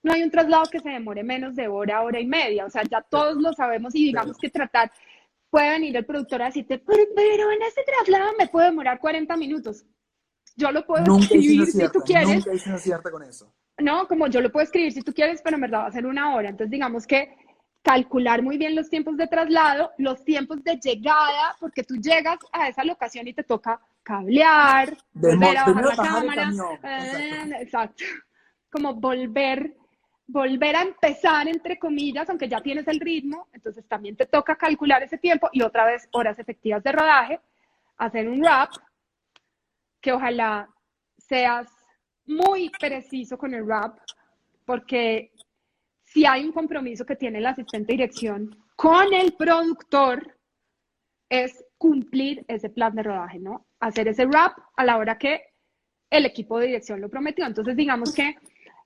S2: no hay un traslado que se demore menos de hora, hora y media. O sea, ya todos lo sabemos y digamos que tratar puede venir el productor a decirte, pero, en este traslado me puede demorar 40 minutos. Yo lo puedo escribir si tú quieres.
S1: Nunca con eso.
S2: No, como yo lo puedo escribir si tú quieres, pero en verdad va a ser una hora. Entonces, digamos que calcular muy bien los tiempos de traslado, los tiempos de llegada, porque tú llegas a esa locación y te toca cablear, volver a bajar la cámara. Eh, exacto. Como volver volver a empezar, entre comillas, aunque ya tienes el ritmo, entonces también te toca calcular ese tiempo y otra vez horas efectivas de rodaje, hacer un rap, que ojalá seas muy preciso con el rap, porque si hay un compromiso que tiene el asistente de dirección con el productor, es cumplir ese plan de rodaje, ¿no? Hacer ese rap a la hora que el equipo de dirección lo prometió. Entonces, digamos que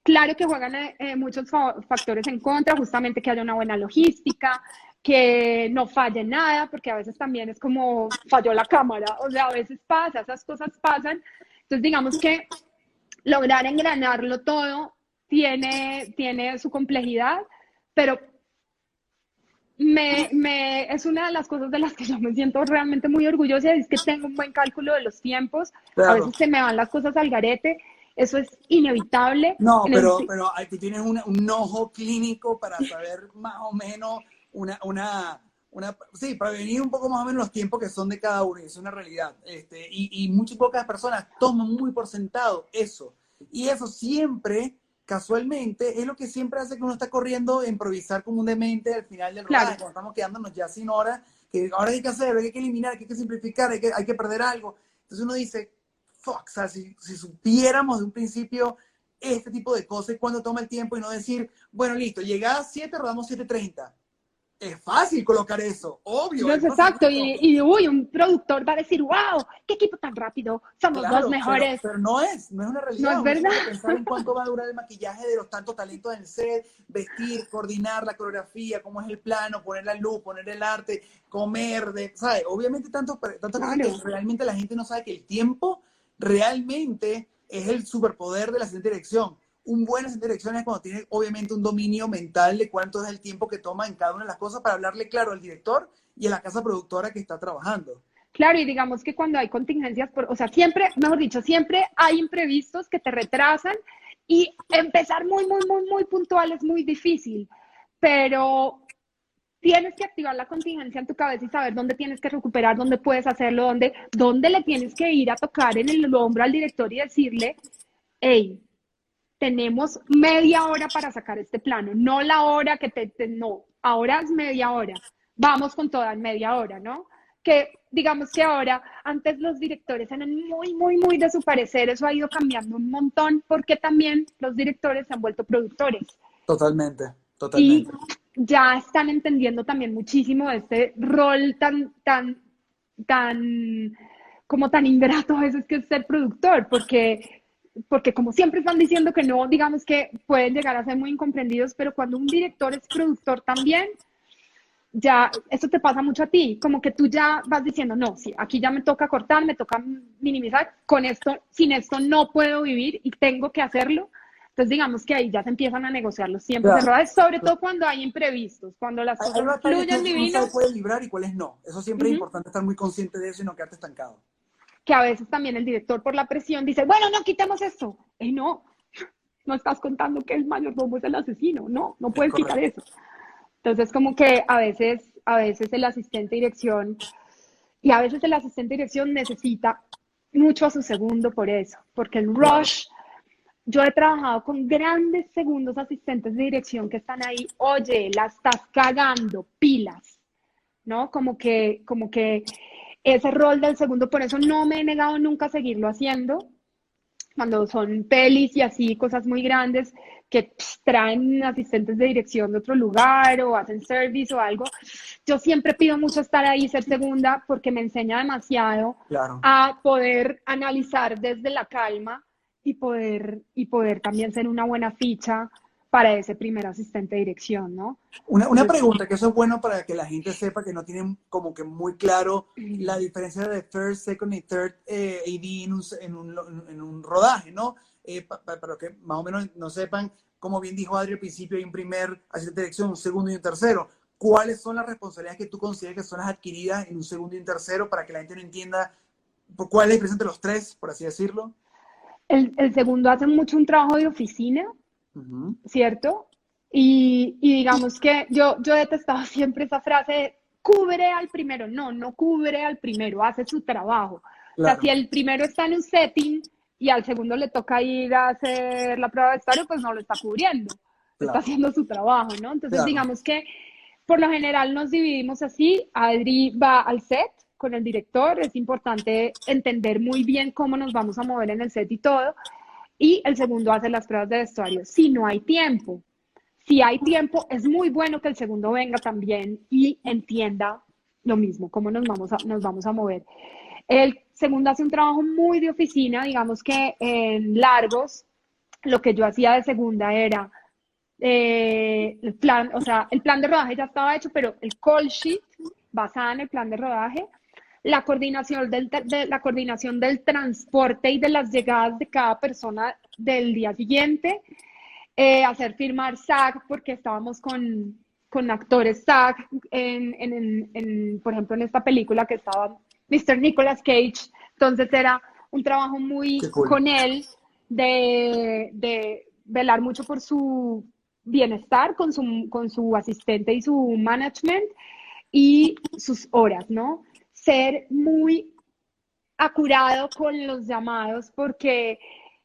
S2: Claro que juegan eh, eh, muchos factores en contra, justamente que haya una buena logística, que no falle nada, porque a veces también es como falló la cámara, o sea, a veces pasa, esas cosas pasan. Entonces, digamos que lograr engranarlo todo tiene, tiene su complejidad, pero me, me, es una de las cosas de las que yo me siento realmente muy orgullosa, es que tengo un buen cálculo de los tiempos, a veces se me van las cosas al garete eso es inevitable.
S1: No, pero, pero aquí tienes un ojo clínico para saber más o menos una, una, una, sí, para venir un poco más o menos los tiempos que son de cada uno, y es una realidad. Este, y, y muchas pocas personas toman muy por sentado eso. Y eso siempre, casualmente, es lo que siempre hace que uno está corriendo improvisar como un demente al final del rodaje, cuando estamos quedándonos ya sin horas, que ahora hay que hacer, hay que eliminar, hay que simplificar, hay que, hay que perder algo. Entonces uno dice, fuck, o sea, si, si supiéramos de un principio este tipo de cosas, cuando toma el tiempo y no decir, bueno, listo, llegada a 7, rodamos 7.30. Es fácil colocar eso, obvio.
S2: No es exacto, y, y, uy, un productor va a decir, wow, qué equipo tan rápido, somos los mejores.
S1: Pero, no es, no es una realidad.
S2: No es verdad.
S1: Pensar en cuánto va a durar el maquillaje de los tantos talentos en el set, vestir, coordinar la coreografía, cómo es el plano, poner la luz, poner el arte, comer, de, ¿sabes? Obviamente tanto, tanto que realmente la gente no sabe que el tiempo realmente es el superpoder de la asistente dirección. Un buen asistente dirección es cuando tiene obviamente un dominio mental de cuánto es el tiempo que toma en cada una de las cosas para hablarle claro al director y a la casa productora que está trabajando.
S2: Claro, y digamos que cuando hay contingencias, por, o sea, siempre, mejor dicho, siempre hay imprevistos que te retrasan y empezar muy, muy, muy, muy puntual es muy difícil, pero tienes que activar la contingencia en tu cabeza y saber dónde tienes que recuperar, dónde puedes hacerlo, dónde, dónde le tienes que ir a tocar en el hombro al director y decirle, hey, tenemos media hora para sacar este plano, no la hora que te, no, ahora es media hora, vamos con toda en media hora, ¿no? Que digamos que ahora, antes los directores eran muy, muy, muy de su parecer, eso ha ido cambiando un montón porque también los directores se han vuelto productores.
S1: Totalmente, totalmente
S2: ya están entendiendo también muchísimo este rol tan, tan, tan, como tan ingrato a veces que es ser productor, porque, porque como siempre están diciendo que no, digamos que pueden llegar a ser muy incomprendidos, pero cuando un director es productor también, ya, eso te pasa mucho a ti, como que tú ya vas diciendo, no, sí, aquí ya me toca cortar, me toca minimizar, con esto, sin esto no puedo vivir y tengo que hacerlo. Entonces, digamos que ahí ya se empiezan a negociar los tiempos de rodaje, sobre todo cuando hay imprevistos, cuando las cosas no fluyen
S1: divino. puede librar y cuáles no. Eso siempre es importante estar muy consciente de eso y no quedarte estancado.
S2: Que a veces también el director, por la presión, dice, bueno, no, quitemos esto. Y no, no estás contando que el mayordomo es el asesino. No, no puedes quitar eso. Entonces, como que a veces, a veces el asistente de dirección y a veces el asistente de dirección necesita mucho a su segundo por eso, porque el rush yo he trabajado con grandes segundos asistentes de dirección que están ahí, oye, la estás cagando, pilas, ¿no? Como que, como que ese rol del segundo, por eso no me he negado nunca a seguirlo haciendo, cuando son pelis y así, cosas muy grandes que traen asistentes de dirección de otro lugar o hacen service o algo, yo siempre pido mucho estar ahí, ser segunda, porque me enseña demasiado a poder analizar desde la calma y poder, y poder también ser una buena ficha para ese primer asistente de dirección, ¿no?
S1: Una, una pregunta, que eso es bueno para que la gente sepa que no tienen como que muy claro la diferencia de first, second y third eh, AD en un, en, un, en un, rodaje, ¿no? Eh, para que más o menos no sepan, como bien dijo Adri al principio, hay un primer asistente de dirección, un segundo y un tercero. ¿Cuáles son las responsabilidades que tú consideras que son las adquiridas en un segundo y un tercero para que la gente no entienda cuál es la diferencia entre los tres, por así decirlo?
S2: El, segundo hace mucho un trabajo de oficina, ¿cierto? Y, digamos que yo, yo he detestado siempre esa frase cubre al primero. No, no cubre al primero, hace su trabajo. O sea, si el primero está en un setting y al segundo le toca ir a hacer la prueba de vestuario, pues no lo está cubriendo, está haciendo su trabajo, ¿no? Entonces, digamos que por lo general nos dividimos así, Adri va al set, con el director, es importante entender muy bien cómo nos vamos a mover en el set y todo. Y el segundo hace las pruebas de vestuario. Si no hay tiempo, si hay tiempo, es muy bueno que el segundo venga también y entienda lo mismo, cómo nos vamos a, nos vamos a mover. El segundo hace un trabajo muy de oficina, digamos que en largos, lo que yo hacía de segunda era eh, el plan, o sea, el plan de rodaje ya estaba hecho, pero el call sheet basada en el plan de rodaje la coordinación del, de, la coordinación del transporte y de las llegadas de cada persona del día siguiente, eh, hacer firmar SAG, porque estábamos con, con actores SAG, en, en, en, por ejemplo, en esta película que estaba Mr. Nicolas Cage, entonces era un trabajo muy con él de, de velar mucho por su bienestar con su, con su asistente y su management y sus horas, ¿no? Ser muy acurado con los llamados porque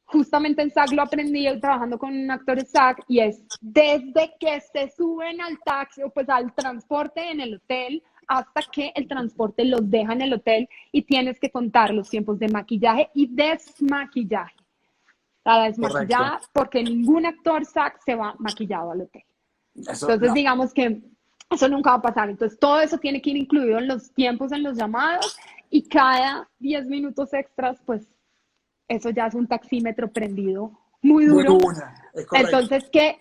S2: justamente en SAC lo aprendí trabajando con un actor SAC y es desde que se suben al taxi o pues al transporte en el hotel hasta que el transporte los deja en el hotel y tienes que contar los tiempos de maquillaje y desmaquillaje. La desmaquillada, porque ningún actor SAC se va maquillado al hotel. Entonces, digamos que eso nunca va a pasar. Entonces, todo eso tiene que ir incluido en los tiempos, en los llamados, y cada 10 minutos extras, pues eso ya es un taxímetro prendido muy duro. Entonces, que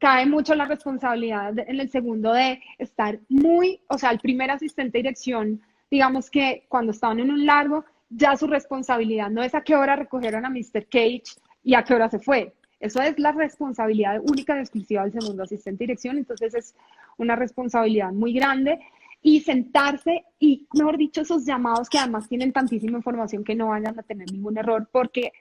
S2: cae mucho la responsabilidad en el segundo de estar muy, o sea, el primer asistente de dirección, digamos que cuando estaban en un largo, ya su responsabilidad no es a qué hora recogieron a Mr. Cage y a qué hora se fue. Eso es la responsabilidad única y exclusiva del segundo asistente de dirección. Entonces, es una responsabilidad muy grande y sentarse y, mejor dicho, esos llamados que además tienen tantísima información que no vayan a tener ningún error porque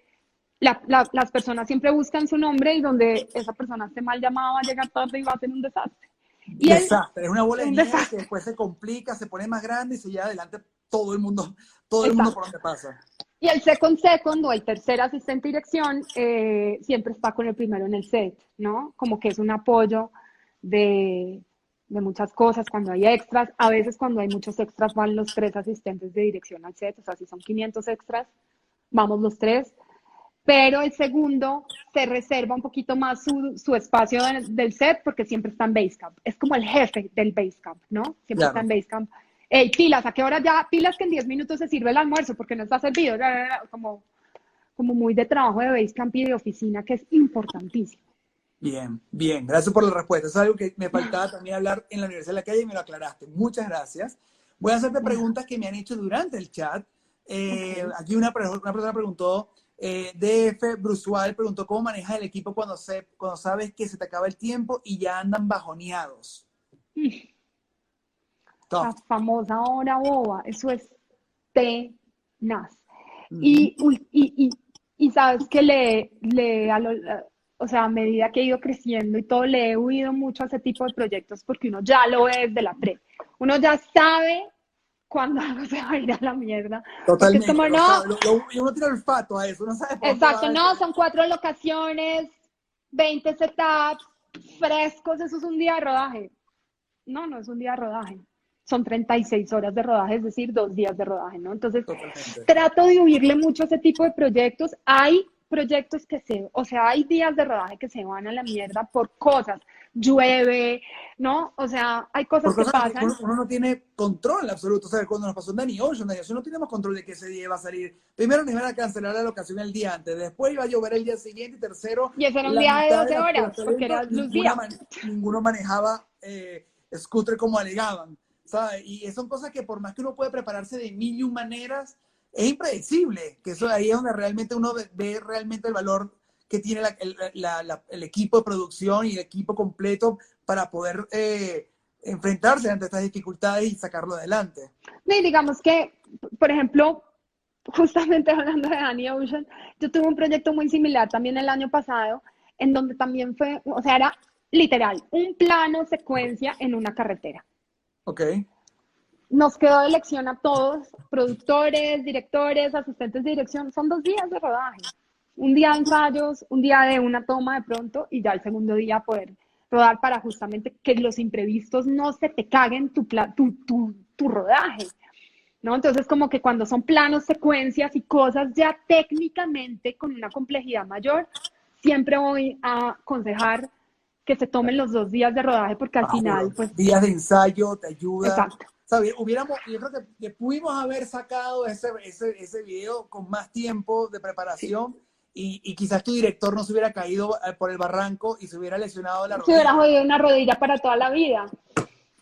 S2: las personas siempre buscan su nombre y donde esa persona esté mal llamada va a llegar tarde y va a ser un desastre.
S1: Y desastre, es una bola de nieve que después se complica, se pone más grande y se lleva adelante todo el mundo, todo el mundo por donde pasa.
S2: Y el second second o el tercer asistente de dirección eh, siempre está con el primero en el set, ¿no? Como que es un apoyo de, de muchas cosas, cuando hay extras, a veces cuando hay muchos extras van los tres asistentes de dirección al set, o sea, si son 500 extras, vamos los tres, pero el segundo se reserva un poquito más su, su espacio del set porque siempre está en Basecamp, es como el jefe del Basecamp, ¿no? Siempre está en Basecamp. Hey, pilas, ¿a qué hora ya? Pilas que en 10 minutos se sirve el almuerzo porque no está servido, como, como muy de trabajo de Basecamp y de oficina, que es importantísimo.
S1: Bien, bien, gracias por la respuesta. Es algo que me faltaba también hablar en la Universidad de la Calle y me lo aclaraste. Muchas gracias. Voy a hacerte preguntas que me han hecho durante el chat. Eh, aquí una, una, persona preguntó Eh, DF Brusual preguntó cómo manejas el equipo cuando, se, cuando sabes que se te acaba el tiempo y ya andan bajoneados.
S2: La famosa hora boba, eso es tenaz. y, y, y, sabes que le, le a o sea, a medida que he ido creciendo y todo, le he huido mucho a ese tipo de proyectos porque uno ya lo ve desde la pre. Uno ya sabe cuando algo se va a ir a la mierda.
S1: Totalmente. Como, no, y uno tiene olfato a eso, no sabe
S2: Exacto, no, son cuatro locaciones, 20 setups, frescos, eso es un día de rodaje. No, no es un día de rodaje. Son 36 horas de rodaje, es decir, dos días de rodaje, ¿no? Entonces, trato de huirle mucho a ese tipo de proyectos. Hay proyectos que se, o sea, hay días de rodaje que se van a la mierda por cosas, llueve, ¿no? O sea, hay cosas, que pasan.
S1: uno, no tiene control absoluto, o sea, cuando nos pasó en Danny Ocean, Danny Ocean no tenemos control de que ese día iba a salir. Primero nos iban a cancelar la locación el día antes, después iba a llover el día siguiente y tercero...
S2: Y ese era un día de 12 horas, porque era luz día.
S1: ninguno manejaba eh, scooter como alegaban, ¿sabes? Y son cosas que por más que uno puede prepararse de mil y un maneras, es impredecible, que eso ahí es donde realmente uno ve, realmente el valor que tiene el, equipo de producción y el equipo completo para poder eh, enfrentarse ante estas dificultades y sacarlo adelante.
S2: Y digamos que, por ejemplo, justamente hablando de Danny Ocean, yo tuve un proyecto muy similar también el año pasado, en donde también fue, o sea, era literal, un plano secuencia en una carretera.
S1: Ok
S2: nos quedó de lección a todos, productores, directores, asistentes de dirección, son dos días de rodaje. Un día de ensayos, un día de una toma de pronto y ya el segundo día poder rodar para justamente que los imprevistos no se te caguen tu, tu, tu, tu rodaje. ¿no? Entonces, como que cuando son planos, secuencias y cosas ya técnicamente con una complejidad mayor, siempre voy a aconsejar que se tomen los dos días de rodaje porque al ah, final, pues...
S1: Días de ensayo te ayuda. Exacto hubiéramos, yo creo que, pudimos haber sacado ese, ese, ese, video con más tiempo de preparación y, y, quizás tu director no se hubiera caído eh, por el barranco y se hubiera lesionado la rodilla.
S2: Se hubiera jodido una rodilla para toda la vida.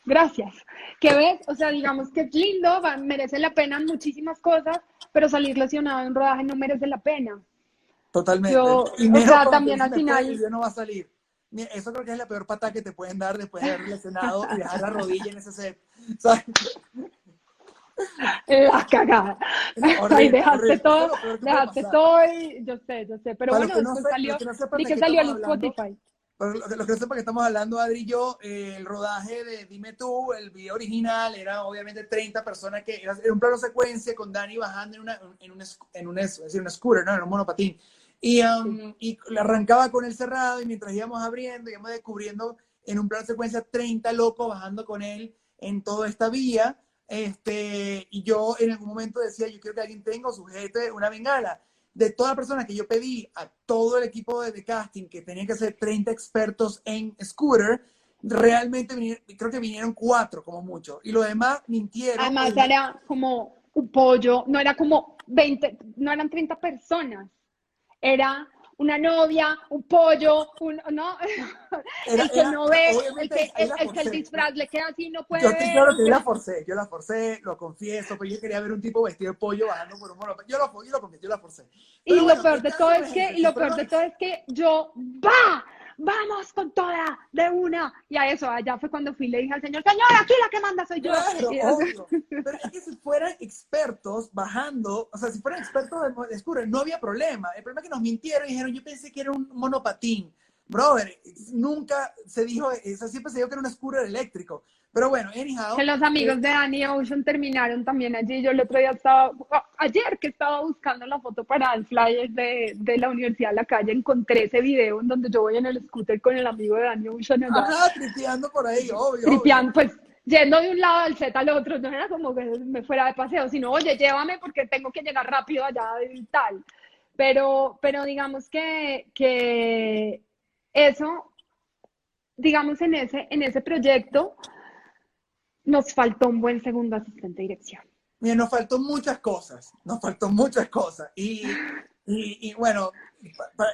S2: Gracias. ¿Qué ves? O sea, digamos que es lindo, merece la pena muchísimas cosas, pero salir lesionado en un rodaje no merece la pena.
S1: Totalmente.
S2: y o sea, también al final...
S1: no va a salir. Eso creo que es la peor patada que te pueden dar después de haber lesionado y dejar la rodilla en ese set.
S2: La cagada. Ahí dejaste todo, dejaste todo y yo sé, yo sé. Pero bueno, después salió, y que salió el Spotify.
S1: Pero lo, que no sepa que estamos hablando, Adri y yo, eh, el rodaje de Dime tú, el video original, era obviamente 30 personas que era, un plano secuencia con Dani bajando en, una, en, un, en, un, es decir, un scooter, ¿no? En un monopatín. Y, um, y arrancaba con el cerrado y mientras íbamos abriendo, íbamos descubriendo en un plano secuencia 30 locos bajando con él en toda esta vía. Este, y yo en algún momento decía, yo quiero que alguien tenga o sujete una bengala. De todas las personas que yo pedí a todo el equipo de, casting, que tenía que ser 30 expertos en scooter, realmente creo que vinieron cuatro como mucho. Y los demás mintieron.
S2: Además era como un pollo, no era como 20, no eran 30 personas. Era una novia, un pollo, un, ¿no? el que no ve, el que, el, que el disfraz le queda así, no puede
S1: Yo estoy claro que yo la forcé, yo la forcé, lo confieso, pero yo quería ver un tipo vestido de pollo bajando por un mono. Yo lo, yo lo confieso, yo la forcé.
S2: y lo peor de todo es que, y lo peor de todo es que yo, ¡va! Vamos con toda, de una. Y a eso, allá fue cuando fui y le dije al señor, señor, aquí la que manda soy yo.
S1: Claro, obvio. Pero es que si fueran expertos bajando, o sea, si fueran expertos de no había problema. El problema es que nos mintieron y dijeron, yo pensé que era un monopatín. Brother, nunca se dijo, eso siempre se dijo que era un scooter eléctrico. Pero bueno, anyhow.
S2: Que los amigos eh, de Danny Ocean terminaron también allí. Yo el otro día estaba, ayer que estaba buscando la foto para el flyer de, de, la Universidad de la Calle, encontré ese video en donde yo voy en el scooter con el amigo de Danny Ocean.
S1: Ajá, tripeando por ahí, obvio.
S2: Tripeando, pues yendo de un lado al Z al otro, no era como que me fuera de paseo, sino, oye, llévame porque tengo que llegar rápido allá y tal. Pero, pero digamos que, que eso, digamos, en ese, en ese proyecto, nos faltó un buen segundo asistente de dirección.
S1: Mira, nos faltó muchas cosas, nos faltó muchas cosas. Y, y, bueno,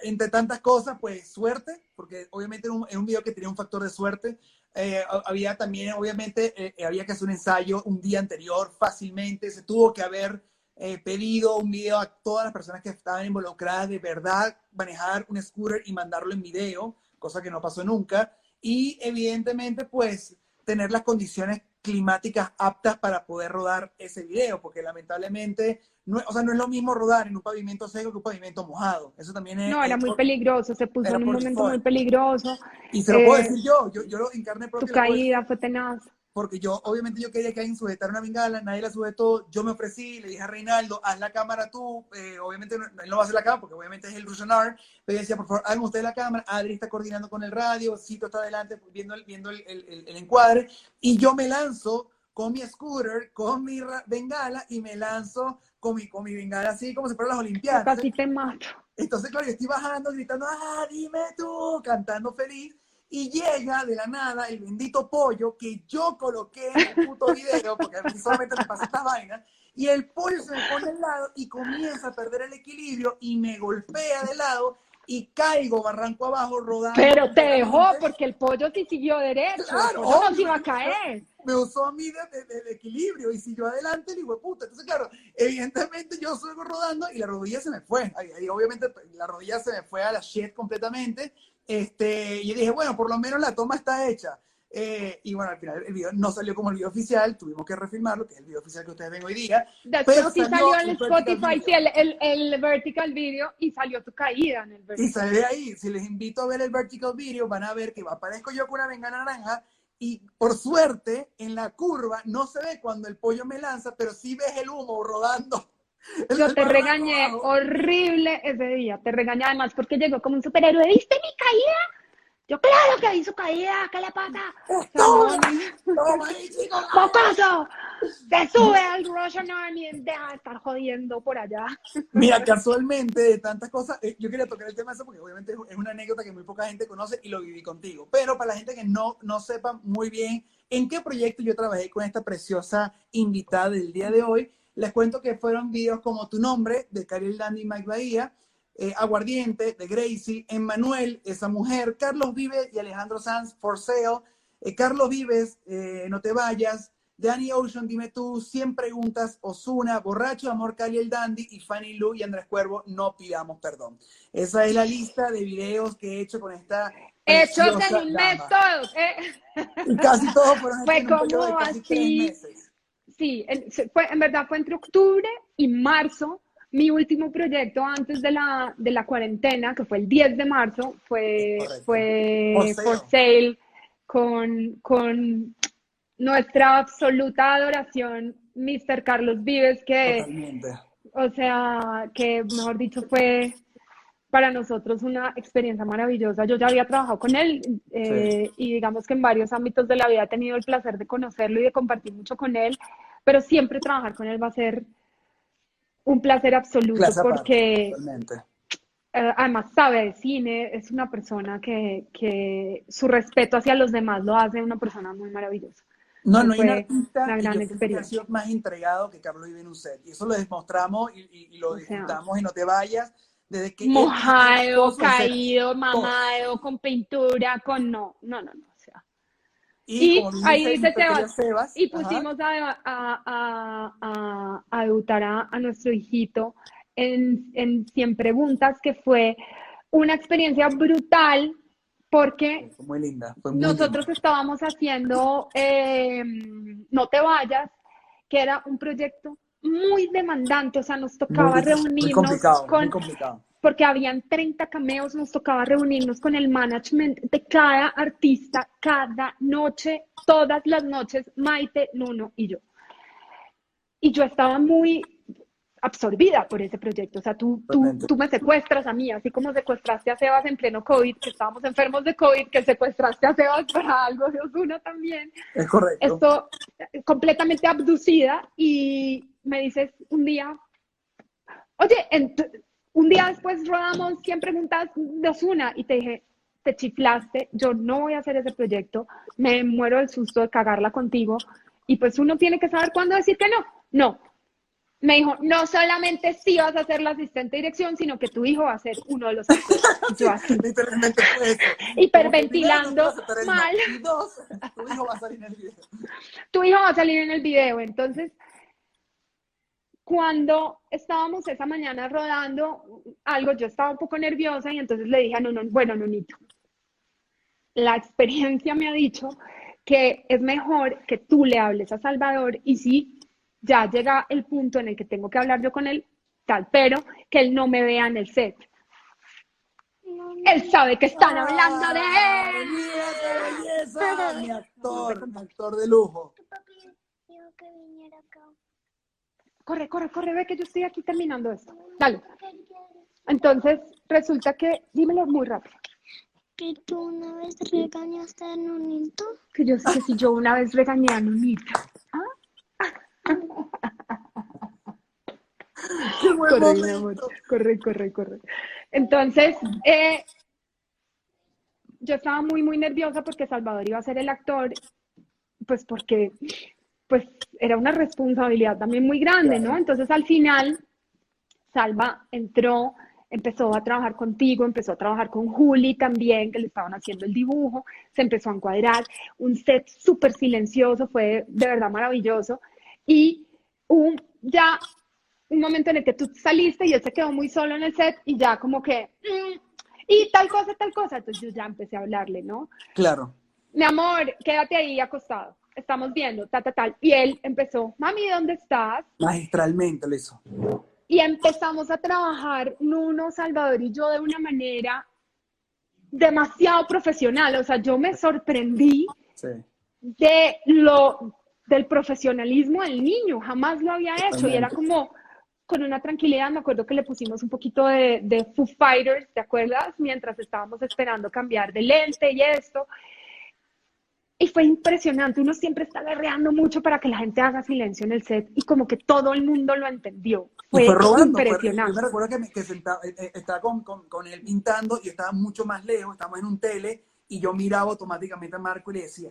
S1: entre tantas cosas, pues suerte, porque obviamente en un, un video que tenía un factor de suerte. Eh, había también, obviamente, eh, había que hacer un ensayo un día anterior fácilmente, se tuvo que haber eh, pedido un video a todas las personas que estaban involucradas de verdad manejar un scooter y mandarlo en video, cosa que no pasó nunca. Y evidentemente, pues, tener las condiciones climáticas aptas para poder rodar ese video, porque lamentablemente, no, o sea, no es lo mismo rodar en un pavimento seco que un pavimento mojado. Eso también es...
S2: No, era muy peligroso, se puso en un momento muy peligroso.
S1: Y se lo puedo eh, decir yo, yo, yo lo encarné.
S2: Tu caída fue tenaz
S1: porque yo, obviamente, yo quería que alguien sujetara una bengala, nadie la sujetó, yo me ofrecí, le dije a Reinaldo, haz la cámara tú, eh, obviamente él no va a hacer la cámara porque obviamente es el Rusionar, pero yo decía, por favor, hagan ustedes la cámara, Adri está coordinando con el radio, Cito está adelante viendo, el, viendo el, el, el encuadre, y yo me lanzo con mi scooter, con mi bengala, y me lanzo con mi, con mi bengala así como si fueran las Olimpiadas.
S2: Casi te mato.
S1: Entonces, claro, yo estoy bajando, gritando, ah, dime tú, cantando feliz, y llega de la nada el bendito pollo que yo coloqué en el puto video, porque solamente me pasa esta vaina, y el pollo se me pone al lado y comienza a perder el equilibrio y me golpea de lado y caigo barranco abajo rodando.
S2: Pero te dejó porque el pollo sí siguió derecho, claro, no se iba a caer.
S1: Me usó a mí de, equilibrio y siguió adelante el hijo de puta. Entonces, claro, evidentemente yo sigo rodando y la rodilla se me fue. Ahí, obviamente la rodilla se me fue a la shit completamente este, y dije, bueno, por lo menos la toma está hecha. Eh, y bueno, al final el video no salió como el video oficial, tuvimos que refilmarlo, que es el video oficial que ustedes ven hoy día.
S2: pero sí salió en Spotify, sí, el, el, vertical video y salió tu caída en el vertical.
S1: Y sale ahí, si les invito a ver el vertical video, van a ver que aparezco yo con una venga naranja y por suerte en la curva no se ve cuando el pollo me lanza, pero sí ves el humo rodando
S2: yo te regañé horrible ese día, te regañé además porque llegó como un superhéroe, ¿viste mi caída? Yo, claro que vi su caída, ¿qué le pasa? ¡Pocoso! Se sube al Russian Army deja de estar jodiendo por allá.
S1: Mira, casualmente, de tantas cosas, eh, yo quería tocar el tema de eso porque obviamente es una anécdota que muy poca gente conoce y lo viví contigo. Pero para la gente que no, no sepa muy bien en qué proyecto yo trabajé con esta preciosa invitada del día de hoy, les cuento que fueron videos como Tu Nombre, de Cariel Dandy y Mike Bahía, eh, Aguardiente, de Gracie, Emmanuel, Esa Mujer, Carlos Vives y Alejandro Sanz, For Sale, eh, Carlos Vives, eh, No Te Vayas, Danny Ocean, Dime Tú, 100 Preguntas, Osuna, Borracho, Amor, Cali Dandy y Fanny Lu y Andrés Cuervo, No Pidamos Perdón. Esa es la lista de videos que he hecho con esta
S2: Hechos en un mes todos.
S1: casi todos fueron
S2: Fue como así. Sí, fue, en verdad fue entre octubre y marzo. Mi último proyecto antes de la, de la cuarentena, que fue el 10 de marzo, fue, fue For Sale con, con nuestra absoluta adoración, Mr. Carlos Vives, que, o sea, que mejor dicho fue para nosotros una experiencia maravillosa. Yo ya había trabajado con él eh, y digamos que en varios ámbitos de la vida he tenido el placer de conocerlo y de compartir mucho con él, pero siempre trabajar con él va a ser un placer absoluto porque eh, además sabe de cine, es una persona que, que, su respeto hacia los demás lo hace una persona muy maravillosa.
S1: No, no hay un artista gran experiencia. más entregado que Carlos Ibenuset. Y eso lo demostramos y, y, lo disfrutamos y no te vayas desde que
S2: mojado, caído, mamado, con pintura, con no, no, no, no. O sea. Y, ahí dice Sebas, y pusimos a, a, a, a, debutar a, nuestro hijito en, en 100 preguntas, que fue una experiencia brutal porque
S1: muy linda,
S2: nosotros estábamos haciendo em, No te vayas, que era un proyecto muy demandante, o sea, nos tocaba reunirnos con... Porque habían 30 cameos, nos tocaba reunirnos con el management de cada artista, cada noche, todas las noches, Maite, Nuno y yo. Y yo estaba muy absorbida por ese proyecto. O sea, tú, tú, tú, me secuestras a mí, así como secuestraste a Sebas en pleno COVID, que estábamos enfermos de COVID, que secuestraste a Sebas para algo de Osuna también.
S1: Es correcto.
S2: Esto completamente abducida y me dices un día, oye, un día después rodamos 100 preguntas de Osuna y te dije, te chiflaste, yo no voy a hacer ese proyecto, me muero del susto de cagarla contigo y pues uno tiene que saber cuándo decir que no. No, me dijo, no solamente sí vas a ser la asistente de dirección, sino que tu hijo va a ser uno de los.
S1: Literalmente fue eso.
S2: Hiperventilando mal.
S1: Y dos, tu hijo va a salir en el video.
S2: Tu hijo va a salir en el video, entonces cuando estábamos esa mañana rodando algo, yo estaba un poco nerviosa y entonces le dije a Nuno, bueno, Nunito, la experiencia me ha dicho que es mejor que tú le hables a Salvador y si ya llega el punto en el que tengo que hablar yo con él, tal, pero que él no me vea en el set. Él sabe que están hablando de él.
S1: ¡Mira qué belleza! Mi actor, mi actor de lujo.
S3: que viniera acá.
S2: Corre, corre, corre, ve que yo estoy aquí terminando esto. Dale. Entonces, resulta que, dímelo muy rápido.
S3: Que tú una vez regañaste a Nunito.
S2: Que yo sé que si yo una vez regañé a Nunita.
S1: ¡Qué buen
S2: Corre, mi amor. Corre, corre, corre. Entonces, eh, yo estaba muy, muy nerviosa porque Salvador iba a ser el actor, pues porque pues era una responsabilidad también muy grande, ¿no? Entonces al final, Salva entró, empezó a trabajar contigo, empezó a trabajar con Juli también, que le estaban haciendo el dibujo, se empezó a encuadrar, un set súper silencioso, fue de verdad maravilloso, y un, ya un momento en el que tú saliste y él se quedó muy solo en el set y ya como que, mm, y tal cosa, tal cosa, entonces yo ya empecé a hablarle, ¿no?
S1: Claro.
S2: mi amor, quédate ahí acostado, estamos viendo, ta, ta, tal. Y él empezó, mami, ¿dónde estás?
S1: Magistralmente lo hizo.
S2: Y empezamos a trabajar Nuno, Salvador y yo de una manera demasiado profesional. O sea, yo me sorprendí
S1: Sí.
S2: de lo, del profesionalismo del niño, jamás lo había hecho y era como con una tranquilidad, me acuerdo que le pusimos un poquito de, de Foo Fighters, ¿te acuerdas? Mientras estábamos esperando cambiar de lente y esto. Y fue impresionante, uno siempre está guerreando mucho para que la gente haga silencio en el set y como que todo el mundo lo entendió. Fue,
S1: fue robando. fue-
S2: impresionante.
S1: yo me recuerdo que, me- que sentaba, eh, eh, estaba con, con, con él pintando y estaba mucho más lejos, estábamos en un tele y yo miraba automáticamente a Marco y le decía,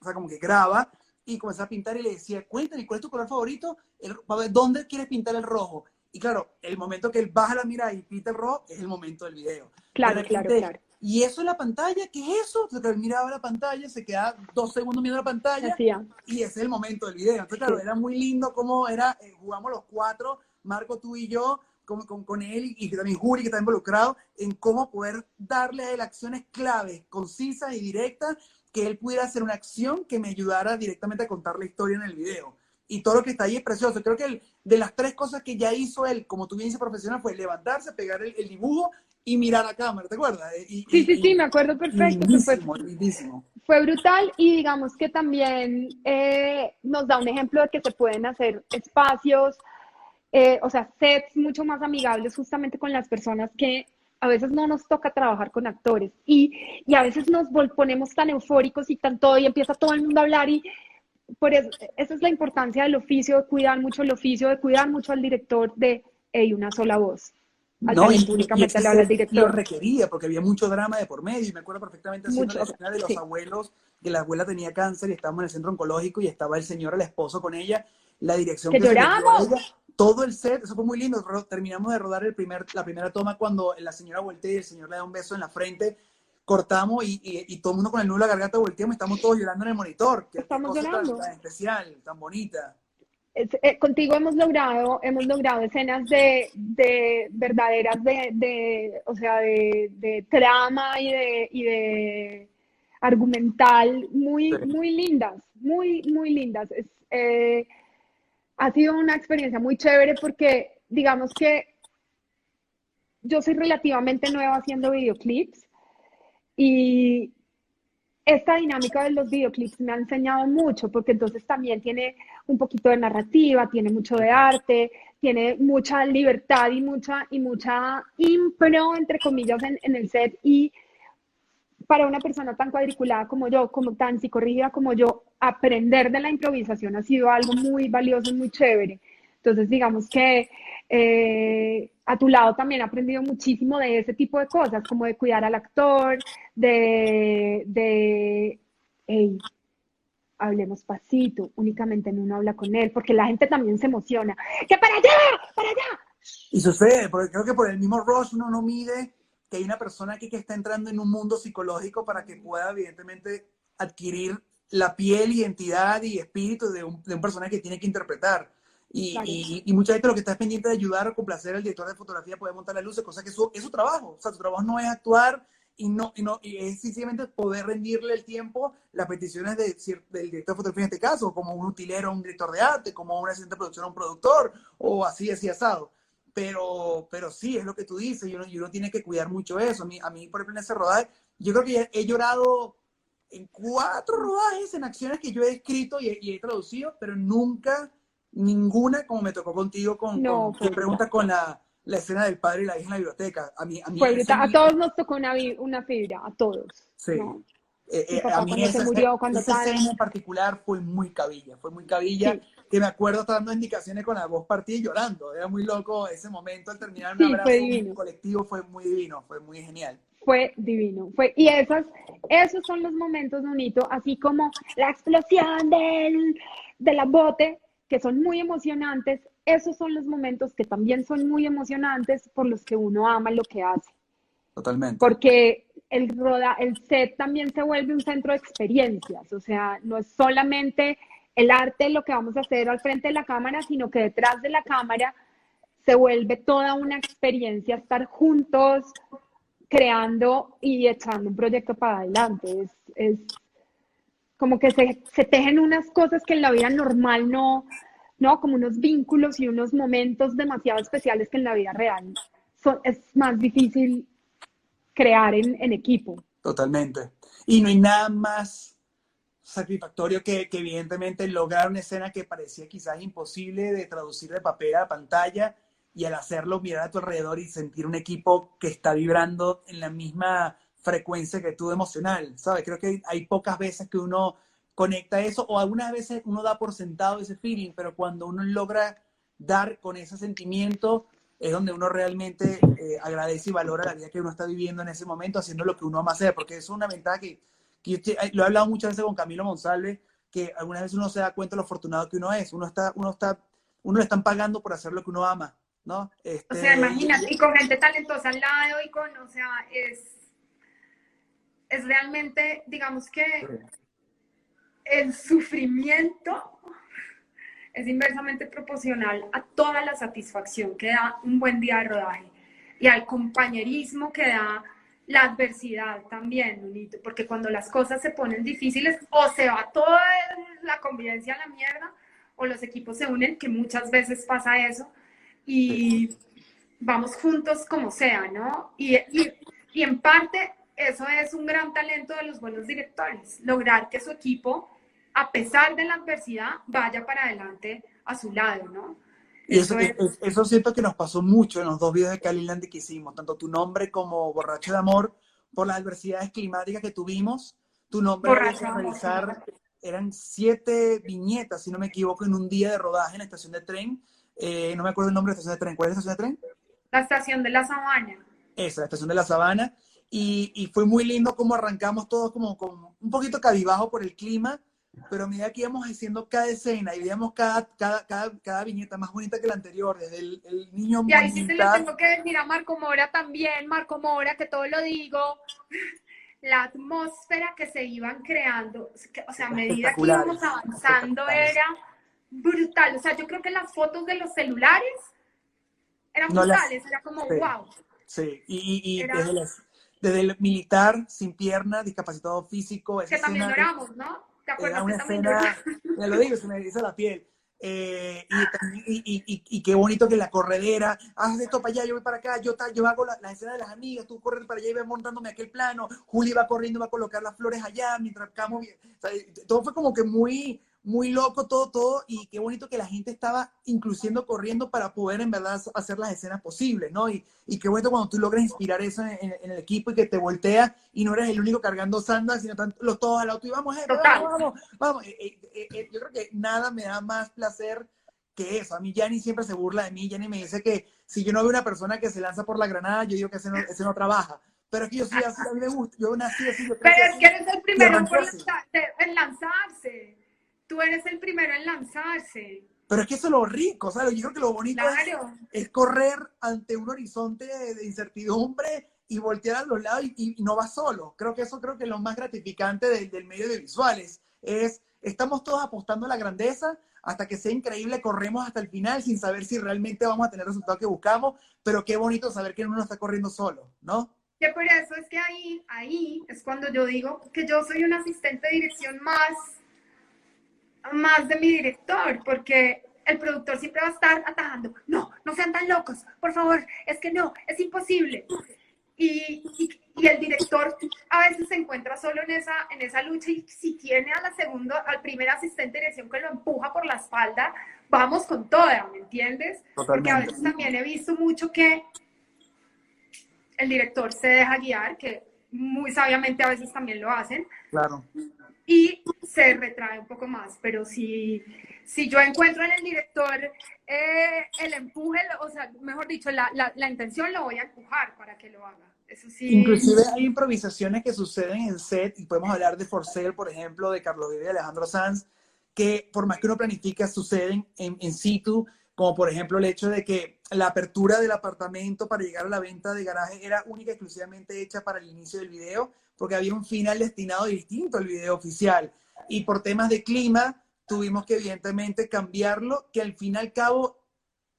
S1: o sea, como que graba y comenzaba a pintar y le decía, cuéntame, ¿cuál es tu color favorito? El, ¿Dónde quieres pintar el rojo? Y claro, el momento que él baja la mirada y pinta el rojo es el momento del video.
S2: Claro,
S1: De
S2: claro, claro.
S1: ¿Y eso en la pantalla? ¿Qué es eso? Entonces, él miraba la pantalla, se quedaba dos segundos mirando la pantalla y ese es el momento del video. Entonces, claro,
S2: Sí.
S1: era muy lindo cómo era, eh, jugamos los cuatro, Marco, tú y yo, con, con, con él y también Juri, que está involucrado, en cómo poder darle a él acciones claves, concisas y directas, que él pudiera hacer una acción que me ayudara directamente a contar la historia en el video. Y todo lo que está ahí es precioso. Creo que el- de las tres cosas que ya hizo él, como tú bien dices, profesional, fue levantarse, pegar el, el dibujo y mirar a cámara, ¿te acuerdas? Eh, Y,
S2: Sí,
S1: y-
S2: sí,
S1: y-
S2: sí, me acuerdo perfecto.
S1: lindísimo.
S2: fue brutal y digamos que también eh, nos da un ejemplo de que se pueden hacer espacios, eh, o sea, sets mucho más amigables justamente con las personas que a veces no nos toca trabajar con actores y, y a veces nos ponemos tan eufóricos y tan todo y empieza todo el mundo a hablar y por eso, esa es la importancia del oficio, de cuidar mucho el oficio, de cuidar mucho al director de hey, una sola voz. Al
S1: No, y, y
S2: únicamente le habla al
S1: set lo
S2: director.
S1: requería porque había mucho drama de por medio. Y me acuerdo perfectamente haciendo la escena de los
S2: sí.
S1: abuelos, que la abuela tenía cáncer y estábamos en el centro oncológico y estaba el señor, el esposo con ella, la dirección
S2: ¡Que
S1: se a
S2: lloramos!
S1: ella, todo el set, eso fue muy lindo. Terminamos de rodar el primer, la primera toma cuando la señora voltea y el señor le da un beso en la frente. Cortamos y, y, y todo el mundo con el nudo en la garganta volteamos y estamos todos llorando en el monitor. Qué
S2: Estamos
S1: cosa tan-
S2: llorando.
S1: tan especial, tan bonita.
S2: es- eh, contigo hemos logrado, hemos logrado escenas de, de verdaderas de, de, o sea, de, de trama y de, y de argumental muy,
S1: Sí.
S2: muy lindas, muy, muy lindas. Es, eh, ha sido una experiencia muy chévere porque digamos que yo soy relativamente nueva haciendo videoclips y esta dinámica de los videoclips me ha enseñado mucho porque entonces también tiene un poquito de narrativa, tiene mucho de arte, tiene mucha libertad y mucha, y mucha impro, entre comillas, en, en el set. Y para una persona tan cuadriculada como yo, como tan psicorrígida como yo, aprender de la improvisación ha sido algo muy valioso y muy chévere. Entonces, digamos que eh, a tu lado también he aprendido muchísimo de ese tipo de cosas, como de cuidar al actor, de, de hablemos pasito, únicamente en uno habla con él, porque la gente también se emociona. ¡Que para allá! ¡Para allá!
S1: Y sucede, porque creo que por el mismo rush uno no mide que hay una persona aquí que está entrando en un mundo psicológico para que pueda, evidentemente, adquirir la piel, identidad y espíritu de un, de un personaje que tiene que interpretar. Y,
S2: Claro.
S1: y, y mucha gente lo que está es pendiente de ayudar o complacer al director de fotografía, poder montar las luces, cosa que eso es su trabajo. O sea, su trabajo no es actuar y no, y no y es sencillamente poder rendirle el tiempo las peticiones de, del director de fotografía en este caso, como un utilero, un director de arte, como un asistente de producción, un productor, o así, así asado. Pero, pero sí, es lo que tú dices, y uno, y uno tiene que cuidar mucho eso. A mí, a mí, por ejemplo, en ese rodaje, yo creo que he llorado en cuatro rodajes, en acciones que yo he escrito y he, y he traducido, pero nunca, ninguna como me tocó contigo, con,
S2: No,
S1: con pregunta con la, la escena del padre y la hija en la biblioteca. A mí, a mí
S2: brutal. A todos nos tocó una, una fibra, a todos.
S1: Sí.
S2: ¿no?
S1: Eh, eh, a mí
S2: cuando se
S1: esa,
S2: murió, cuando
S1: esa
S2: tal.
S1: escena en particular fue muy cabilla, fue muy cabilla,
S2: Sí.
S1: Que me acuerdo estar dando indicaciones con la voz partida y llorando. Era muy loco ese momento al terminar un
S2: Sí,
S1: abrazo
S2: fue divino.
S1: colectivo, fue muy divino, fue muy genial.
S2: Fue divino. Fue, y esas, esos son los momentos, Nunito, así como la explosión del, de la bote, que son muy emocionantes. Esos son los momentos que también son muy emocionantes por los que uno ama lo que hace.
S1: Totalmente.
S2: Porque el, roda, el set también se vuelve un centro de experiencias. O sea, no es solamente el arte lo que vamos a hacer al frente de la cámara, sino que detrás de la cámara se vuelve toda una experiencia estar juntos, creando y echando un proyecto para adelante. Es, como que se, tejen unas cosas que en la vida normal no, no, como unos vínculos y unos momentos demasiado especiales que en la vida real es más difícil crear en equipo.
S1: Totalmente. Y no hay nada más satisfactorio que, evidentemente lograr una escena que parecía quizás imposible de traducir de papel a pantalla y al hacerlo mirar a tu alrededor y sentir un equipo que está vibrando en la misma frecuencia que tú emocional, ¿sabes? Creo que hay pocas veces que uno conecta eso o algunas veces uno da por sentado ese feeling, pero cuando uno logra dar con ese sentimiento es donde uno realmente eh, agradece y valora la vida que uno está viviendo en ese momento haciendo lo que uno ama hacer, porque es una ventaja que yo te- lo he hablado muchas veces con Camilo Monsalve, que algunas veces uno se da cuenta de lo afortunado que uno es, uno está, uno está, uno le están pagando por hacer lo que uno ama, ¿no? Este,
S4: O sea, imagínate, y con gente talentosa al lado y con, o sea, es, es realmente, digamos que el sufrimiento es inversamente proporcional a toda la satisfacción que da un buen día de rodaje y al compañerismo que da la adversidad también, Nunito, porque cuando las cosas se ponen difíciles o se va toda la convivencia a la mierda o los equipos se unen, que muchas veces pasa eso, y vamos juntos como sea, ¿no? Y, y, y en parte eso es un gran talento de los buenos directores, lograr que su equipo, a pesar de la adversidad, vaya para adelante a su lado, ¿no?
S1: Y eso,
S4: Eso es-
S1: es- eso siento que nos pasó mucho en los dos videos de Calilandia que hicimos, tanto tu nombre como Borracho de Amor, por las adversidades climáticas que tuvimos. Tu nombre
S4: Amor,
S1: realizar, eran siete viñetas, si no me equivoco, en un día de rodaje en la estación de tren. Eh, no me acuerdo el nombre de la estación de tren. ¿Cuál es la estación de tren?
S4: La estación de la sabana.
S1: Esa, la estación de la Sabana. Y, y fue muy lindo como arrancamos todos como, como un poquito cabibajo por el clima, pero a medida que íbamos haciendo cada escena y veíamos cada, cada, cada, cada viñeta más bonita que la anterior, desde el, el niño
S4: Y ahí sí se le
S1: militar-
S4: tengo que decir a Marco Mora también, Marco Mora, que todo lo digo, la atmósfera que se iban creando, o sea, a medida que íbamos avanzando era brutal. O sea, yo creo que las fotos de los celulares eran
S1: No las-
S4: brutales, era como,
S1: sí.
S4: wow.
S1: Sí, y, y- y
S4: Era-
S1: desde, las- desde el militar, sin pierna, discapacitado físico,
S4: Que también lloramos, ¿no? ¿Te acuerdas
S1: Era una escena, ya lo digo, se me eriza la piel. Eh, y, y, y- y- qué bonito que la corredera, haz esto para allá, yo voy para acá, yo, yo hago la, la escena de las amigas, tú corres para allá y vas montándome aquel plano, Juli va corriendo va a colocar las flores allá, mientras Camo, vi- o sea, todo fue como que muy, muy loco, todo, todo, y qué bonito que la gente estaba incluyendo corriendo para poder en verdad hacer las escenas posibles, ¿no? Y, y qué bonito cuando tú logras inspirar eso en, en- en el equipo y que te voltea y no eres el único cargando sandals, sino están los todos al auto y vamos,
S4: Total.
S1: vamos, vamos, vamos. Eh, eh, eh, eh, yo creo que nada me da más placer que eso. A mí Yanni siempre se burla de mí. Yanni me dice que si yo no veo una persona que se lanza por la granada, yo digo que ese no, ese no trabaja. Pero es que yo soy así, a mí me gusta. Yo nací así. Yo creo
S4: Pero es que eres el primero en lanzarse. Tú eres el primero en lanzarse.
S1: Pero es que eso es lo rico, ¿sabes? Yo creo que lo bonito es,
S4: Claro.
S1: es correr ante un horizonte de, de incertidumbre y voltear a los lados y, y no vas solo. Creo que eso creo que es lo más gratificante del, del medio de visuales. Es, estamos todos apostando a la grandeza, hasta que sea increíble, corremos hasta el final sin saber si realmente vamos a tener el resultado que buscamos, pero qué bonito saber que uno no está corriendo solo, ¿no?
S2: Que por eso es que ahí, ahí es cuando yo digo que yo soy un asistente de dirección más, más de mi director, porque el productor siempre va a estar atajando. No, no sean tan locos, por favor, es que no, es imposible. Y, y, y, el director a veces se encuentra solo en esa, en esa lucha y si tiene a la segunda, al primer asistente de dirección que lo empuja por la espalda, vamos con toda, ¿me entiendes?
S1: Totalmente.
S2: Porque a veces también he visto mucho que el director se deja guiar, que muy sabiamente a veces también lo hacen,
S1: Claro.
S2: Y se retrae un poco más, pero si, si yo encuentro en el director eh, el empuje, o sea, mejor dicho, la, la, la, intención lo voy a empujar para que lo haga. Eso sí.
S1: Inclusive hay improvisaciones que suceden en set y podemos hablar de Forcel, por ejemplo, de Carlos Vive y Alejandro Sanz, que por más que uno planifica, suceden en, en situ, como por ejemplo el hecho de que la apertura del apartamento para llegar a la venta de garaje era única y exclusivamente hecha para el inicio del video, porque había un final destinado distinto al video oficial. Y por temas de clima, tuvimos que evidentemente cambiarlo, que al fin y al cabo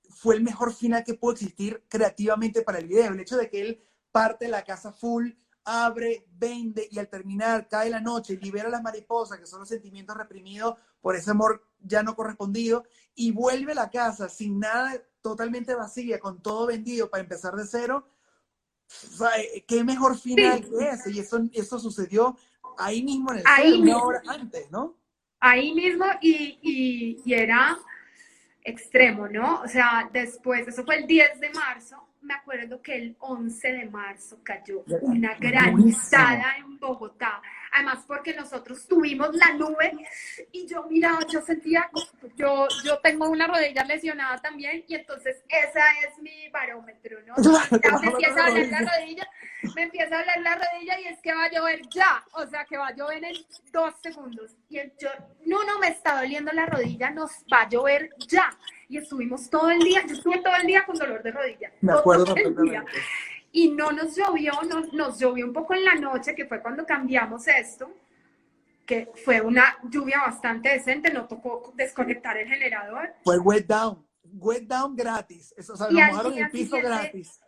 S1: fue el mejor final que pudo existir creativamente para el video. El hecho de que él parte la casa full, abre, vende y al terminar cae la noche, libera las mariposas, que son los sentimientos reprimidos por ese amor ya no correspondido, y vuelve a la casa sin nada, totalmente vacía, con todo vendido para empezar de cero. O sea, qué mejor final sí. que ese. Y eso, eso sucedió ahí mismo en el
S2: ahí
S1: set, una hora antes, ¿no?
S2: Ahí mismo y, y, y era extremo, ¿no? O sea, después, eso fue el 10 de marzo, me acuerdo que el 11 de marzo cayó una granizada en Bogotá. Además, porque nosotros tuvimos la nube y yo miraba, yo sentía, yo, yo tengo una rodilla lesionada también y entonces esa es mi barómetro, ¿no? Ya me empieza a doler la rodilla, me empieza a doler la rodilla y es que va a llover ya, o sea, que va a llover en dos segundos. Y el, yo, no, no, me está doliendo la rodilla, nos va a llover ya y estuvimos todo el día, yo estuve todo el día con dolor de rodilla.
S1: Me acuerdo
S2: todo el día. Y no nos llovió, no, nos llovió un poco en la noche, que fue cuando cambiamos esto, que fue una lluvia bastante decente, no tocó desconectar el generador.
S1: Fue wet down, wet down gratis, eso, o sea, nos mojaron el piso gratis.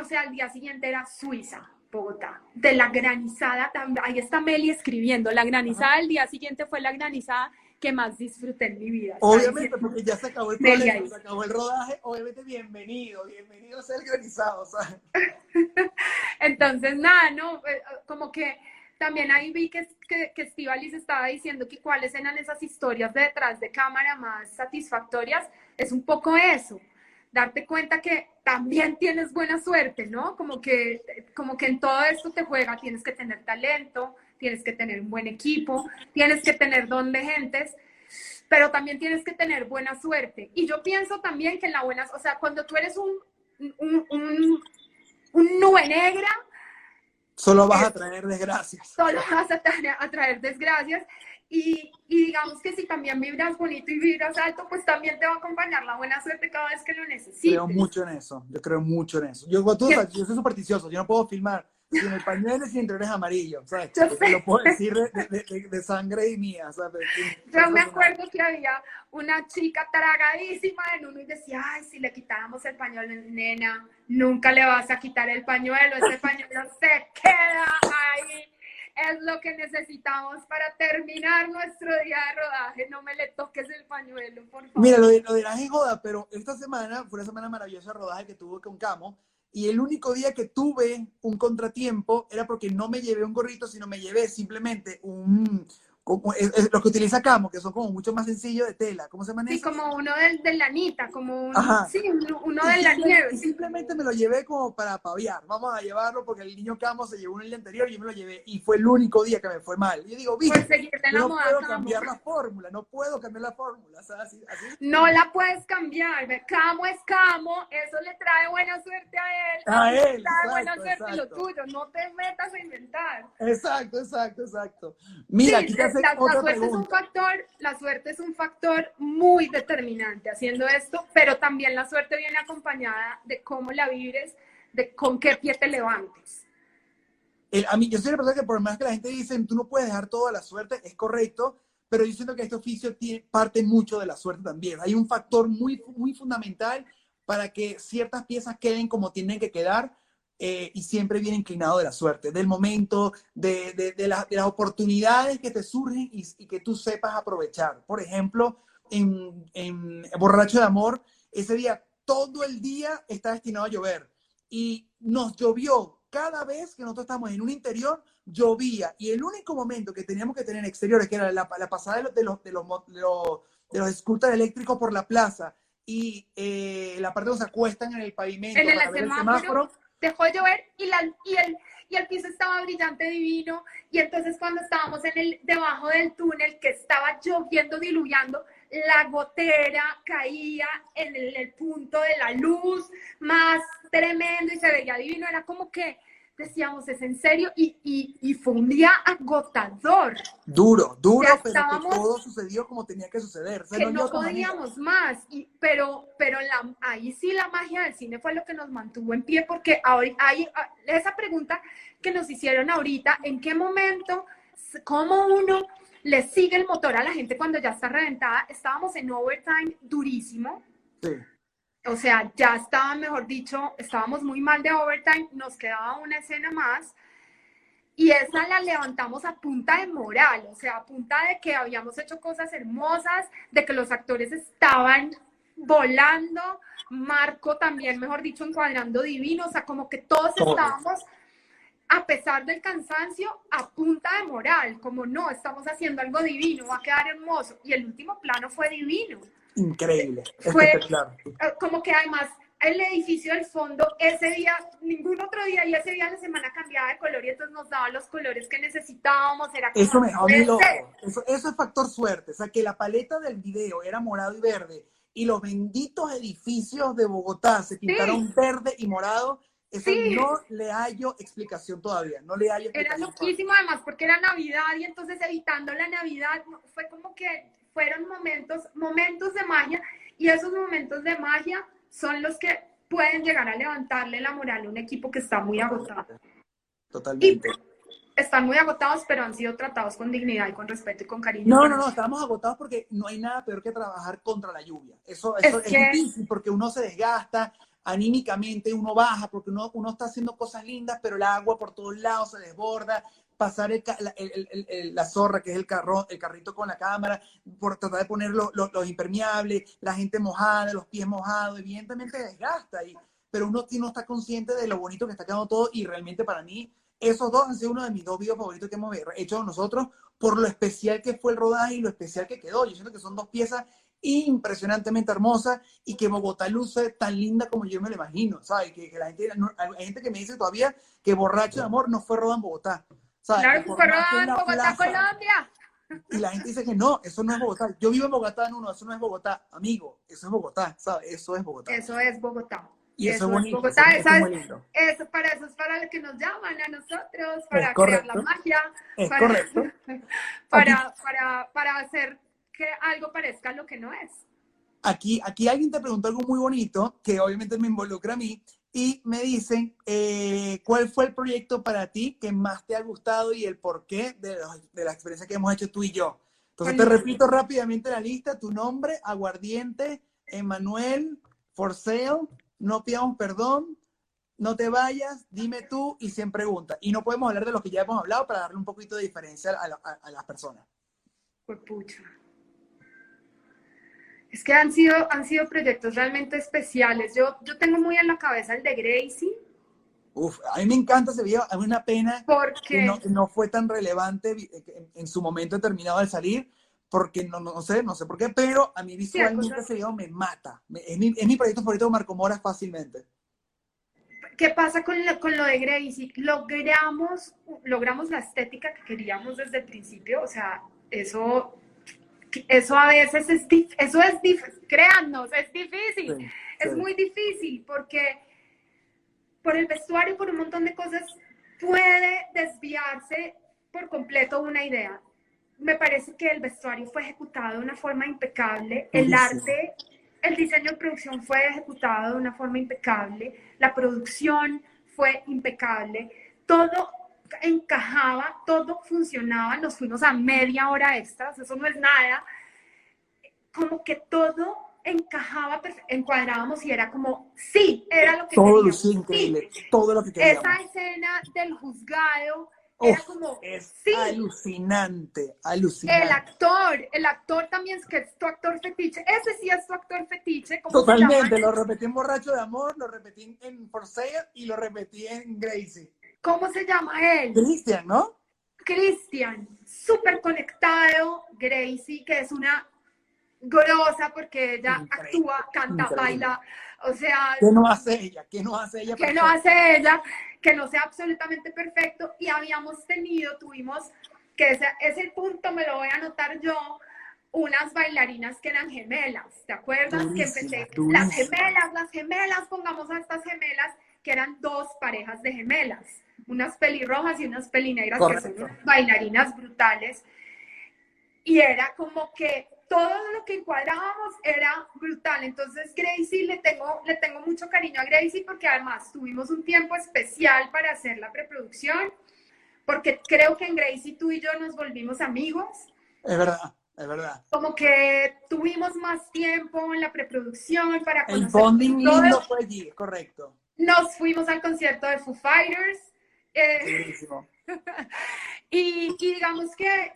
S2: O sea, al día siguiente era Suiza. Bogotá, de la granizada, ahí está Meli escribiendo, la granizada del día siguiente fue la granizada que más disfruté en mi vida.
S1: Obviamente, porque ya se acabó el problema, se acabó el rodaje, obviamente bienvenido, bienvenido a ser granizado, ¿sabes?
S2: Entonces, nada, no, como que también ahí vi que, que, que Estivalis estaba diciendo que cuáles eran esas historias de detrás de cámara más satisfactorias, es un poco eso, darte cuenta que también tienes buena suerte, ¿no? Como que, como que en todo esto te juega, tienes que tener talento, tienes que tener un buen equipo, tienes que tener don de gentes, pero también tienes que tener buena suerte. Y yo pienso también que en la buena, o sea, cuando tú eres un, un, un, un nube negra,
S1: solo vas a traer desgracias.
S2: Solo vas a traer, a traer desgracias. Y, y, digamos que si también vibras bonito y vibras alto, pues también te va a acompañar la buena suerte cada vez que lo necesites.
S1: Creo mucho en eso, yo creo mucho en eso. Yo, tú, yo soy supersticioso, yo no puedo filmar sin el pañuelo y sin interiores amarillos, ¿sabes? Yo sé. Lo puedo decir de, de, de, de sangre y mía, ¿sabes?
S2: Yo me acuerdo que había una chica tragadísima en uno y decía, ay, si le quitáramos el pañuelo, nena, nunca le vas a quitar el pañuelo, ese pañuelo se queda ahí es lo que necesitamos para terminar nuestro día de rodaje. No me le toques el pañuelo, por favor.
S1: Mira, lo lo de la joda, pero esta semana fue una semana maravillosa de rodaje que tuve con Camo. Y el único día que tuve un contratiempo era porque no me llevé un gorrito, sino me llevé simplemente un, como es, es lo que utiliza Camo, que son como mucho más sencillos de tela. ¿Cómo se llama
S2: Sí, como uno del, de lanita, como un, sí, uno, uno de la nieve.
S1: Simplemente me lo llevé como para paviar. Vamos a llevarlo porque el niño Camo se llevó un el día anterior y yo me lo llevé. Y fue el único día que me fue mal. Y yo digo, viste,
S2: pues
S1: no
S2: moda,
S1: puedo
S2: Camo.
S1: cambiar la fórmula, no puedo cambiar la fórmula. ¿sabes? Así, así.
S2: No la puedes cambiar. Camo es Camo, eso le trae buena suerte a él.
S1: A él.
S2: trae
S1: exacto,
S2: buena suerte
S1: exacto.
S2: lo tuyo. No te metas a inventar.
S1: Exacto, exacto, exacto. Mira,
S2: Sí,
S1: aquí te
S2: la, la suerte es un
S1: pregunta.
S2: factor, la suerte es un factor muy determinante haciendo esto, pero también la suerte viene acompañada de cómo la vibres, de con qué pie te levantes.
S1: El- a mí, yo soy una persona que por más que la gente dice, tú no puedes dejar toda la suerte, es correcto, pero yo siento que este oficio tiene, parte mucho de la suerte también. Hay un factor muy, muy fundamental para que ciertas piezas queden como tienen que quedar eh, y siempre viene inclinado de la suerte, del momento, de, de, de, las oportunidades que te surgen y, y, que tú sepas aprovechar. Por ejemplo, en, en Borracho de Amor, ese día, todo el día está destinado a llover y nos llovió cada vez que nosotros estamos en un interior, llovía. Y el único momento que teníamos que tener exteriores, que era la, la pasada de los, de los, de los, de los, de los scooters eléctricos por la plaza y eh, la parte donde se acuestan en el pavimento
S2: En el
S1: para ver el
S2: semáforo
S1: semáforo,
S2: dejó de llover y, la, y, el, y el piso estaba brillante divino. Y entonces cuando estábamos en el, debajo del túnel que estaba lloviendo, diluviando, la gotera caía en el, el punto de la luz más tremendo y se veía divino. Era como que decíamos, es en serio, y, y, y fue un día agotador.
S1: duro, duro,
S2: Ya
S1: pero
S2: estábamos-
S1: que todo sucedió como tenía que suceder.
S2: Que no
S1: manera.
S2: podíamos más, y, pero, pero la, ahí sí la magia del cine fue lo que nos mantuvo en pie, porque ahora, hay, ah, esa pregunta que nos hicieron ahorita, ¿en qué momento, cómo uno le sigue el motor a la gente cuando ya está reventada? Estábamos en overtime durísimo,
S1: Sí.
S2: O sea, ya estaba, mejor dicho, estábamos muy mal de overtime, nos quedaba una escena más. Y esa la levantamos a punta de moral, o sea, a punta de que habíamos hecho cosas hermosas, de que los actores estaban volando, Marco también, mejor dicho, encuadrando divino, o sea, como que todos
S1: Todos.
S2: estábamos, a pesar del cansancio, a punta de moral, como no, estamos haciendo algo divino, va a quedar hermoso. Y el último plano fue divino.
S1: Increíble,
S2: Fue-
S1: espectacular.
S2: Eh, como que además el edificio del fondo ese día, ningún otro día y ese día la semana cambiaba de color y entonces nos daba los colores que necesitábamos, era como,
S1: Eso me a mí. Eso, eso es factor suerte. O sea, que la paleta del video era morado y verde y los benditos edificios de Bogotá se pintaron verde y morado. Eso
S2: Sí.
S1: no le hallo explicación todavía. No le hallo
S2: Era
S1: explicación.
S2: loquísimo además porque era Navidad y entonces evitando la Navidad fue como que fueron momentos, momentos de magia y esos momentos de magia son los que pueden llegar a levantarle la moral a un equipo que está muy agotado.
S1: Totalmente.
S2: Están muy agotados, pero han sido tratados con dignidad y con respeto y con cariño.
S1: No, no, no, estábamos agotados porque no hay nada peor que trabajar contra la lluvia. Eso, eso
S2: Es
S1: es,
S2: que-
S1: difícil porque uno se desgasta anímicamente, uno baja porque uno, uno está haciendo cosas lindas, pero el agua por todos lados se desborda, pasar el la, el- el- el- el- la zorra, que es el, carro, el carrito con la cámara, por tratar de poner los, los- los impermeables, la gente mojada, los pies mojados, evidentemente desgasta, y, pero uno, no está consciente de lo bonito que está quedando todo y realmente para mí esos dos han sido uno de mis dos videos favoritos que hemos hecho nosotros por lo especial que fue el rodaje y lo especial que quedó. Yo siento que son dos piezas impresionantemente hermosas y que Bogotá luce tan linda como yo me lo imagino, ¿sabes? Que, que la gente, no- hay gente que me dice todavía que Borracho de Amor no fue rodado en Bogotá, ¿sabes?
S2: Claro
S1: la
S2: Bogotá,
S1: plaza-
S2: Colombia.
S1: Y la gente dice que no, eso no es Bogotá. Yo vivo en Bogotá, no, no, eso no es Bogotá. Amigo, eso es Bogotá, ¿sabes? Eso es Bogotá.
S2: Eso es Bogotá.
S1: y eso,
S2: eso
S1: es bonito.
S2: Bogotá,
S1: eso, es.
S2: Eso, para eso es para lo que nos llaman a nosotros, para crear la magia,
S1: Es
S2: para,
S1: correcto.
S2: para, para, para hacer que algo parezca lo que no es.
S1: Aquí, aquí alguien te preguntó algo muy bonito, que obviamente me involucra a mí, y me dicen, eh, ¿cuál fue el proyecto para ti que más te ha gustado y el porqué de, los- de la experiencia que hemos hecho tú y yo? Entonces te repito rápidamente la lista, tu nombre, Aguardiente, Emanuel, For Sale, No Pidamos Perdón, No Te Vayas, Dime Tú y 100 Preguntas. Y no podemos hablar de lo que ya hemos hablado para darle un poquito de diferencia a, la- a- a las personas.
S2: Pues pucha. Es que han sido, han sido proyectos realmente especiales. Yo, yo tengo muy en la cabeza el de Gracie,
S1: Uf, a mí me encanta ese video, es una pena que
S2: porque
S1: no, que no fue tan relevante vi- en, en su momento determinado al salir, porque no, no, sé, no sé por qué, pero a mí visualmente
S2: cosas-
S1: ese video me mata. Es, mi, es mi proyecto favorito de Marco Mora fácilmente.
S2: ¿qué pasa con lo, con lo de Gracie? Logramos, logramos la estética que queríamos desde el principio, o sea, eso, eso a veces es, eso es, créannos, es difícil.
S1: Sí,
S2: Es muy difícil porque por el vestuario, por un montón de cosas, puede desviarse por completo una idea. Me parece que el vestuario fue ejecutado de una forma impecable, el arte, el diseño de producción fue ejecutado de una forma impecable, la producción fue impecable, todo encajaba, todo funcionaba, nos fuimos a media hora extras, eso no es nada, como que todo encajaba, encuadrábamos y era como, sí, era lo que
S1: todo queríamos. Todo increíble, todo lo que queríamos.
S2: Esa escena del juzgado, era como,
S1: es alucinante, alucinante.
S2: El actor, el actor también es que es tu actor fetiche. Ese sí es tu actor fetiche.
S1: Totalmente, lo repetí en Borracho de Amor, lo repetí en For Sale y lo repetí en Gracie.
S2: ¿Cómo se llama él?
S1: Cristian, ¿no?
S2: Cristian, súper conectado. Gracie, que es una grosa porque ella actúa, canta, baila. O sea.
S1: ¿Qué no hace ella? ¿Qué no hace ella?
S2: ¿Qué no hace ella? Que no sea absolutamente perfecto. Y habíamos tenido, tuvimos, que ese, ese punto me lo voy a anotar yo, unas bailarinas que eran gemelas. ¿Te acuerdas? que empecé. Las gemelas, las gemelas, pongamos a estas gemelas, que eran dos parejas de gemelas. Unas pelirrojas y unas pelinegras, que son bailarinas brutales. Y era como que todo lo que encuadrábamos era brutal. Entonces, Gracie, le tengo, le tengo mucho cariño a Gracie porque además tuvimos un tiempo especial para hacer la preproducción, porque creo que en Gracie tú y yo nos volvimos amigos.
S1: Es verdad. Es verdad.
S2: Como que tuvimos más tiempo en la preproducción para
S1: conocer. El bonding lindo fue allí, correcto.
S2: Nos fuimos al concierto de Foo Fighters. Eh, y, y digamos que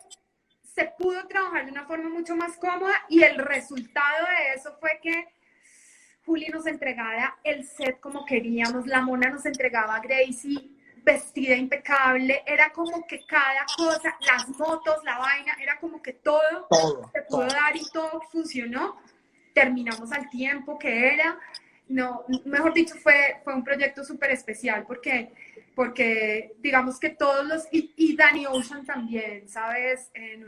S2: se pudo trabajar de una forma mucho más cómoda y el resultado de eso fue que Juli nos entregara el set como queríamos, la mona nos entregaba a Gracie vestida impecable, era como que cada cosa, las motos, la vaina, era como que todo, se pudo dar y todo funcionó. Terminamos al tiempo que era. No, mejor dicho, fue, fue un proyecto súper especial porque porque digamos que todos los, y, Danny Ocean también, ¿sabes, eh?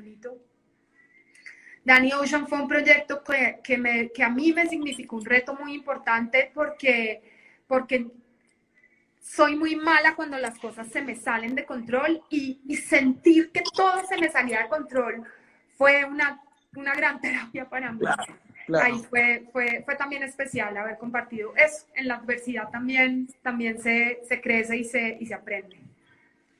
S2: Danny Ocean fue un proyecto que, que, me, que a mí me significó un reto muy importante porque, porque soy muy mala cuando las cosas se me salen de control y, y sentir que todo se me salía de control fue una, una gran terapia para mí. Ahí fue, fue, fue también especial haber compartido eso. En la adversidad también, también se, se crece y se, y se aprende.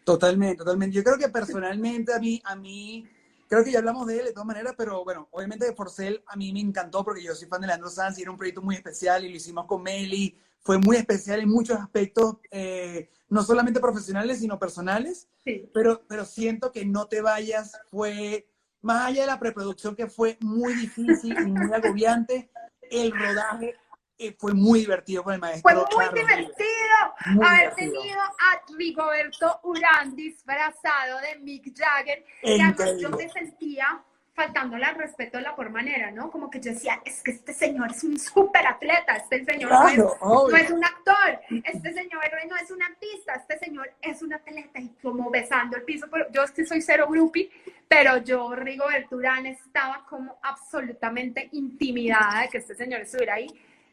S1: Totalmente, totalmente. Yo creo que personalmente a mí, a mí, creo que ya hablamos de él de todas maneras, pero bueno, obviamente de Forcel a mí me encantó porque yo soy fan de Leandro Sanz y era un proyecto muy especial y lo hicimos con Meli. Fue muy especial en muchos aspectos, eh, no solamente profesionales, sino personales.
S2: Sí.
S1: Pero, pero siento que no te vayas fue más allá de la preproducción que fue muy difícil y muy agobiante, el rodaje eh, fue muy divertido con el maestro.
S2: Fue muy divertido haber tenido a Rigoberto Urán disfrazado de Mick Jagger. Y yo me sentía faltándole al respeto de la por manera, ¿no? Como que yo decía, es que este señor es un súper atleta, este señor no, es, un actor, este señor no es un artista, este señor es un atleta y como besando el piso, pero yo es que soy cero groupie, pero yo, Rigo Urán, estaba como absolutamente intimidada de que este señor estuviera ahí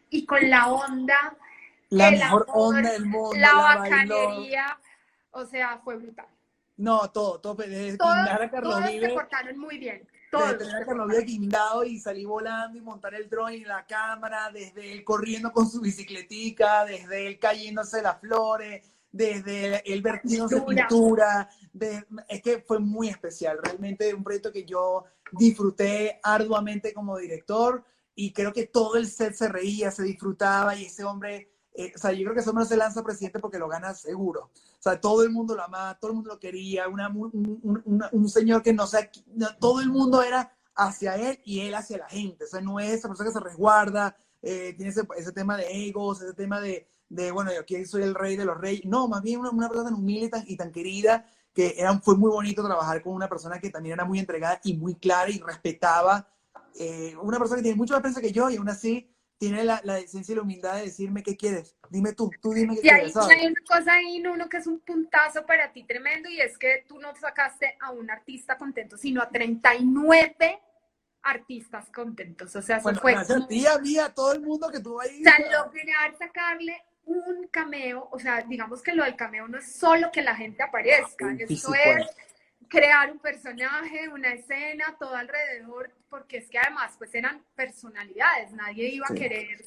S2: y con la onda,
S1: la mejor onda del mundo,
S2: la, bacanería, o sea, fue brutal.
S1: No, todo, todo, desde
S2: todos, todos se portaron muy bien. Desde
S1: tener lo había guindado y salí volando y montar el drone en la cámara, desde él corriendo con su bicicletica, desde él cayéndose las flores, desde él vertiéndose pintura, es que fue muy especial, realmente un proyecto que yo disfruté arduamente como director y creo que todo el set se reía, se disfrutaba y ese hombre, eh, o sea, yo creo que hombre se lanza presidente porque lo gana seguro. O sea, todo el mundo lo amaba, todo el mundo lo quería, una, un, un, señor que no sé, todo el mundo era hacia él y él hacia la gente. O sea, no es esa persona que se resguarda, eh, tiene ese, ese, tema de egos, ese tema de, de, bueno, yo aquí soy el rey de los reyes. No, más bien una, una persona tan humilde y tan, y tan querida que era, fue muy bonito trabajar con una persona que también era muy entregada y muy clara y respetaba. Eh, una persona que tiene mucho más prensa que yo y aún así tiene la, la, decencia y la humildad de decirme qué quieres. Dime tú, tú dime qué quieres.
S2: Y hay una cosa ahí, uno que es un puntazo para ti tremendo y es que tú no sacaste a un artista contento, sino a 39 artistas contentos. O sea, eso fue.
S1: Gracias a ti, a mí, a todo el mundo que tuvo ahí.
S2: O sea, lograr sacarle un cameo, o sea, digamos que lo del cameo no es solo que la gente aparezca, eso es crear un personaje, una escena, todo alrededor, porque es que además pues eran personalidades, nadie iba a querer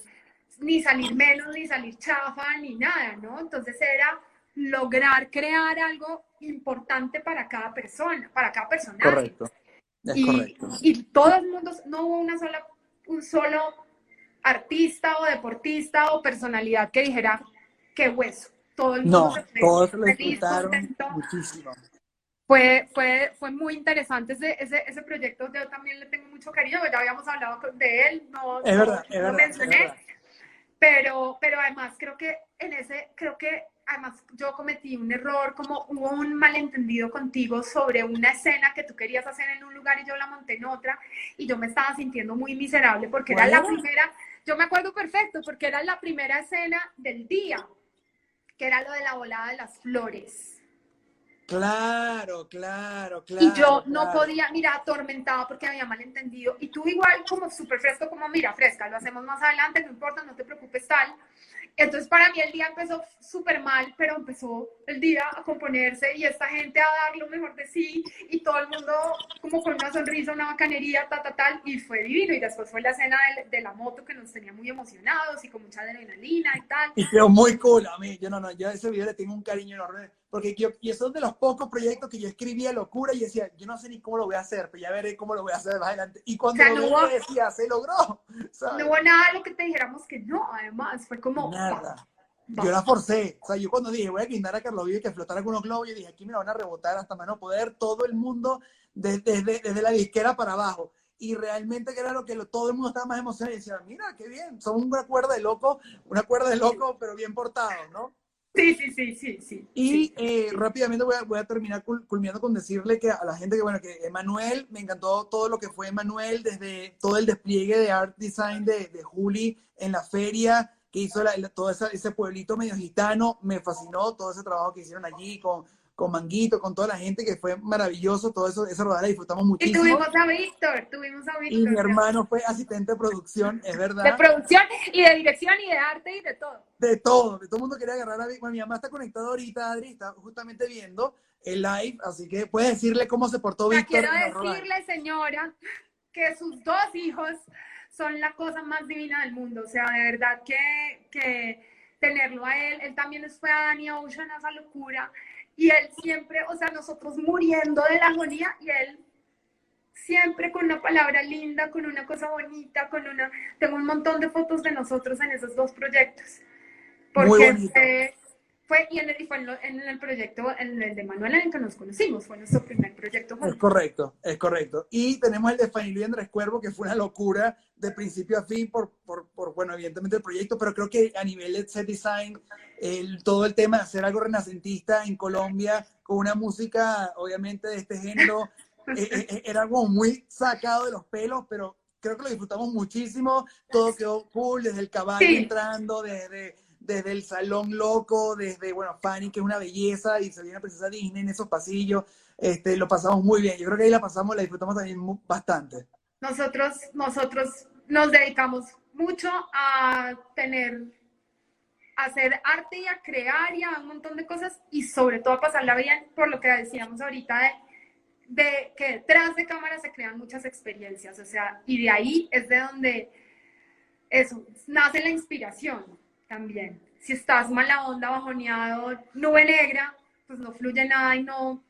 S2: ni salir menos, ni salir chafa, ni nada, ¿no? Entonces era lograr crear algo importante para cada persona, para cada personaje.
S1: Correcto. Es
S2: y,
S1: correcto.
S2: y todo el mundo, no hubo una sola, un solo artista o deportista o personalidad que dijera qué hueso. Todo el mundo
S1: No,
S2: se
S1: todos lo disfrutaron muchísimo.
S2: Fue, fue, fue muy interesante ese, ese, ese proyecto. Yo también le tengo mucho cariño, ya habíamos hablado de él, no,
S1: Es
S2: no- mencioné,
S1: verdad.
S2: pero, pero además creo que en ese, creo que además yo cometí un error, como hubo un malentendido contigo sobre una escena que tú querías hacer en un lugar y yo la monté en otra y yo me estaba sintiendo muy miserable porque era
S1: ¿Cuál
S2: la
S1: era?
S2: primera, yo me acuerdo perfecto porque era la primera escena del día, que era lo de la volada de las flores.
S1: Claro, claro, claro.
S2: Y yo no
S1: claro.
S2: podía, mira, atormentada porque había malentendido. Y tú igual como súper fresco, como mira, fresca, lo hacemos más adelante, no importa, no te preocupes tal. Entonces para mí el día empezó súper mal, pero empezó el día a componerse y esta gente a dar lo mejor de sí y todo el mundo como con una sonrisa, una bacanería, ta, ta, tal, y fue divino. Y después fue la escena de, de la moto que nos tenía muy emocionados y con mucha adrenalina y tal.
S1: Y quedó muy cool a mí. Yo no, no, yo a ese video le tengo un cariño enorme. Porque yo, y esos son de los pocos proyectos que yo escribía locura y decía, yo no sé ni cómo lo voy a hacer, pero ya veré cómo lo voy a hacer más adelante. Y cuando
S2: O sea,
S1: lo
S2: no hubo-
S1: decía, se logró. ¿sabes?
S2: No hubo nada de lo que te dijéramos que no, además, fue como...
S1: Nada.
S2: va,
S1: Yo la forcé. O sea, yo cuando dije, voy a guindar a Carlos Vive que flotara con unos globos, yo dije, aquí me la van a rebotar hasta más no poder todo el mundo desde, desde, desde la disquera para abajo. Y realmente que era lo que lo- todo el mundo estaba más emocionado y decía, mira, qué bien, son una cuerda de loco, una cuerda de loco, pero bien portado, ¿no?
S2: Sí, sí, sí, sí, sí.
S1: Y eh, rápidamente voy a, voy a terminar cul- culminando con decirle que a la gente que, bueno, que Emanuel, me encantó todo lo que fue Emanuel, desde todo el despliegue de art design de, de Juli en la feria, que hizo la- la- todo esa- ese pueblito medio gitano, me fascinó todo ese trabajo que hicieron allí con, con Manguito, con toda la gente, que fue maravilloso, todo eso, esa rodada la disfrutamos
S2: Y
S1: muchísimo.
S2: tuvimos a Víctor, tuvimos a Víctor.
S1: Y mi
S2: de-
S1: hermano fue asistente de producción, es
S2: De
S1: verdad.
S2: producción y de dirección y de arte y de todo.
S1: De todo, de todo el mundo quería agarrar a Bueno, mi mamá está conectada ahorita, Adri, está justamente viendo el live, así que puedes decirle cómo se portó Víctor.
S2: quiero decirle, señora, que sus dos hijos son la cosa más divina del mundo. O sea, de verdad que, que tenerlo a él, él también fue a Danny Ocean a esa locura. Y él siempre, o sea, nosotros muriendo de la agonía y él siempre con una palabra linda, con una cosa bonita, con una... Tengo un montón de fotos de nosotros en esos dos proyectos. Porque. Fue, fue, y en el, y fue en, el proyecto, en el de Manuel en el que nos conocimos, fue nuestro primer proyecto
S1: Es
S2: juntos.
S1: correcto, es correcto. Y tenemos el de Fanny Luis Andrés Cuervo, que fue una locura de principio a fin por, por, por, bueno, evidentemente el proyecto, pero creo que a nivel de set design, el, todo el tema de hacer algo renacentista en Colombia, con una música, obviamente, de este género, eh, eh, eh, era algo muy sacado de los pelos, pero creo que lo disfrutamos muchísimo. Todo quedó cool, desde el caballo
S2: Sí.
S1: entrando, desde, desde el salón loco, desde, bueno, Fanny, que es una belleza, y salía una princesa Disney en esos pasillos. Este, lo pasamos muy bien. Yo creo que ahí la pasamos, la disfrutamos también mu- bastante.
S2: Nosotros, nosotros nos dedicamos mucho a tener, a hacer arte y a crear y a un montón de cosas y sobre todo a pasarla bien por lo que decíamos ahorita de, de que detrás de cámara se crean muchas experiencias, o sea, y de ahí es de donde eso, nace la inspiración también. Si estás mala onda, bajoneado, nube negra, pues no fluye nada y no,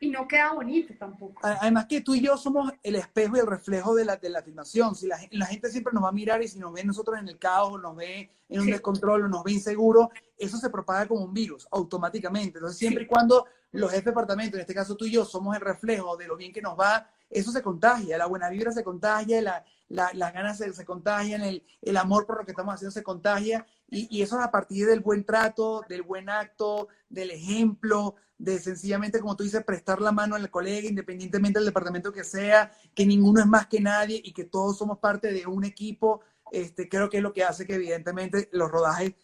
S2: y no queda bonito tampoco.
S1: Además que tú y yo somos el espejo y el reflejo de la, de la filmación. Si la, la gente siempre nos va a mirar y si nos ve nosotros en el caos, o nos ve en un
S2: Sí.
S1: descontrol, o nos ve inseguro, eso se propaga como un virus automáticamente. Entonces, siempre
S2: Sí.
S1: y cuando los jefes de departamento, en este caso tú y yo, somos el reflejo de lo bien que nos va, eso se contagia, la buena vibra se contagia, la, la- las ganas se, se contagian, el, el amor por lo que estamos haciendo se contagia, y, y eso es a partir del buen trato, del buen acto, del ejemplo, de sencillamente, como tú dices, prestar la mano al colega, independientemente del departamento que sea, que ninguno es más que nadie y que todos somos parte de un equipo, este, creo que es lo que hace que evidentemente los rodajes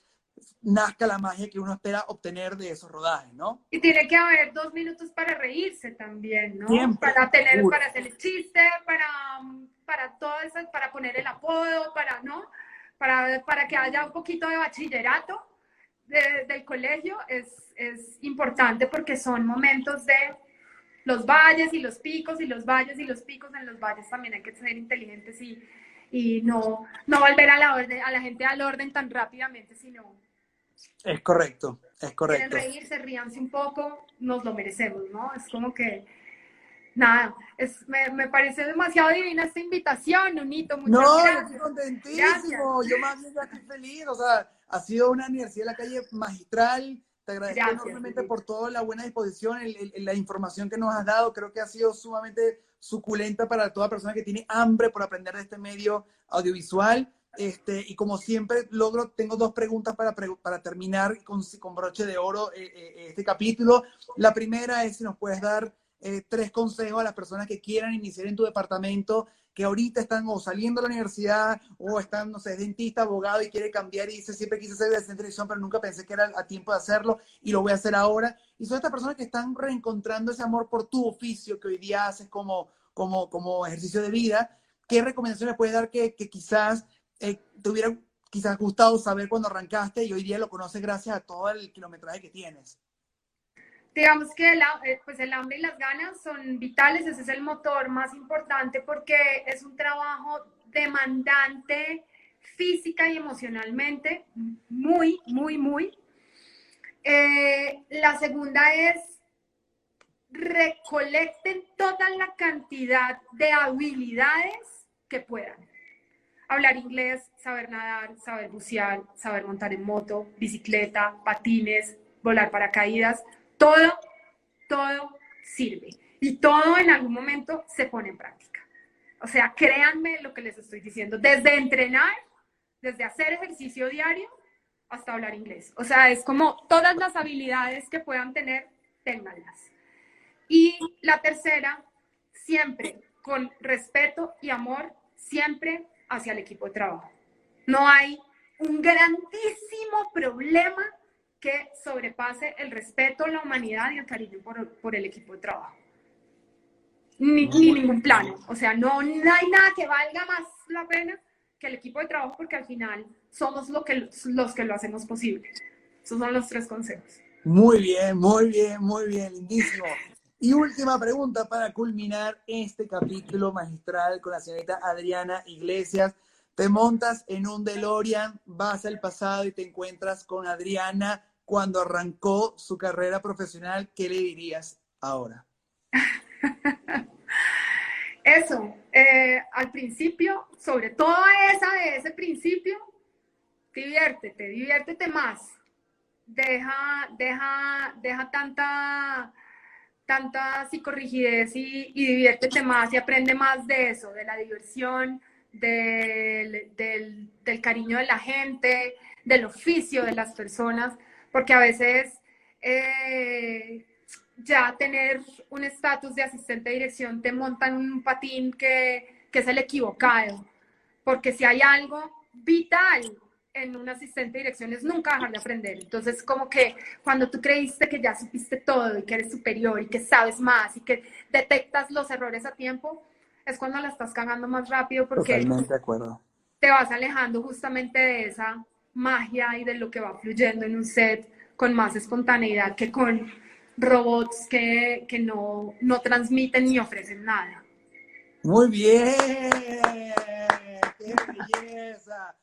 S1: nazca la magia que uno espera obtener de esos rodajes, ¿no?
S2: Y tiene que haber dos minutos para reírse también, ¿no?
S1: Siempre,
S2: para tener,
S1: seguro.
S2: para hacer el chiste, para, para todo eso, para poner el apodo, para, ¿no? Para, para que haya un poquito de bachillerato de- del colegio es, es importante porque son momentos de los valles y los picos y los valles y los picos en los valles también hay que ser inteligentes y, y no, no volver a la, orden, a la gente al orden tan rápidamente, sino
S1: Es correcto, es
S2: Quieren
S1: correcto.
S2: reírse, ríanse un poco, nos lo merecemos, ¿no? Es como que, nada, es, me, me parece demasiado divina esta invitación, Nunito, muchas
S1: No,
S2: gracias.
S1: estoy contentísimo. Yo más bien estoy feliz. O sea, ha sido una universidad de la calle magistral. Te agradezco
S2: Gracias,
S1: enormemente por toda la buena disposición, el- el- la información que nos has dado. Creo que ha sido sumamente suculenta para toda persona que tiene hambre por aprender de este medio audiovisual. Este, y como siempre logro, tengo dos preguntas para, para terminar con, con broche de oro eh, eh, este capítulo. La primera es si nos puedes dar eh, tres consejos a las personas que quieran iniciar en tu departamento, que ahorita están o saliendo de la universidad o están, no sé, es dentista, abogado y quiere cambiar y dice, siempre quise ser de televisión, pero nunca pensé que era a tiempo de hacerlo y lo voy a hacer ahora. Y son estas personas que están reencontrando ese amor por tu oficio que hoy día haces como, como, como ejercicio de vida. ¿Qué recomendaciones puedes dar que, que quizás eh, te hubiera quizás gustado saber cuando arrancaste y hoy día lo conoces gracias a todo el kilometraje que tienes?
S2: Digamos que el, eh, pues el hambre y las ganas son vitales, ese es el motor más importante porque es un trabajo demandante física y emocionalmente, muy, muy, muy. Eh, la segunda es recolecten toda la cantidad de habilidades que puedan. Hablar inglés, saber nadar, saber bucear, saber montar en moto, bicicleta, patines, volar paracaídas, todo, todo sirve. Y todo en algún momento se pone en práctica. O sea, créanme lo que les estoy diciendo. Desde entrenar, desde hacer ejercicio diario, hasta hablar inglés. O sea, es como todas las habilidades que puedan tener, ténganlas. Y la tercera, siempre con respeto y amor, siempre hacia el equipo de trabajo. No hay un grandísimo problema que sobrepase el respeto, la humanidad y el cariño por, por el equipo de trabajo. Ni, ni ningún plano. O sea, no, no hay nada que valga más la pena que el equipo de trabajo porque al final somos lo que, los que lo hacemos posible. Esos son los tres consejos.
S1: Muy bien, muy bien, muy bien, lindísimo. Y última pregunta para culminar este capítulo magistral con la señorita Adriana Iglesias. Te montas en un DeLorean, vas al pasado y te encuentras con Adriana cuando arrancó su carrera profesional. ¿Qué le dirías ahora?
S2: Eso, eh, al principio, sobre todo esa de ese principio, diviértete, diviértete más. Deja, deja, deja tanta, tanta psicorrigidez y, y diviértete más y aprende más de eso, de la diversión, del, del, del cariño de la gente, del oficio de las personas, porque a veces eh, ya tener un estatus de asistente de dirección te montan un patín que, que, es el equivocado, porque si hay algo vital en un asistente de dirección es nunca dejar de aprender. Entonces, como que cuando tú creíste que ya supiste todo y que eres superior y que sabes más y que detectas los errores a tiempo, es cuando la estás cagando más rápido porque
S1: Totalmente de acuerdo.
S2: te vas alejando justamente de esa magia y de lo que va fluyendo en un set con más espontaneidad que con robots que, que no, no transmiten ni ofrecen nada.
S1: Muy bien, qué belleza.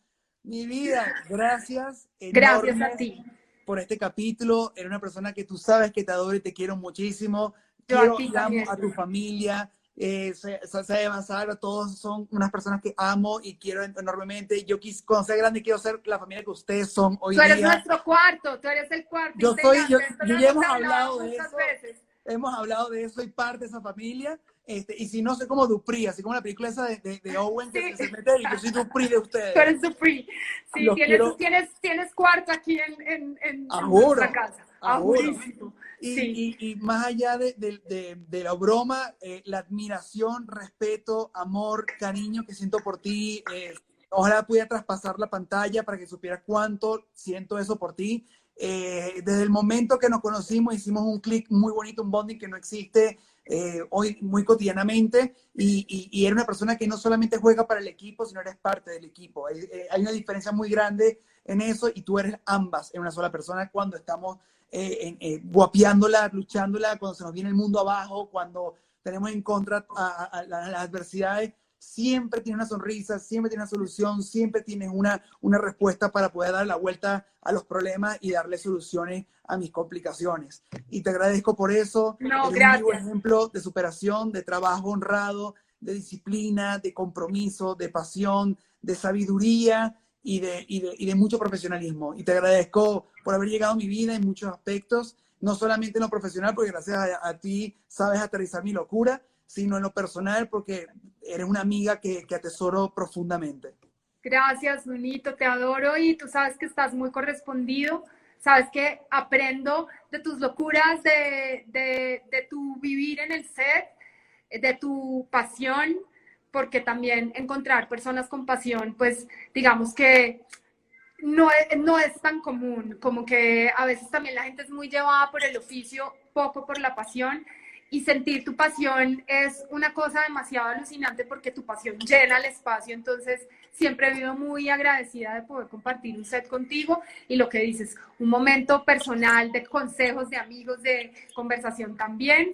S1: Mi vida, gracias.
S2: Gracias a ti.
S1: Por este capítulo. Eres una persona que tú sabes que te adoro y te quiero muchísimo.
S2: Yo
S1: Quiero
S2: a ti
S1: y amo a tu familia. Eh, Se- Se- Seba, Sara, todos son unas personas que amo y quiero enormemente. Yo quis, cuando sea grande quiero ser la familia que ustedes son hoy
S2: Tú eres
S1: día.
S2: nuestro cuarto, tú eres el cuarto.
S1: Yo soy- yo- yo ya hemos hablado de eso.
S2: veces.
S1: Hemos hablado de eso, soy parte de esa familia. Este, y si no, soy como Dupri, así como la película esa de, de, de Owen que
S2: Sí.
S1: se mete y yo soy Dupri de ustedes.
S2: Tú eres Dupri. Sí, tienes,
S1: quiero-
S2: tienes, tienes cuarto aquí en, en, en, en nuestra casa.
S1: ajuro. Y,
S2: Sí.
S1: y- y más allá de, de- de- de la broma, eh, la admiración, respeto, amor, cariño que siento por ti, eh, ojalá pudiera traspasar la pantalla para que supieras cuánto siento eso por ti. Eh, desde el momento que nos conocimos hicimos un clic muy bonito, un bonding que no existe eh, hoy muy cotidianamente y, y- y era una persona que no solamente juega para el equipo, sino eres parte del equipo. Hay, eh, hay una diferencia muy grande en eso y tú eres ambas en una sola persona cuando estamos eh, eh, guapeándola, luchándola, cuando se nos viene el mundo abajo, cuando tenemos en contra a, a- a las, las adversidades. siempre tienes una sonrisa, siempre tienes una solución, siempre tienes una, una respuesta para poder dar la vuelta a los problemas y darle soluciones a mis complicaciones. Y te agradezco por eso.
S2: No,
S1: gracias. un ejemplo de superación, de trabajo honrado, de disciplina, de compromiso, de pasión, de sabiduría y de, y de, y de mucho profesionalismo. Y te agradezco por haber llegado a mi vida en muchos aspectos, no solamente en lo profesional, porque gracias a, ti sabes aterrizar mi locura, sino en lo personal, porque eres una amiga que, que atesoro profundamente.
S2: Gracias, Nunito, te adoro y tú sabes que estás muy correspondido. Sabes que aprendo de tus locuras, de, de, de tu vivir en el set, de tu pasión, porque también encontrar personas con pasión, pues digamos que no es, no es tan común, como que a veces también la gente es muy llevada por el oficio, poco por la pasión, y sentir tu pasión es una cosa demasiado alucinante porque tu pasión llena el espacio, entonces siempre he vivido muy agradecida de poder compartir un set contigo y lo que dices, un momento personal de consejos de amigos, de conversación también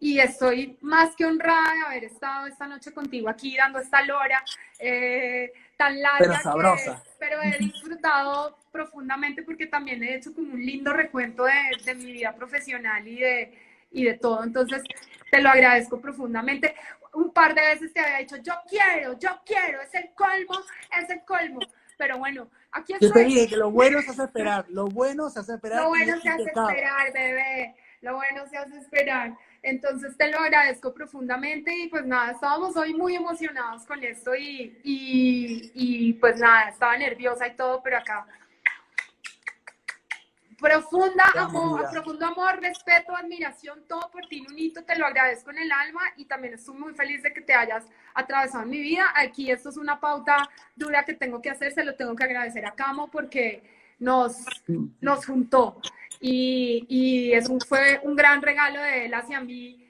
S2: y estoy más que honrada de haber estado esta noche contigo aquí dando esta lora eh, tan larga.
S1: Pero sabrosa.
S2: pero he disfrutado profundamente porque también he hecho como un lindo recuento de, de, mi vida profesional y de, y de todo. Entonces, te lo agradezco profundamente. Un par de veces te había dicho, yo quiero, yo quiero, es el colmo, es el colmo. Pero bueno, aquí estoy.
S1: Yo te dije que lo bueno se hace esperar, lo bueno se hace esperar.
S2: Lo bueno se hace esperar, bebé, lo bueno se hace esperar. Entonces te lo agradezco profundamente y pues nada, estábamos hoy muy emocionados con esto y, y, y pues nada, estaba nerviosa y todo, pero acá profunda amor, profundo amor, respeto, admiración, todo por ti, Nunito, te lo agradezco en el alma y también estoy muy feliz de que te hayas atravesado en mi vida. Aquí esto es una pauta dura que tengo que hacer, se lo tengo que agradecer a Camo porque nos, nos juntó. Y, y eso fue un gran regalo de él hacia mí,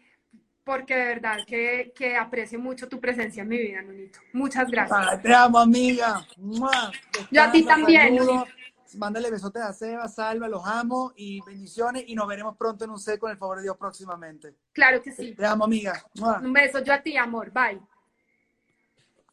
S2: porque de verdad que, que aprecio mucho tu presencia en mi vida, Nunito. Muchas gracias.
S1: te amo, amiga.
S2: Yo a ti también.
S1: Mándale besotes a Seba, Salva, los amo y bendiciones y nos veremos pronto en un set con el favor de Dios próximamente.
S2: Claro que sí.
S1: Te amo, amiga.
S2: Un beso yo a ti, amor. Bye.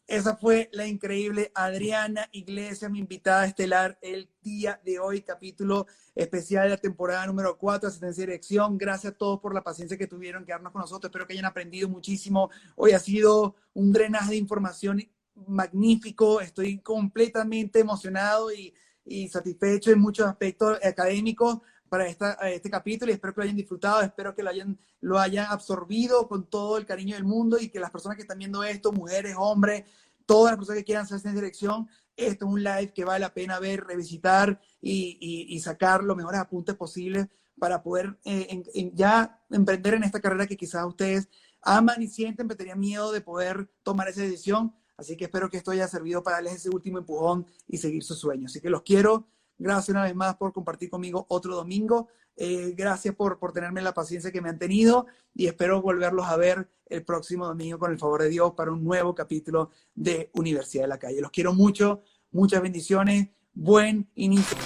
S1: Esa fue la increíble Adriana Iglesias, mi invitada estelar el día de hoy, capítulo especial de la temporada número 4, Asistencia y Dirección. Gracias a todos por la paciencia que tuvieron quedarnos con nosotros. Espero que hayan aprendido muchísimo. Hoy ha sido un drenaje de información magnífico. Estoy completamente emocionado y, y satisfecho en muchos aspectos académicos para este capítulo y espero que lo hayan disfrutado, espero que lo hayan, lo hayan absorbido con todo el cariño del mundo y que las personas que están viendo esto, mujeres, hombres, todas las personas que quieran hacerse en dirección, esto es un live que vale la pena ver, revisitar y, y, sacar los mejores apuntes posibles para poder eh, ya emprender en esta carrera que quizás ustedes aman y sienten, pero tenían miedo de poder tomar esa decisión. Así que espero que esto haya servido para darles ese último empujón y seguir sus sueños. Así que los quiero. Gracias una vez más por compartir conmigo otro domingo. Eh, gracias por, por tenerme la paciencia que me han tenido y espero volverlos a ver el próximo domingo con el favor de Dios para un nuevo capítulo de Universidad de la Calle. Los quiero mucho, muchas bendiciones, buen inicio.